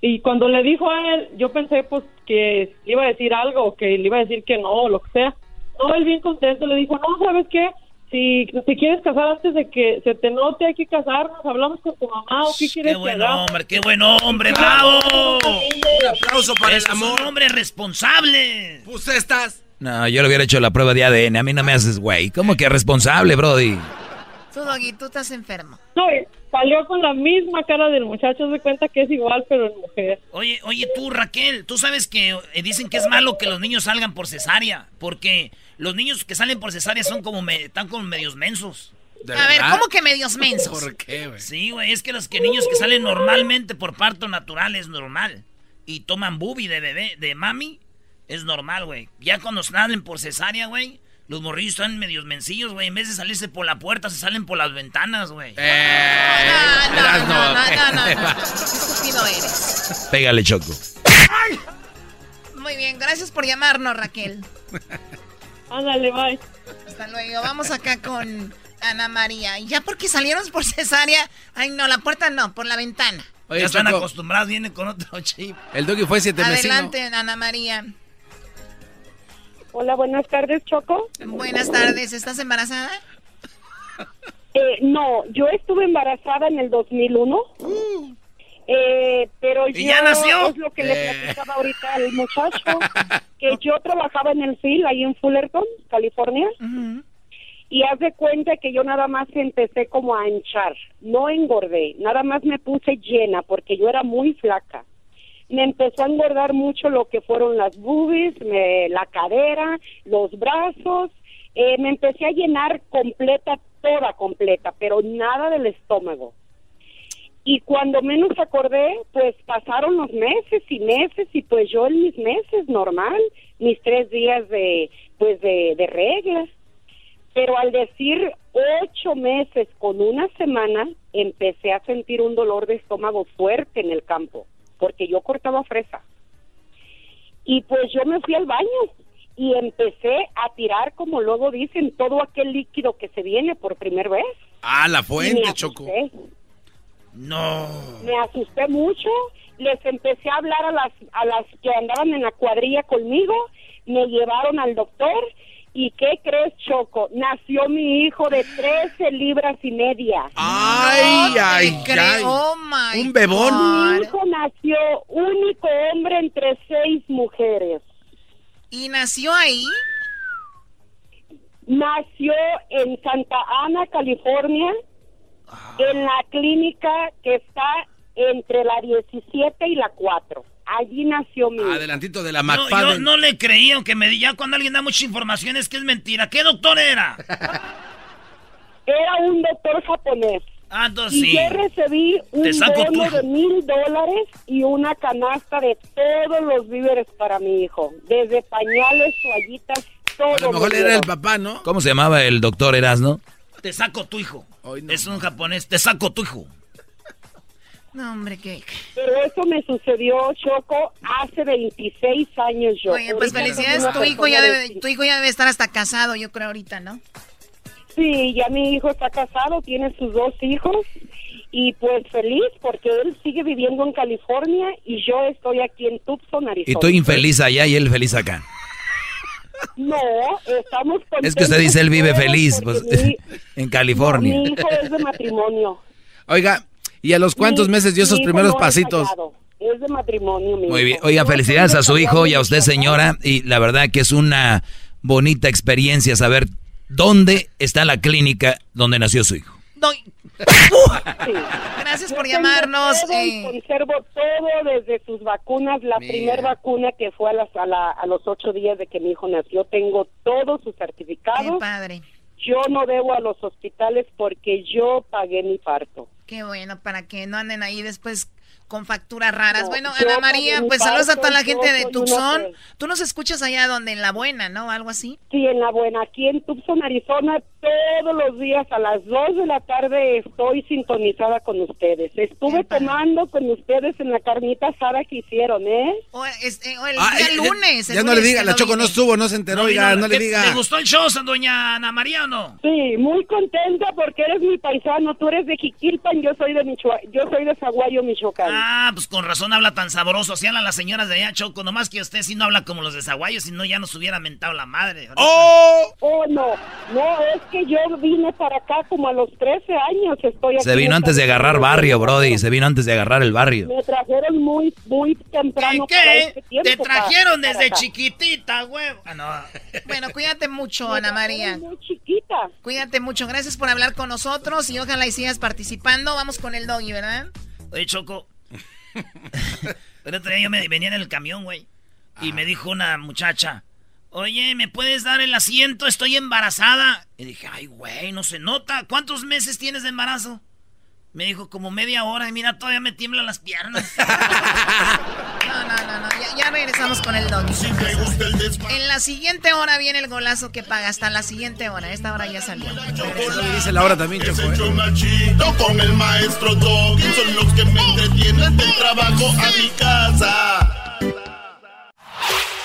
Y cuando le dijo a él, yo pensé pues que le iba a decir algo, que le iba a decir que no, o lo que sea. No, él bien contento le dijo, no, ¿sabes qué? Si te quieres casar antes de que se te note, hay que casarnos, hablamos con tu mamá, o qué quieres Qué buen que hagamos?" hombre, qué buen hombre, bravo. Un aplauso para el amor. Es un hombre responsable. Pues estás. No, yo le hubiera hecho la prueba de ADN. A mí no me haces, güey. ¿Cómo que responsable, Brody? Tú, Doggy, tú estás enfermo. No, salió con la misma cara del muchacho, se cuenta que es igual, pero en mujer. Oye, oye tú, Raquel, tú sabes que eh, dicen que es malo que los niños salgan por cesárea, porque los niños que salen por cesárea son como me- están como medios mensos. A ver, ¿cómo que medios mensos? ¿Por qué, güey? Sí, güey, es que los que niños que salen normalmente por parto natural es normal. Y toman bubi de bebé, de mami, es normal, güey. Ya cuando salen por cesárea, güey, los morrillos están medios mencillos, güey. En vez de salirse por la puerta, se salen por las ventanas, güey. No, no, no, no, no, no. Eres. Pégale, Choco. Muy bien, gracias por llamarnos, Raquel. Ándale, bye. Hasta luego. Vamos acá con Ana María. Y ya porque salieron por cesárea. Ay, no, la puerta no, por la ventana. Oye, ya están Choco. acostumbrados, vienen con otro chip. El doggy fue siete mesino. Adelante, Ana María. Hola, buenas tardes, Choco. Buenas tardes. ¿Estás embarazada? Eh, no, yo estuve embarazada en el 2001. Eh, pero ¿Y yo, ya nació? es lo que le Eh. platicaba ahorita al muchacho, que yo trabajaba en el FIL, ahí en Fullerton, California, y haz de cuenta que yo nada más empecé como a hinchar, no engordé, nada más me puse llena porque yo era muy flaca. Me empezó a engordar mucho lo que fueron las boobies, me- la cadera, los brazos, eh, me empecé a llenar completa, toda completa, pero nada del estómago. Y cuando menos acordé, pues pasaron los meses y meses y pues yo en mis meses normal, mis tres días de pues de, de reglas. Pero al decir ocho meses con una semana, empecé a sentir un dolor de estómago fuerte en el campo, porque yo cortaba fresa. Y pues yo me fui al baño y empecé a tirar, como luego dicen, todo aquel líquido que se viene por primera vez. Ah, la fuente, Choco. No. Me asusté mucho, les empecé a hablar a las a las que andaban en la cuadrilla conmigo, me llevaron al doctor y ¿qué crees, Choco? Nació mi hijo de 13 libras y media. Ay, ay, ay. Oh my Un bebón. Mi hijo nació único hombre entre seis mujeres. ¿Y nació ahí? Nació en Santa Ana, California, en la clínica que está entre la 17 y la 4. Allí nació mi hijo. Adelantito de la No, yo McFadden. no le creía, aunque me ya cuando alguien da mucha información es que es mentira. ¿Qué doctor era? Era un doctor japonés. Ah, entonces y sí. yo recibí un bono de mil dólares y una canasta de todos los víveres para mi hijo. Desde pañales, toallitas, todo. A lo mejor me era el papá, ¿no? ¿Cómo se llamaba el doctor Erasno? Te saco tu hijo. es un japonés. Te saco tu hijo. No, hombre, ¿qué? Pero eso me sucedió, Choco, hace 26 años yo. Oye, pues Ahorita felicidades. Tu hijo, ya debe, tu hijo ya debe estar hasta casado, yo creo, ahorita, ¿no? Sí, ya mi hijo está casado, tiene sus dos hijos y pues feliz porque él sigue viviendo en California y yo estoy aquí en Tucson, Arizona. Y estoy infeliz allá y él feliz acá. No, estamos Es que usted dice él vive feliz pues, mi- en California. Mi hijo es de matrimonio. Oiga, ¿y a los cuántos Mi- meses dio sus primeros no pasitos? Es de matrimonio, mi Muy hijo. bien. Oiga, felicidades a su hijo y a usted, señora. Y la verdad que es una bonita experiencia saber dónde está la clínica donde nació su hijo. Sí. Gracias por llamarnos. y eh, conservo todo desde sus vacunas. La primera vacuna que fue a, las- a la- a los ocho días de que mi hijo nació, tengo todos sus qué certificados. padre. yo no debo a los hospitales porque yo pagué mi parto. Qué bueno, para que no anden ahí después con facturas raras. bueno, Ana María, pues saludos a toda la gente de Tucson. Tú nos escuchas allá donde en La Buena, ¿no? Algo así. Sí, en La Buena, aquí en Tucson, Arizona, todos los días a las 2 de la tarde estoy sintonizada con ustedes. Estuve tomando con ustedes en la carnita asada que hicieron, ¿eh? O, este, el día lunes. Ya, no le diga, la Choco no estuvo, no se enteró, oiga, no, le diga. ¿Te gustó el show, doña Ana María o no? Sí, muy contenta porque eres mi paisano, tú eres de Jiquilpan, yo soy de Michoacán, yo soy de Zaguayo, Michoacán. Ah, pues con razón habla tan sabroso. Así hablan las señoras de allá, Choco. Nomás que usted sí no habla como los de Zaguayo, si no ya nos hubiera mentado la madre. ¡Oh! ¡Oh, no! No, es que yo vine para acá como a los 13 años. Estoy Se vino antes de agarrar barrio, Brody. Se vino antes de agarrar el barrio. Me trajeron muy, muy temprano. ¿Qué? Este Te trajeron desde chiquitita, huevo. Ah, no. Bueno, cuídate mucho, Ana María. Muy chiquita. Cuídate mucho. Gracias por hablar con nosotros y ojalá y sigas participando. Vamos con el doggy, ¿verdad? Oye, Choco, el otro día yo me venía en el camión, güey. Y me dijo una muchacha, oye, ¿me puedes dar el asiento? Estoy embarazada. Y dije, ay, güey, no se nota. ¿Cuántos meses tienes de embarazo? Me dijo como media hora y mira, todavía me tiemblan las piernas. no, no, no, no. Ya, regresamos con el don. en la siguiente hora viene el golazo que paga. Hasta la siguiente hora. Esta hora ya salió. dice la hora también, Choco. ¿eh? con el maestro Doggy. Son los que me entretienen del trabajo a mi casa.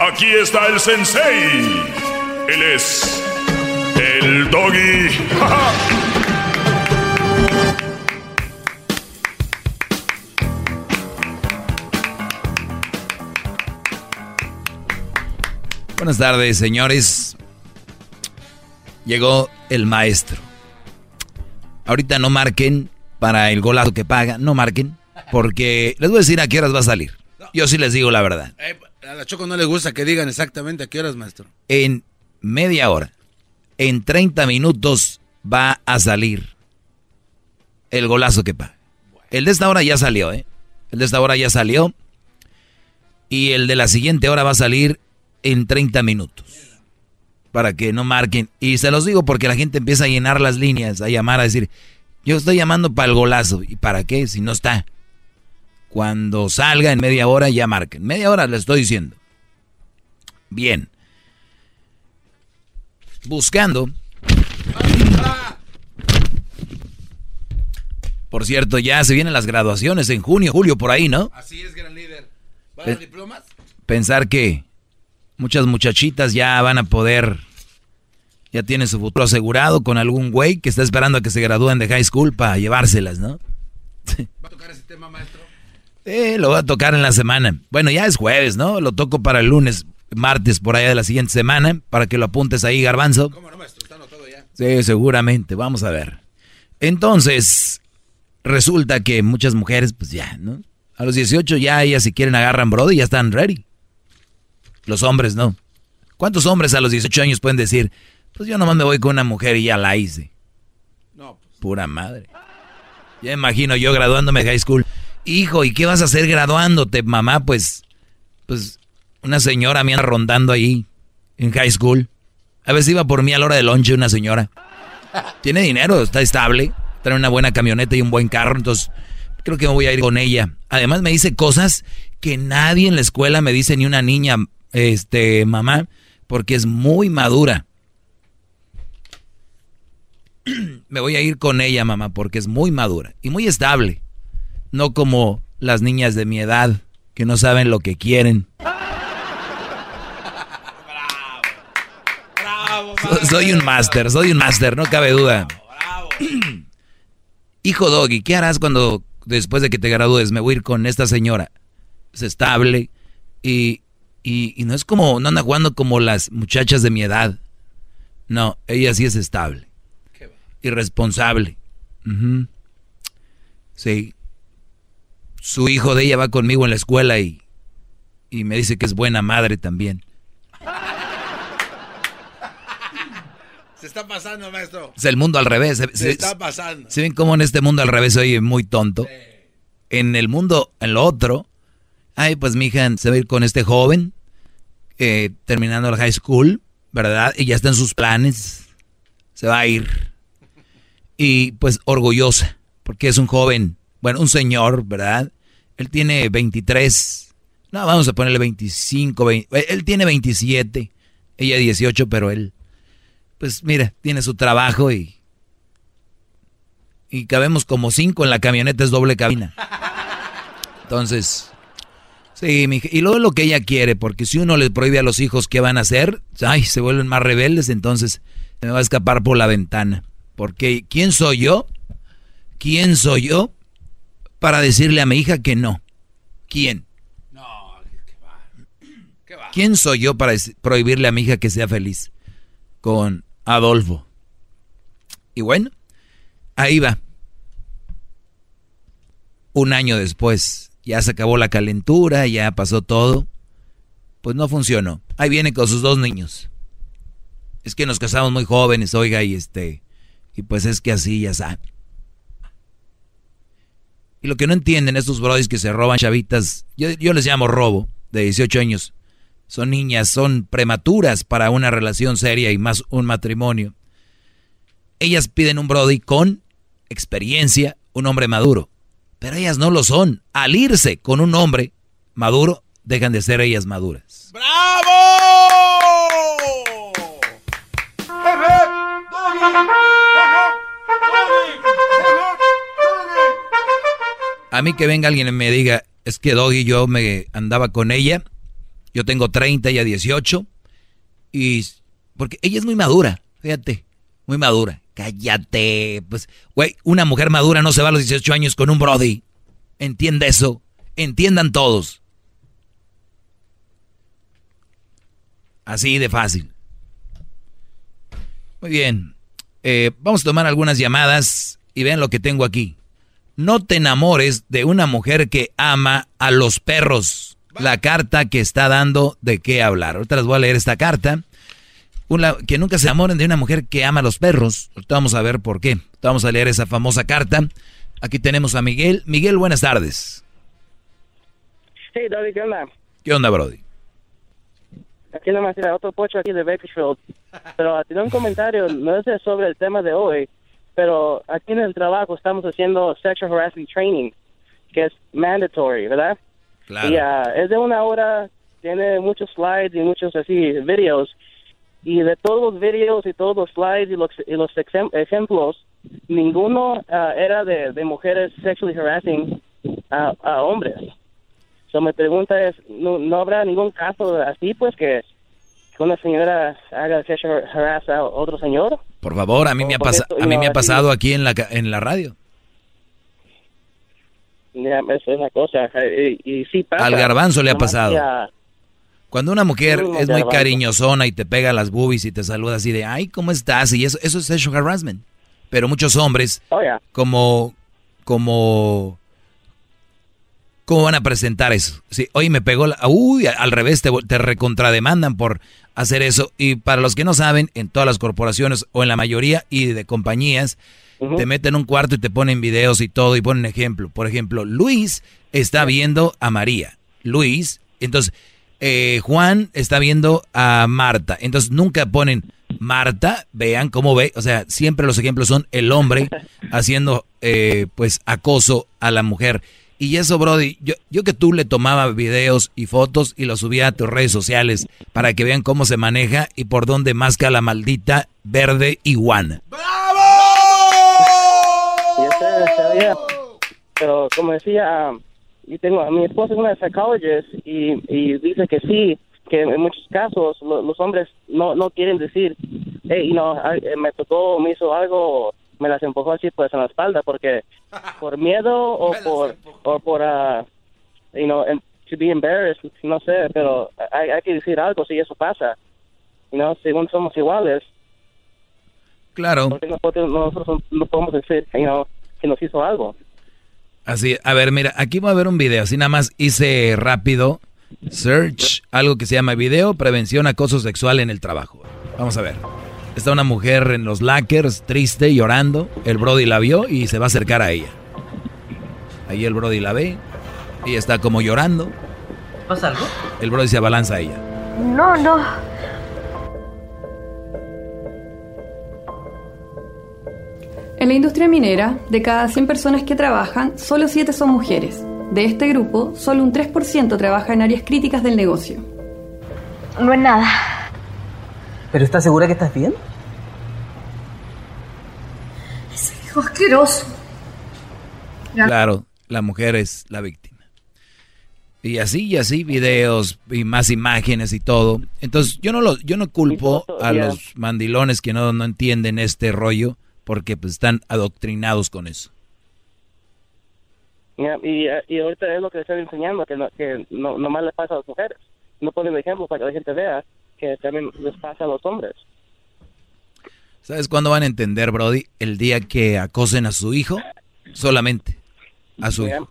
Aquí está el sensei. Él es el doggy. Buenas tardes, señores. Llegó el maestro. Ahorita no marquen para el golazo que paga, no marquen, porque les voy a decir a qué horas va a salir. Yo sí les digo la verdad. A la Choco no le gusta que digan exactamente a qué horas, maestro. En media hora, en 30 minutos va a salir el golazo que paga. El de esta hora ya salió, ¿eh? El de esta hora ya salió. Y el de la siguiente hora va a salir en 30 minutos. Para que no marquen. Y se los digo porque la gente empieza a llenar las líneas, a llamar, a decir, yo estoy llamando para el golazo. ¿Y para qué? Si no está. Cuando salga en media hora ya marquen. Media hora les estoy diciendo. Bien. Buscando. Por cierto, ya se vienen las graduaciones en junio, julio, por ahí, ¿no? Así es, gran líder. ¿Van los diplomas? Pensar que muchas muchachitas ya van a poder, ya tienen su futuro asegurado con algún güey que está esperando a que se gradúen de high school para llevárselas, ¿no? ¿Va a tocar ese tema, maestro? Eh, lo voy a tocar en la semana. Bueno, ya es jueves, ¿no? Lo toco para el lunes, martes, por allá de la siguiente semana, para que lo apuntes ahí, garbanzo. ¿Cómo no, maestro? Está ya. Sí, seguramente. Vamos a ver. Entonces, resulta que muchas mujeres, pues ya, ¿no? A los 18 ya ellas si quieren agarran brody ya están ready. Los hombres no. ¿Cuántos hombres a los 18 años pueden decir, pues yo nomás me voy con una mujer y ya la hice? No. Pues. Pura madre. Ya imagino yo graduándome de high school. Hijo, ¿y qué vas a hacer graduándote, mamá? Pues, pues, una señora me anda rondando ahí en high school. A veces iba por mí a la hora de lonche una señora. Tiene dinero, está estable, trae una buena camioneta y un buen carro, entonces creo que me voy a ir con ella. Además me dice cosas que nadie en la escuela me dice ni una niña, este, mamá, porque es muy madura. me voy a ir con ella, mamá, porque es muy madura y muy estable. No como las niñas de mi edad que no saben lo que quieren. soy un máster, soy un máster, no cabe duda. Hijo Doggy, ¿qué harás cuando después de que te gradúes me voy a ir con esta señora? Es estable y, y, y no es como, no anda jugando como las muchachas de mi edad. No, ella sí es estable. irresponsable. Sí. Su hijo de ella va conmigo en la escuela y, y me dice que es buena madre también. Se está pasando, maestro. Es el mundo al revés. Se, está pasando. ¿Se ven cómo en este mundo al revés oye muy tonto? En el mundo, en lo otro, ay, pues mi hija se va a ir con este joven, eh, terminando la high school, ¿verdad? Y ya está en sus planes. Se va a ir. Y pues orgullosa, porque es un joven, bueno, un señor, ¿verdad? Él tiene 23, no, vamos a ponerle 25, él tiene 27, ella 18, pero él, pues mira, tiene su trabajo y... Y cabemos como cinco en la camioneta, es doble cabina. Entonces, sí, y luego lo que ella quiere, porque si uno le prohíbe a los hijos qué van a hacer, ay, se vuelven más rebeldes, entonces me va a escapar por la ventana. Porque ¿quién soy yo? ¿Quién soy yo para decirle a mi hija que no? ¿Quién? No, ¿qué va? ¿Quién soy yo para prohibirle a mi hija que sea feliz con Adolfo? Y bueno, ahí va. Un año después, ya se acabó la calentura, ya pasó todo. Pues no funcionó. Ahí viene con sus dos niños. Es que nos casamos muy jóvenes, oiga, y este, y pues es que así ya sabe. Y lo que no entienden estos brodis que se roban chavitas, yo, les llamo robo, de 18 años. Son niñas, son prematuras para una relación seria y más un matrimonio. Ellas piden un brody con experiencia, un hombre maduro. Pero ellas no lo son. Al irse con un hombre maduro, dejan de ser ellas maduras. ¡Bravo! A mí que venga alguien y me diga, es que Doggy yo me andaba con ella, yo tengo 30, ella 18, y porque ella es muy madura, fíjate, muy madura. Cállate, pues, güey, una mujer madura no se va a los 18 años con un Brody. Entiende eso, entiendan todos. Así de fácil. Muy bien, eh, vamos a tomar algunas llamadas y vean lo que tengo aquí. No te enamores de una mujer que ama a los perros. La carta que está dando de qué hablar. Ahorita les voy a leer esta carta. Una, que nunca se enamoren de una mujer que ama a los perros. Ahorita vamos a ver por qué. Vamos a leer esa famosa carta. Aquí tenemos a Miguel. Miguel, buenas tardes. Hey, David, ¿qué onda? ¿Qué onda, Brody? Aquí nomás era otro pocho aquí de Bakersfield. Pero tiene un comentario, no es sobre el tema de hoy, pero aquí en el trabajo estamos haciendo sexual harassment training, que es mandatory, ¿verdad? Claro. Y uh, es de una hora, tiene muchos slides y muchos así videos. Y de todos los videos y todos los slides y los, y los ejemplos, ninguno uh, era de, de, mujeres sexually harassing a, a hombres. So, mi pregunta es, ¿no, ¿no habrá ningún caso así, pues, que una señora haga sexual harass a otro señor? Por favor, a mí me ha, pasado a mí me ha pasado aquí en la, en la radio. Ya, eso es la cosa. Y, sí pasa. Al garbanzo le ha pasado. Cuando una mujer es muy cariñosona y te pega las boobies y te saluda así de, ay, ¿cómo estás? Y eso, eso es sexual harassment. Pero muchos hombres, oh, como, como, ¿cómo van a presentar eso? Sí, oye, me pegó la, uy, al revés, te, te recontrademandan por hacer eso. Y para los que no saben, en todas las corporaciones o en la mayoría y de compañías, te meten en un cuarto y te ponen videos y todo y ponen ejemplo. Por ejemplo, Luis está viendo a María. Luis, entonces eh, Juan está viendo a Marta. Entonces nunca ponen Marta, vean cómo ve. O sea, siempre los ejemplos son el hombre haciendo eh, pues acoso a la mujer. Y eso, Brody, yo, yo que tú le tomaba videos y fotos y los subía a tus redes sociales para que vean cómo se maneja y por dónde masca la maldita verde iguana. ¡Bravo! pero como decía, y tengo a mi esposa es una psicologist y, y dice que sí, que en muchos casos los hombres no, no quieren decir, hey, no, me tocó, me hizo algo, me las empujó así pues en la espalda porque por miedo o por o por uh, you know to be embarrassed no sé pero hay, hay que decir algo si eso pasa you know según somos iguales Claro. Nosotros no podemos decir que nos hizo algo. Así, a ver, mira, aquí va a haber un video, así nada más hice rápido, search, algo que se llama video, prevención, acoso sexual en el trabajo. Vamos a ver. Está una mujer en los lackers, triste, llorando. El Brody la vio y se va a acercar a ella. Ahí el Brody la ve y está como llorando. ¿Pasa algo? El Brody se abalanza a ella. No, no. En la industria minera, de cada 100 personas que trabajan, solo 7 son mujeres. De este grupo, solo un 3% trabaja en áreas críticas del negocio. No es nada. ¿Pero estás segura que estás bien? Ese hijo asqueroso. Claro, la mujer es la víctima. Y así y así videos y más imágenes y todo. Entonces yo no lo, yo no culpo a los mandilones que no, no entienden este rollo porque pues, están adoctrinados con eso. y, y, ahorita es lo que les estoy enseñando, que, no, que no, nomás le pasa a las mujeres. No ponen ejemplo para que la gente vea que también les pasa a los hombres. ¿Sabes cuándo van a entender, Brody? El día que acosen a su hijo, solamente a su hijo.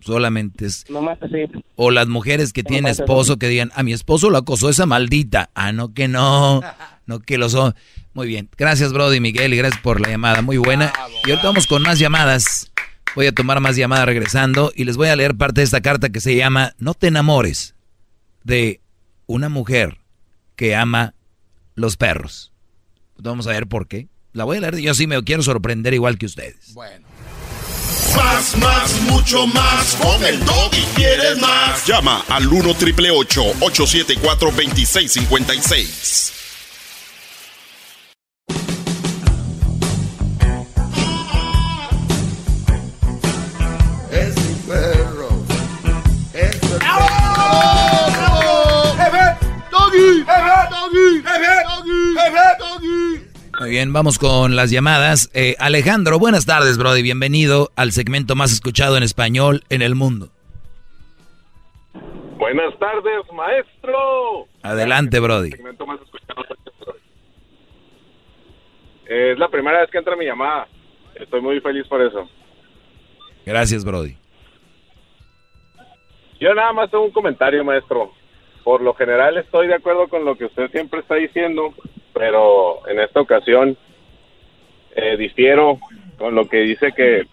Solamente es. O las mujeres que tienen esposo que digan, a mi esposo lo acosó esa maldita. Ah, no, que no. No, que lo son. Muy bien. Gracias, Brody Miguel, y gracias por la llamada. Muy buena. Y ahorita vamos con más llamadas. Voy a tomar más llamadas regresando y les voy a leer parte de esta carta que se llama No te enamores de una mujer que ama los perros. Vamos a ver por qué. La voy a leer, yo sí me quiero sorprender igual que ustedes. Bueno. Más, más, mucho más. Con el y quieres más. Llama al 1 triple 874 2656. Muy bien, vamos con las llamadas. Eh, Alejandro, buenas tardes, Brody. Bienvenido al segmento más escuchado en español en el mundo. Buenas tardes, maestro. Adelante, Brody. Segmento más escuchado. Es la primera vez que entra mi llamada. Estoy muy feliz por eso. Gracias, Brody. Yo nada más tengo un comentario, maestro. Por lo general estoy de acuerdo con lo que usted siempre está diciendo, pero en esta ocasión eh, difiero con lo que dice que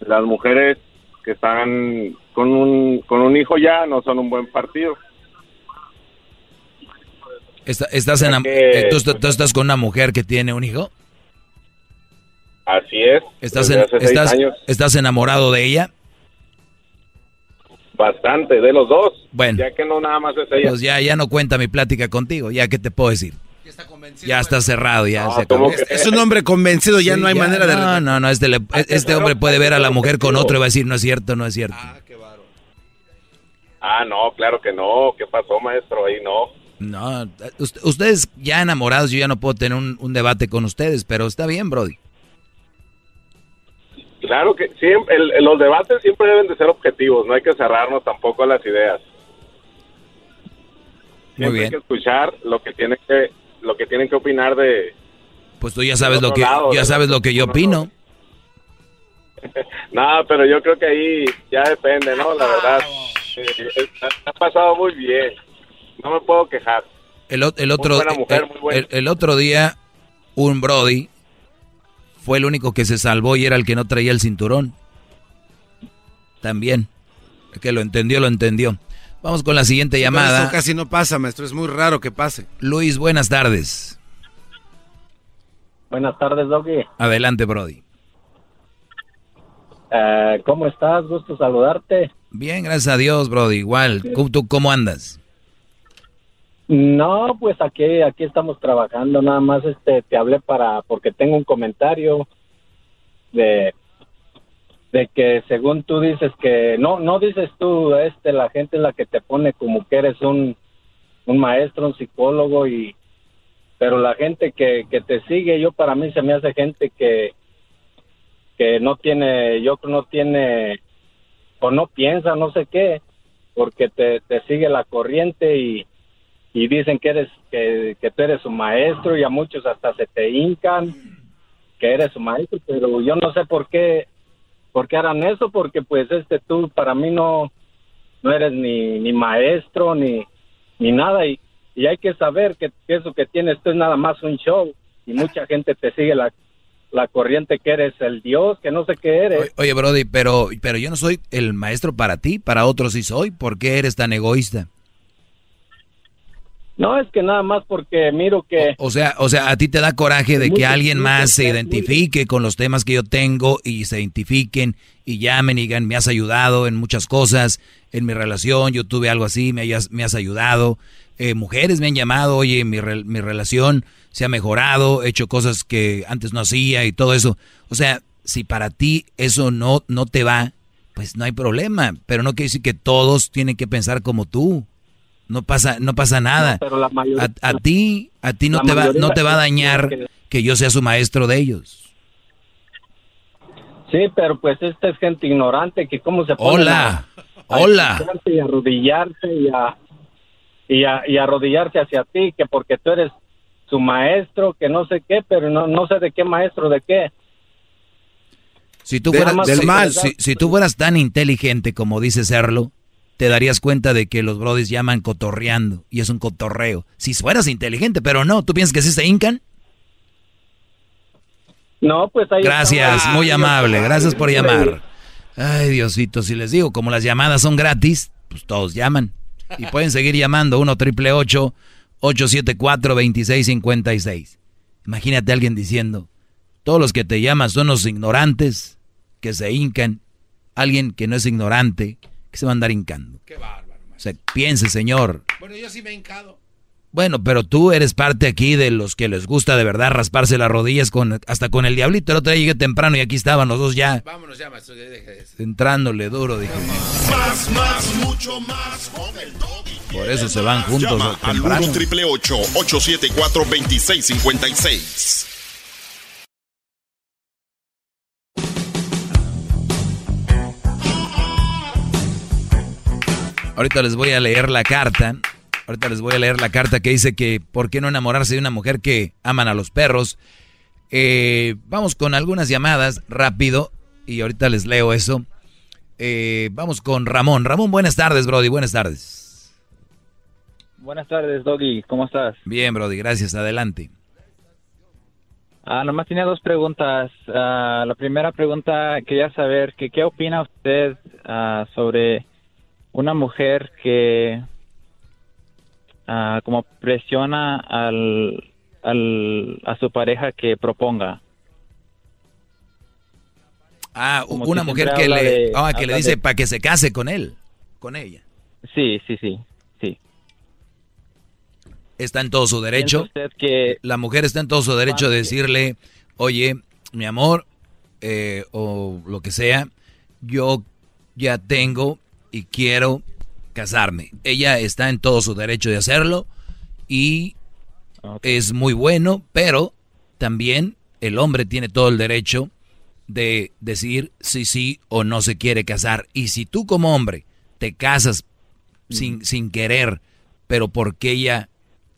las mujeres que están con un, con un hijo ya no son un buen partido. Está- ¿Estás, enam- que- eh, ¿tú, tú estás con una mujer que tiene un hijo? Así es. ¿Estás, en- estás, años. ¿Estás enamorado de ella? Bastante, de los dos. Bueno. Ya que no nada más es ella. Pues ya, ya no cuenta mi plática contigo, ya qué te puedo decir. Ya está cerrado, ya No, se acabó. ¿cómo que? Es un hombre convencido, ya Sí, no hay ya, manera de... No, no, no, este, le- este hombre puede ver a la mujer con otro y va a decir, no es cierto, no es cierto. Ah, no, claro que no. ¿Qué pasó, maestro? Ahí no. No, ust- ustedes ya enamorados, yo ya no puedo tener un, un debate con ustedes, pero está bien, Brody. Claro que siempre, el- los debates siempre deben de ser objetivos, no hay que cerrarnos tampoco a las ideas. Muy Siempre bien. hay que escuchar lo que tienen que lo que tienen que opinar de Pues tú ya sabes lo que lado, ya sabes lo que yo opino. nada, pero yo creo que ahí ya depende, ¿no? La verdad, eh, eh, ha pasado muy bien, no me puedo quejar. El, otro buena mujer, el- muy buena. el- el otro día un Brody fue el único que se salvó y era el que no traía el cinturón. También. El que lo entendió, lo entendió. Vamos con la siguiente llamada. Eso casi no pasa, maestro. Es muy raro que pase. Luis, buenas tardes. Buenas tardes, Doggy. Adelante, Brody. Eh, ¿Cómo estás? Gusto saludarte. Bien, gracias a Dios, Brody. Igual. ¿Tú, tú cómo andas? No, pues aquí, aquí estamos trabajando. Nada más este, te hablé para, porque tengo un comentario de, de que según tú dices que, no, no dices tú, este, la gente es la que te pone como que eres un, un maestro, un psicólogo y, pero la gente que, que te sigue, yo para mí se me hace gente que, que no tiene, yo no tiene, o no piensa, no sé qué, porque te, te sigue la corriente y, y dicen que eres que, que tú eres su maestro y a muchos hasta se te hincan que eres su maestro, pero yo no sé por qué por harán eso porque pues este tú para mí no no eres ni, ni maestro ni ni nada y, y hay que saber que, que eso que tienes tú es nada más un show y mucha gente te sigue la la corriente que eres el Dios, que no sé qué eres. Oye, Brody, pero, pero yo no soy el maestro para ti, para otros sí soy. ¿Por qué eres tan egoísta? No, es que nada más porque miro que... O, sea, o sea, a ti te da coraje de que alguien más se identifique con los temas que yo tengo y se identifiquen y llamen y digan, me has ayudado en muchas cosas, en mi relación, yo tuve algo así, me, hayas, me has ayudado. Eh, mujeres me han llamado, oye, mi, mi relación se ha mejorado, he hecho cosas que antes no hacía y todo eso. O sea, si para ti eso no, no te va, pues no hay problema, pero no quiere decir que todos tienen que pensar como tú no pasa no pasa nada. a, ti a ti no te va no te va a dañar que... yo sea su maestro de ellos. Sí, pero pues esta es gente ignorante que cómo se pone Hola. Hola. Y arrodillarse y a, y, a, y arrodillarse hacia ti que porque tú eres su maestro, que no sé qué, pero no no sé de qué maestro de qué. Si tú fueras, del mal. Si, si, tú fueras tan inteligente como dice serlo, te darías cuenta de que los brodis llaman cotorreando y es un cotorreo. Si fueras inteligente, pero no, ¿tú piensas que sí se hincan? No, pues ahí Gracias, muy amable, gracias por llamar. Ay, Diosito, si les digo, como las llamadas son gratis, pues todos llaman. Y pueden seguir llamando 1 triple 874 2656. Imagínate a alguien diciendo, todos los que te llaman son los ignorantes que se hincan. Alguien que no es ignorante, que se va a andar hincando. Qué bárbaro. O sea, piense, señor. Bueno, yo sí me he hincado. Bueno, pero tú eres parte aquí de los que les gusta de verdad rasparse las rodillas con hasta con el diablito. El otro día llegué temprano y aquí estaban los dos ya. Vámonos ya, maestro. Entrándole duro, dije. Más, más, mucho más con el Por eso se van juntos Llama al 1 triple 874 2656. Ahorita les voy a leer la carta. Ahorita les voy a leer la carta que dice que por qué no enamorarse de una mujer que aman a los perros. Eh, vamos con algunas llamadas rápido y ahorita les leo eso. Eh, vamos con Ramón. Ramón, buenas tardes, Brody. Buenas tardes. Buenas tardes, Doggy. ¿Cómo estás? Bien, Brody. Gracias. Adelante. Ah, nomás tenía dos preguntas. Ah, la primera pregunta, quería saber que qué opina usted ah, sobre una mujer que uh, como presiona al, al, a su pareja que proponga. Ah, una mujer que le, ah, que le dice para que se case con él, con ella. Sí, sí, sí, sí. Está en todo su derecho. Que la mujer está en todo su derecho de decirle, oye, mi amor, eh, o lo que sea, yo ya tengo y quiero casarme. Ella está en todo su derecho de hacerlo y es muy bueno, pero también el hombre tiene todo el derecho de decir si sí o no se quiere casar. Y si tú como hombre te casas sin, sin querer, pero porque ella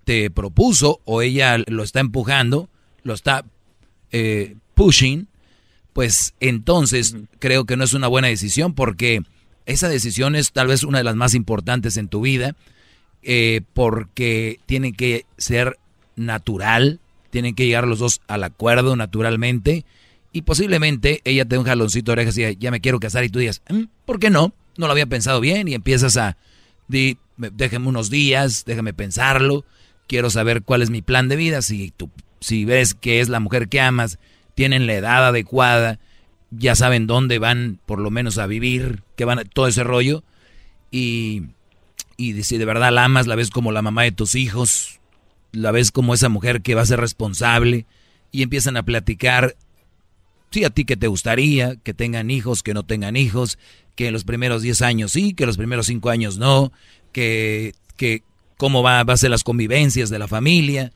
te propuso o ella lo está empujando, lo está eh, pushing, pues entonces creo que no es una buena decisión porque esa decisión es tal vez una de las más importantes en tu vida, eh, porque tiene que ser natural, tienen que llegar los dos al acuerdo naturalmente, y posiblemente ella te dé un jaloncito de orejas y ya me quiero casar y tú digas, mm, ¿por qué no? No lo había pensado bien y empiezas a, di, déjame unos días, déjame pensarlo, quiero saber cuál es mi plan de vida, si, tú, si ves que es la mujer que amas, tienen la edad adecuada, ya saben dónde van por lo menos a vivir, que van todo ese rollo. Y, y si de verdad la amas, la ves como la mamá de tus hijos, la ves como esa mujer que va a ser responsable y empiezan a platicar, sí, a ti que te gustaría, que tengan hijos, que no tengan hijos, que en los primeros 10 años sí, que los primeros 5 años no, que, que cómo va, va a ser las convivencias de la familia,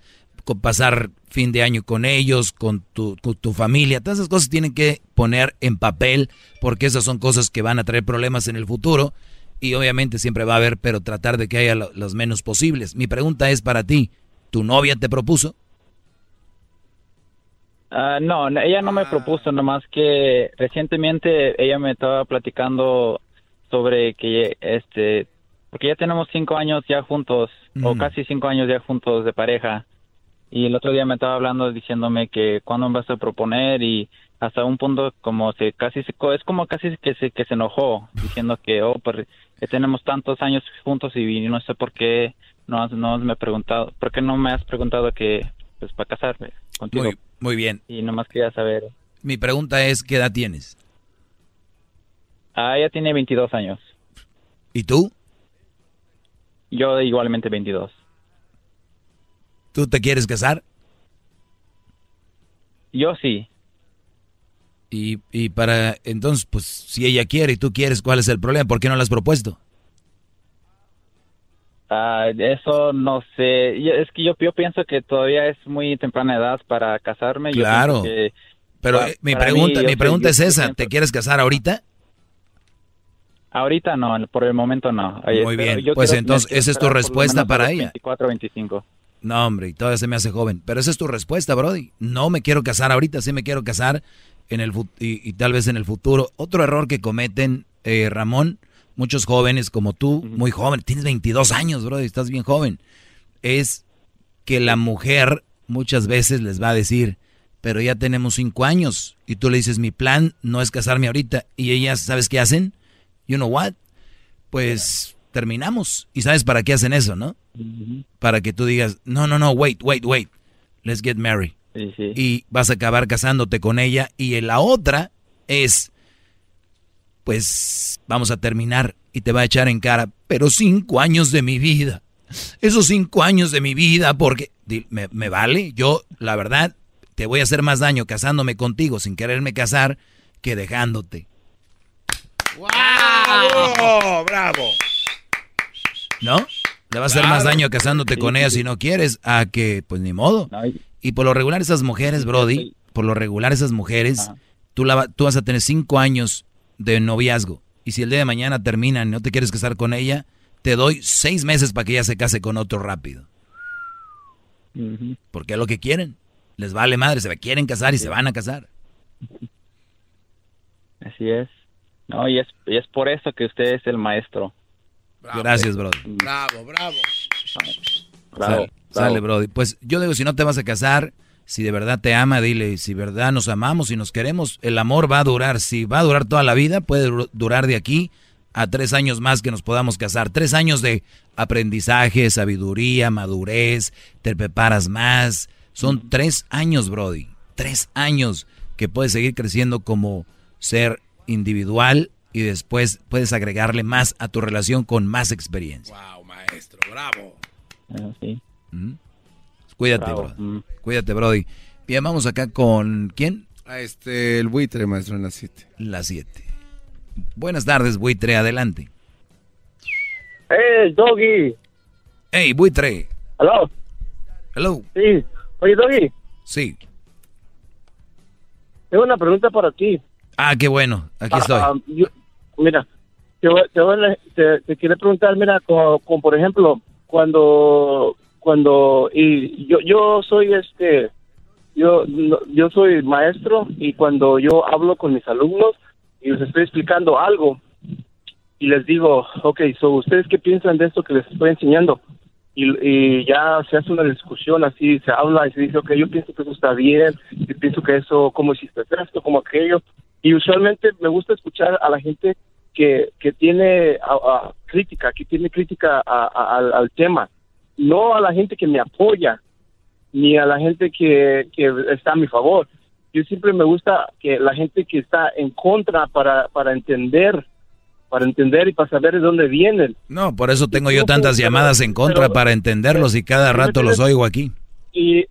pasar fin de año con ellos, con tu, tu, familia. Todas esas cosas tienen que poner en papel porque esas son cosas que van a traer problemas en el futuro. Y obviamente siempre va a haber, pero tratar de que haya los menos posibles. Mi pregunta es para ti, ¿tu novia te propuso? Ah, no, ella no me propuso, nomás que recientemente ella me estaba platicando sobre que este porque ya tenemos cinco años ya juntos o Mm. casi cinco años ya juntos de pareja y el otro día me estaba hablando diciéndome que cuándo me vas a proponer y hasta un punto como se casi se, es como casi que se que se enojó diciendo que oh pues tenemos tantos años juntos y no sé por qué no has, no has me preguntado por qué no me has preguntado que pues para casarme contigo Muy, muy bien. y nomás quería saber Mi pregunta es, ¿qué edad tienes? ah ella tiene 22 años ¿Y tú? yo igualmente 22 ¿Tú te quieres casar? Yo sí. Y, y para, entonces, pues, si ella quiere y tú quieres, ¿cuál es el problema? ¿Por qué no lo has propuesto? Ah, eso no sé. Yo- Es que yo, yo pienso que todavía es muy temprana edad para casarme. Yo Claro. pienso que Pero eh, mi pregunta, mí, yo mi pregunta yo- es yo esa, ¿te quieres casar ahorita? Ahorita no, por el momento no. Muy bien, yo pues entonces, esa es tu respuesta para los ella. 24, 25. No, hombre, y todavía se me hace joven. Pero esa es tu respuesta, Brody. No me quiero casar ahorita, sí me quiero casar en el y, y tal vez en el futuro. Otro error que cometen, eh, Ramón, muchos jóvenes como tú, muy joven, tienes 22 años, Brody, estás bien joven, es que la mujer muchas veces les va a decir, pero ya tenemos 5 años. Y tú le dices, mi plan no es casarme ahorita. Y ellas, ¿sabes qué hacen? You know what? Pues terminamos. ¿Y sabes para qué hacen eso, no? Para que tú digas, no, no, no, wait, wait, wait, let's get married. Y vas a acabar casándote con ella. Y la otra es, pues vamos a terminar y te va a echar en cara, pero cinco años de mi vida. Esos cinco años de mi vida, porque me, me vale, yo la verdad te voy a hacer más daño casándome contigo sin quererme casar que dejándote. ¡Bravo! ¡Bravo! ¿No? Le va a hacer más daño casándote con ella si no quieres, a que, pues ni modo. Y por lo regular esas mujeres, Brody, por lo regular esas mujeres, tú, la, tú vas a tener cinco años de noviazgo. Y si el día de mañana terminan y no te quieres casar con ella, te doy seis meses para que ella se case con otro rápido. Porque es lo que quieren. Les vale madre, se quieren casar y se van a casar. Así es. No, y es, y es por eso que usted es el maestro. Gracias, Brody. Bravo, bravo. Bravo, Sale, sale, Brody. Pues yo digo, si no te vas a casar, si de verdad te ama, dile, si de verdad nos amamos y nos queremos, el amor va a durar. Si va a durar toda la vida, puede dur- durar de aquí a tres años más que nos podamos casar. Tres años de aprendizaje, sabiduría, madurez, te preparas más. Son tres años, Brody. Tres años que puedes seguir creciendo como ser individual y después puedes agregarle más a tu relación con más experiencia. Wow, maestro, bravo. sí. ¿Mm? Cuídate, Bravo. bro. Cuídate, Brody. Bien, vamos acá con ¿quién? A este, el buitre, maestro, en las 7. Las 7. Buenas tardes, buitre, adelante. ¡Hey, Doggy! Hey, buitre. ¿Aló? Hello. Sí. Oye, Doggy, Sí. tengo una pregunta para ti. Ah, qué bueno. Aquí Ah, estoy. ah, yo- mira, te, te, te, quiero preguntar, mira, como, como por ejemplo, cuando, cuando, y yo, yo soy este, yo, yo soy maestro y cuando yo hablo con mis alumnos y les estoy explicando algo y les digo, ok, so, ¿ustedes qué piensan de esto que les estoy enseñando? Y, y ya se hace una discusión así, se habla y se dice, ok, yo pienso que eso está bien, yo pienso que eso, ¿cómo hiciste esto, como aquello? Y usualmente me gusta escuchar a la gente que, que tiene a- a crítica, que tiene crítica a- al tema, no a la gente que me apoya, ni a la gente que, que está a mi favor. Yo siempre me gusta que la gente que está en contra para, para entender, para entender y para saber de dónde vienen. No, por eso tengo yo tantas llamadas en contra para entenderlos y cada rato los oigo aquí. y eh,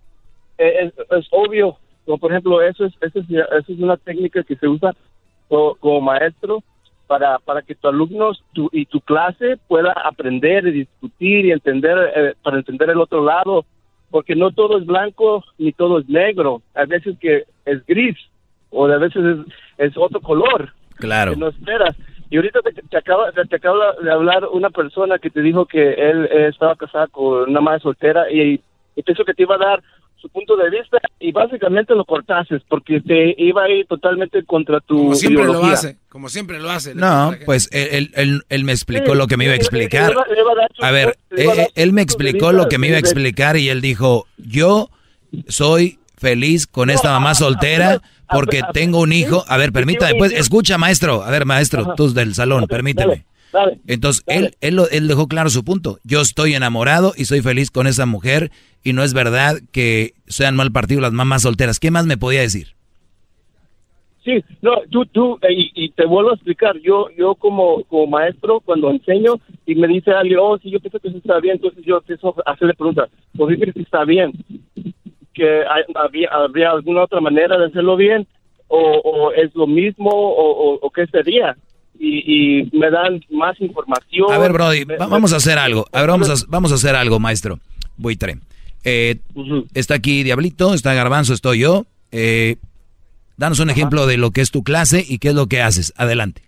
es, es obvio, por ejemplo, eso es, eso es, eso es una técnica que se usa co- como, maestro para, para que tu alumno tu, y tu clase pueda aprender y discutir y entender, eh, para entender el otro lado, porque no todo es blanco ni todo es negro, a veces que es gris o a veces es, es otro color Claro. que no esperas. Y ahorita te, te acaba, te, te acaba de hablar una persona que te dijo que él eh, estaba casada con una madre soltera y, y pensó que te iba a dar su punto de vista y básicamente lo cortases porque te iba a ir totalmente contra tu Como siempre lo hace, como siempre lo hace. No, pues él, él- él- él me explicó Sí, lo que me iba a explicar. le iba- le iba a dar su- A ver, a eh, él me explicó lo que me iba a explicar y él dijo, yo soy feliz con esta mamá soltera porque tengo un hijo. A ver, permítame, pues, escucha maestro, a ver maestro, tú del salón, permíteme. Dale. Entonces, él, él, dejó claro su punto. Yo estoy enamorado y soy feliz con esa mujer y no es verdad que sean mal partido las mamás solteras. ¿Qué más me podía decir? Sí, no, tú, tú, eh, y, y te vuelvo a explicar, yo, yo como, como maestro, cuando enseño y me dice alguien, oh, sí, yo pienso que eso está bien, entonces yo empiezo a hacerle preguntas, ¿por qué crees que está bien? ¿Que hay- había, habría alguna otra manera de hacerlo bien? ¿O, o es lo mismo? ¿O, o, o qué sería? Y, y me dan más información. A ver, Brody, Me- vamos a hacer algo. A ver, vamos a, vamos a hacer algo, maestro. Buitre. Eh, Está aquí Diablito, está Garbanzo, estoy yo. Eh, danos un ejemplo de lo que es tu clase y qué es lo que haces. Adelante.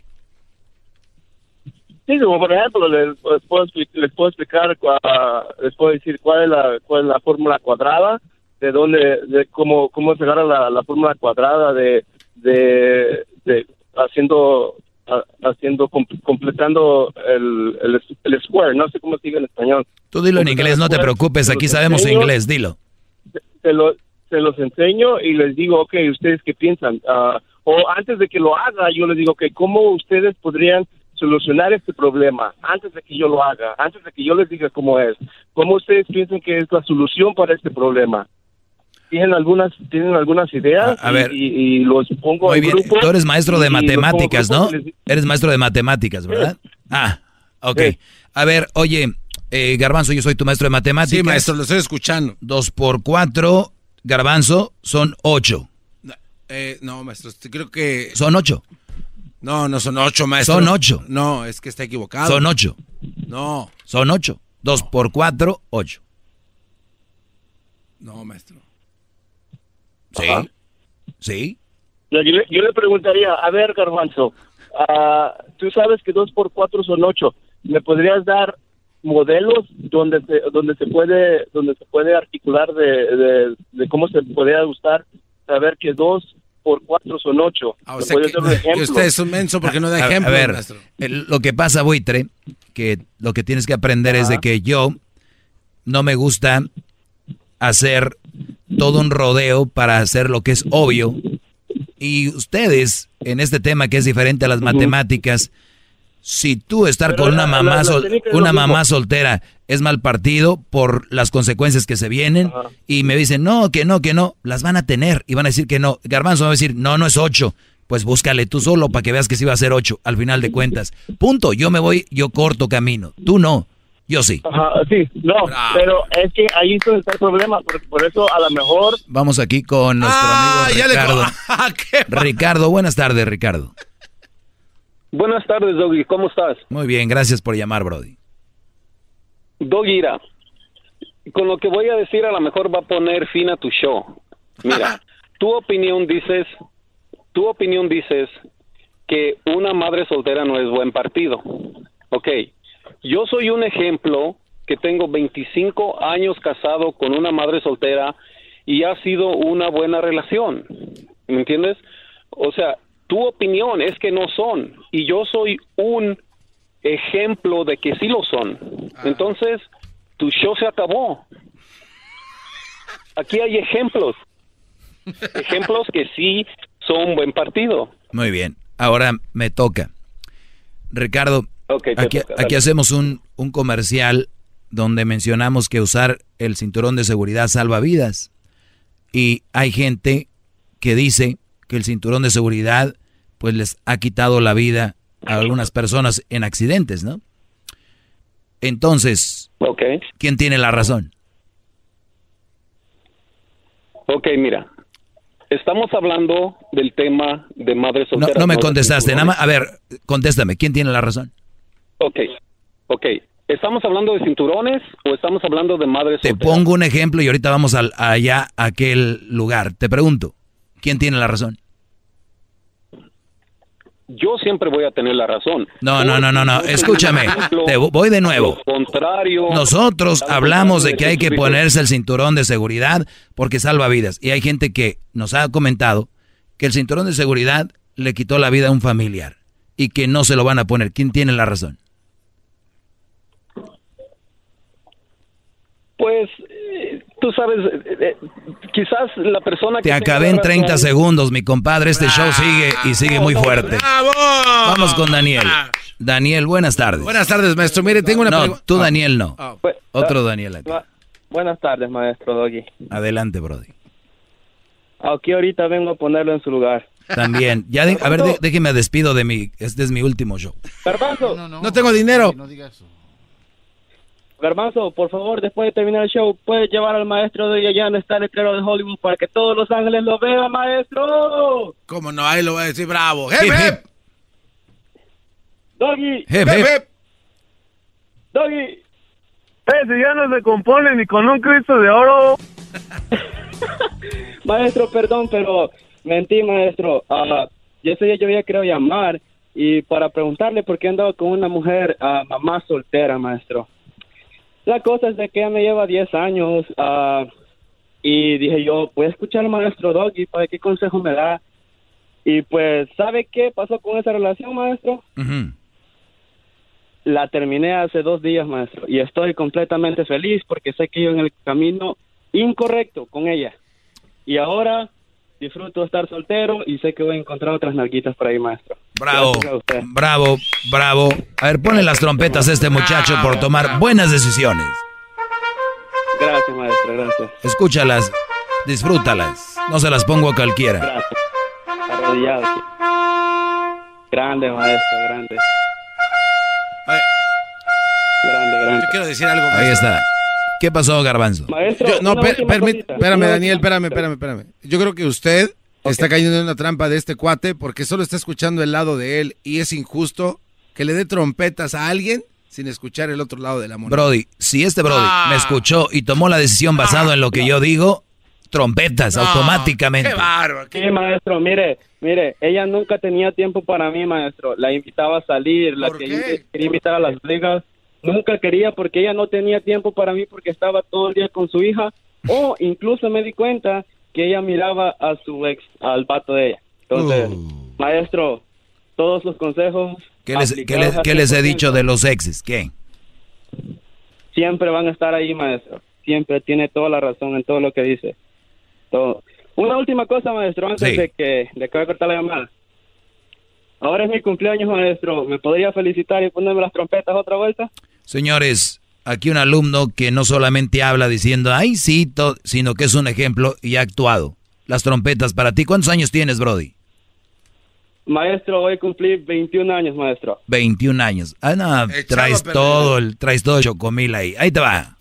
Sí, como por ejemplo, les, les puedo, les puedo explicar, cua- les puedo decir cuál es la, cuál es la fórmula cuadrada, de dónde, de cómo, cómo se agarra la, la fórmula cuadrada de, de, de haciendo, haciendo, com- completando el, el, el square, no sé cómo se en español. Tú dilo en inglés, no te preocupes, aquí sabemos enseño, inglés, dilo. Se, lo, se los enseño y les digo, ok, ¿ustedes qué piensan? Ah, o antes de que lo haga, yo les digo, ok, ¿cómo ustedes podrían solucionar este problema antes de que yo lo haga, antes de que yo les diga cómo es? ¿Cómo ustedes piensan que es la solución para este problema? ¿Tienen algunas, tienen algunas ideas? A- a ver. Y, y- y los pongo Muy en bien, grupos tú eres maestro de y matemáticas, ¿no? y les Eres maestro de matemáticas, ¿verdad? Ah, ok. A ver, oye, eh, Garbanzo, yo soy tu maestro de matemáticas. Sí, maestro, lo estoy escuchando. Dos por cuatro, Garbanzo, son ocho. Eh, no, maestro, creo que... Son ocho. No, no son ocho, maestro. Son ocho. No, es que está equivocado. Son ocho. No, Son ocho. Dos por cuatro, ocho. no, maestro. Sí. Sí. Yo le, yo le preguntaría, a ver, Garbanzo, ah, tú sabes que dos por cuatro son ocho. ¿Me podrías dar modelos donde se, donde se puede donde se puede articular de, de, de cómo se podría gustar saber que dos por cuatro son ocho? Ah, o ¿Me sea puedes que, dar un ejemplo? que usted es un menso porque no da A- a, ejemplo, ver, maestro. el- lo que pasa, Buitre, que lo que tienes que aprender es de que yo no me gusta hacer todo un rodeo para hacer lo que es obvio. Y ustedes, en este tema que es diferente a las matemáticas, si tú estar Pero con una mamá, la- la sol- una mamá soltera es mal partido por las consecuencias que se vienen y me dicen, no, que no, que no, las van a tener y van a decir que no. Garbanzo va a decir, no, no es ocho. Pues búscale tú solo para que veas que sí va a ser ocho al final de cuentas. Punto. Yo me voy, yo corto camino. Tú no. Yo sí. Ajá, sí, no, pero es que ahí está el problema, por, por eso a lo mejor Vamos aquí con nuestro Ah, amigo ya le- Ricardo. Ah, Ricardo, buenas tardes, Ricardo. Buenas tardes, Doggy. ¿Cómo estás? Muy bien, gracias por llamar, Brody. Doggy, mira, con lo que voy a decir a lo mejor va a poner fin a tu show. Mira, tu opinión dices, tu opinión dices que una madre soltera no es buen partido. Ok, yo soy un ejemplo que tengo 25 años casado con una madre soltera y ha sido una buena relación. ¿Me entiendes? O sea, tu opinión es que no son y yo soy un ejemplo de que sí lo son. Entonces, tu show se acabó. Aquí hay ejemplos. Ejemplos que sí son buen partido. Muy bien. Ahora me toca. Ricardo, Aquí, toca, aquí dale. hacemos un, un comercial donde mencionamos que usar el cinturón de seguridad salva vidas. Y hay gente que dice que el cinturón de seguridad pues les ha quitado la vida a algunas personas en accidentes, ¿no? Entonces, ¿quién tiene la razón? Ok, mira. Estamos hablando del tema de madres No, solteras. no me de contestaste, nada más, a ver, contéstame, ¿quién tiene la razón? Ok, ok. ¿Estamos hablando de cinturones o estamos hablando de madres Te solteras? pongo un ejemplo y ahorita vamos al- allá a aquel lugar. Te pregunto, ¿quién tiene la razón? yo siempre voy a tener la razón. No, no, no, no, no. Escúchame. Te voy de nuevo. contrario. Nosotros hablamos de que hay que ponerse el cinturón de seguridad porque salva vidas. Y hay gente que nos ha comentado que el cinturón de seguridad le quitó la vida a un familiar y que no se lo van a poner. ¿Quién tiene la razón? Pues eh, tú sabes, eh, eh, quizás la persona que... Te acabé en 30 segundos, mi compadre. Este show sigue y sigue muy fuerte. Vamos con Daniel. Daniel, buenas tardes. Buenas tardes, maestro. Mire, tengo una No, pregunta. tú Daniel no. Pues, Otro ah, Daniel aquí. bu- Buenas tardes, maestro Doggy. Adelante, Brody. Aquí ahorita vengo a ponerlo en su lugar. También. Ya de- a ver, de- déjeme despido de mi... Este es mi último show. Garbanzo, No tengo dinero. Garbanzo, por favor, después de terminar el show, puedes llevar al maestro de allá donde está el letrero de Hollywood para que todos los ángeles lo vean, maestro. ¿Cómo no? Ahí lo voy a decir bravo. Hip, ¡Hip, hip. hip! Doggy. Hip, hip. Doggy. Ese ya no se compone ni con un Cristo de oro. Maestro, perdón, pero mentí, maestro. Ah, yo ese día yo había querido llamar y para preguntarle por qué andaba con una mujer, ah, mamá soltera, maestro. La cosa es de que ella me lleva 10 años ah, y dije yo, voy a escuchar al maestro Doggy para ver qué consejo me da. Y pues, ¿sabe qué pasó con esa relación, maestro? La terminé hace dos días, maestro, y estoy completamente feliz porque sé que yo en el camino incorrecto con ella. Y ahora disfruto estar soltero y sé que voy a encontrar otras nalguitas por ahí, maestro. Bravo, bravo, bravo. A ver, ponle las trompetas a este muchacho por tomar buenas decisiones. Gracias, maestro, gracias. Escúchalas, disfrútalas. No se las pongo a cualquiera. Gracias. Arrodillado. aquí. Grande, maestro, grande. Grande, grande. Yo quiero decir algo. Ahí está. ¿Qué pasó, Garbanzo? Maestro, Yo- no, per- permit- espérame, Daniel, espérame, espérame, espérame. Yo creo que usted está cayendo en una trampa de este cuate porque solo está escuchando el lado de él y es injusto que le dé trompetas a alguien sin escuchar el otro lado de la moneda. Brody, si este Brody Ah. me escuchó y tomó la decisión basado en lo que yo digo, trompetas automáticamente. Sí, maestro, mire, mire, ella nunca tenía tiempo para mí, maestro. La invitaba a salir, la que quería invitar a las ligas. Nunca quería porque ella no tenía tiempo para mí porque estaba todo el día con su hija. O incluso me di cuenta que ella miraba a su ex, al vato de ella. Entonces, maestro, todos los consejos ¿Qué les, qué aplicados les- al qué les he 100%, dicho de los exes? ¿Qué? siempre van a estar ahí, maestro. Siempre tiene toda la razón en todo lo que dice. Todo. Una última cosa, maestro, antes Sí. de que de que voy a cortar la llamada. Ahora es mi cumpleaños, maestro. ¿Me podría felicitar y ponerme las trompetas otra vuelta? Señores, aquí un alumno que no solamente habla diciendo, ay, sí, to-", sino que es un ejemplo y ha actuado. Las trompetas para ti. ¿Cuántos años tienes, Brody? Maestro, voy a cumplir 21 años, maestro. 21 años. Ah, no, Echado traes todo el, traes todo el chocomil ahí. Ahí te va.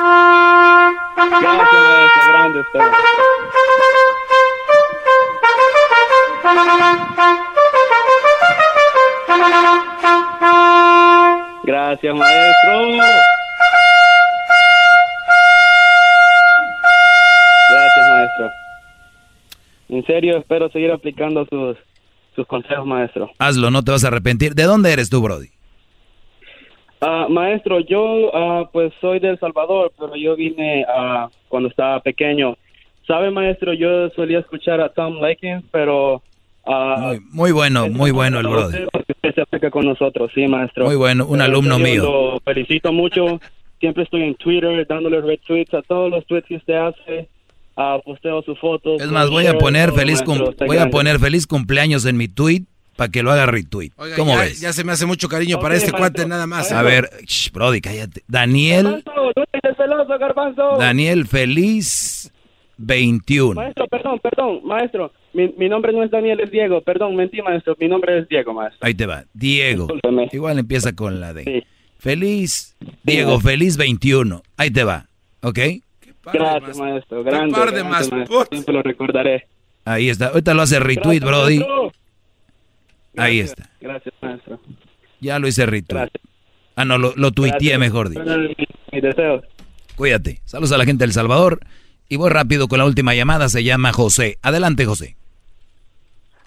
Gracias, maestro. Grande usted. Gracias, maestro. Gracias, maestro. En serio, espero seguir aplicando sus, sus consejos, maestro. Hazlo, no te vas a arrepentir. ¿De dónde eres tú, Brody? Ah, maestro, yo ah, pues soy de El Salvador, pero yo vine ah, cuando estaba pequeño. ¿Sabe, maestro? Yo solía escuchar a Tom Lakins, pero... Muy, muy bueno, muy bueno el Brody. Se acerca con nosotros, sí, maestro. Muy bueno, un en alumno mío. Lo felicito mucho. Siempre estoy en Twitter dándole retweets a todos los tweets que usted hace. Ah, posteo sus fotos. Es más, voy a poner feliz cum- maestro, voy a poner feliz cumpleaños en mi tweet para que lo haga retweet. Oiga, ¿Cómo ya, ves? ya se me hace mucho cariño para Ok, este maestro. cuate nada más. A ver, shh, Brody, cállate. Daniel, Garbanzo. Daniel Feliz 21. Maestro, perdón, perdón, maestro. Mi, mi nombre no es Daniel, es Diego. Perdón, mentí, maestro. Mi nombre es Diego, maestro. Ahí te va. Diego. Discúlpeme. Igual empieza con la D. Feliz. Diego, feliz 21. Ahí te va. ¿Ok? Gracias, maestro. Grande, par de grande, más maestro. Siempre lo recordaré. Ahí está. Ahorita lo hace retweet, Gracias, Brody. maestro. Ahí Gracias, está. Gracias, maestro. Ya lo hice retweet. Ah, no, lo, lo tuiteé Gracias. mejor dicho. Mi, mi deseo. Cuídate. Saludos a la gente del Salvador. Y voy rápido con la última llamada. Se llama José. Adelante, José.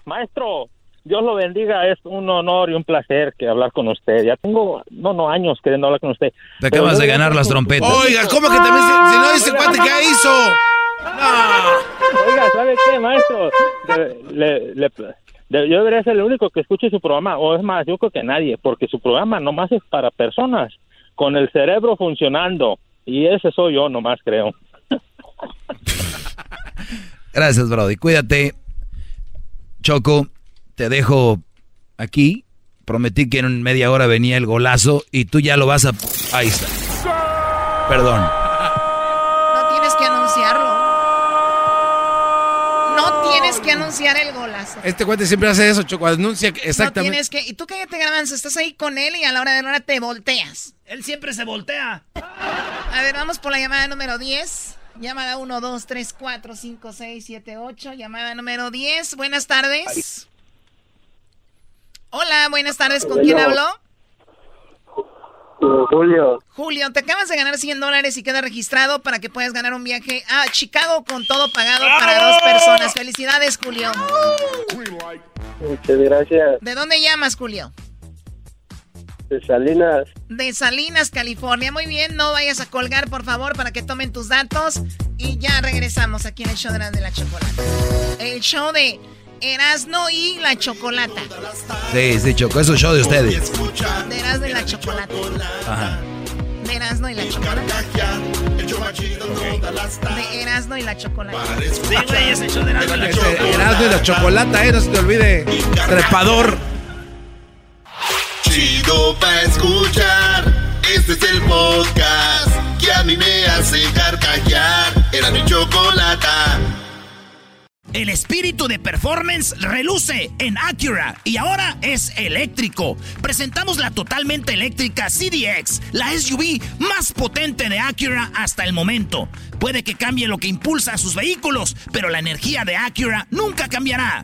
Maestro, Dios lo bendiga, es un honor y un placer que hablar con usted. Ya tengo, no, no, años queriendo hablar con usted. Te acabas de ganar las trompetas. Oiga, ¿cómo que también si, si no dice cuate qué hizo? Oiga, ¿sabe qué, maestro? Le- le- de- yo debería ser el único que escuche su programa, o es más, yo creo que nadie, porque su programa nomás es para personas con el cerebro funcionando, y ese soy yo nomás, creo. Gracias, Brody. Cuídate. Choco, te dejo aquí. Prometí que en media hora venía el golazo y tú ya lo vas a... Ahí está. Perdón. No tienes que anunciarlo. No tienes que anunciar el golazo. Este cuate siempre hace eso, Choco. Anuncia que- No exactamente. tienes que. Y tú cállate, Garbanzo. Estás ahí con él y a la hora de la hora te volteas. Él siempre se voltea. A ver, vamos por la llamada número 10. Llamada 1, 2, 3, 4, 5, 6, 7, 8. Llamada número 10. Buenas tardes. Hola, buenas tardes. ¿Con quién habló? Julio. Julio, te acabas de ganar 100 dólares y queda registrado para que puedas ganar un viaje a Chicago con todo pagado para dos personas. Felicidades, Julio. Muchas gracias. ¿De dónde llamas, Julio? De Salinas. De Salinas, California. Muy bien, no vayas a colgar, por favor, para que tomen tus datos. Y ya regresamos aquí en el show de Erasmo y la Chocolata. El show de Erasno y la Chocolata. Sí, sí, Choco. Es un show de ustedes. De Erasno y la Chocolata. Ajá. De Erasno y la Chocolata. De Erasno y la Chocolata. Sí, güey, es el show de Erasmo y la Este, Chocolata. Erasmo y la chocolata, eh, no se te olvide. Trepador. Chido pa' escuchar. Este es el podcast que a mí me hace. Era mi chocolata. El espíritu de performance reluce en Acura y ahora es eléctrico. Presentamos la totalmente eléctrica CDX, la SUV más potente de Acura hasta el momento. Puede que cambie lo que impulsa a sus vehículos, pero la energía de Acura nunca cambiará.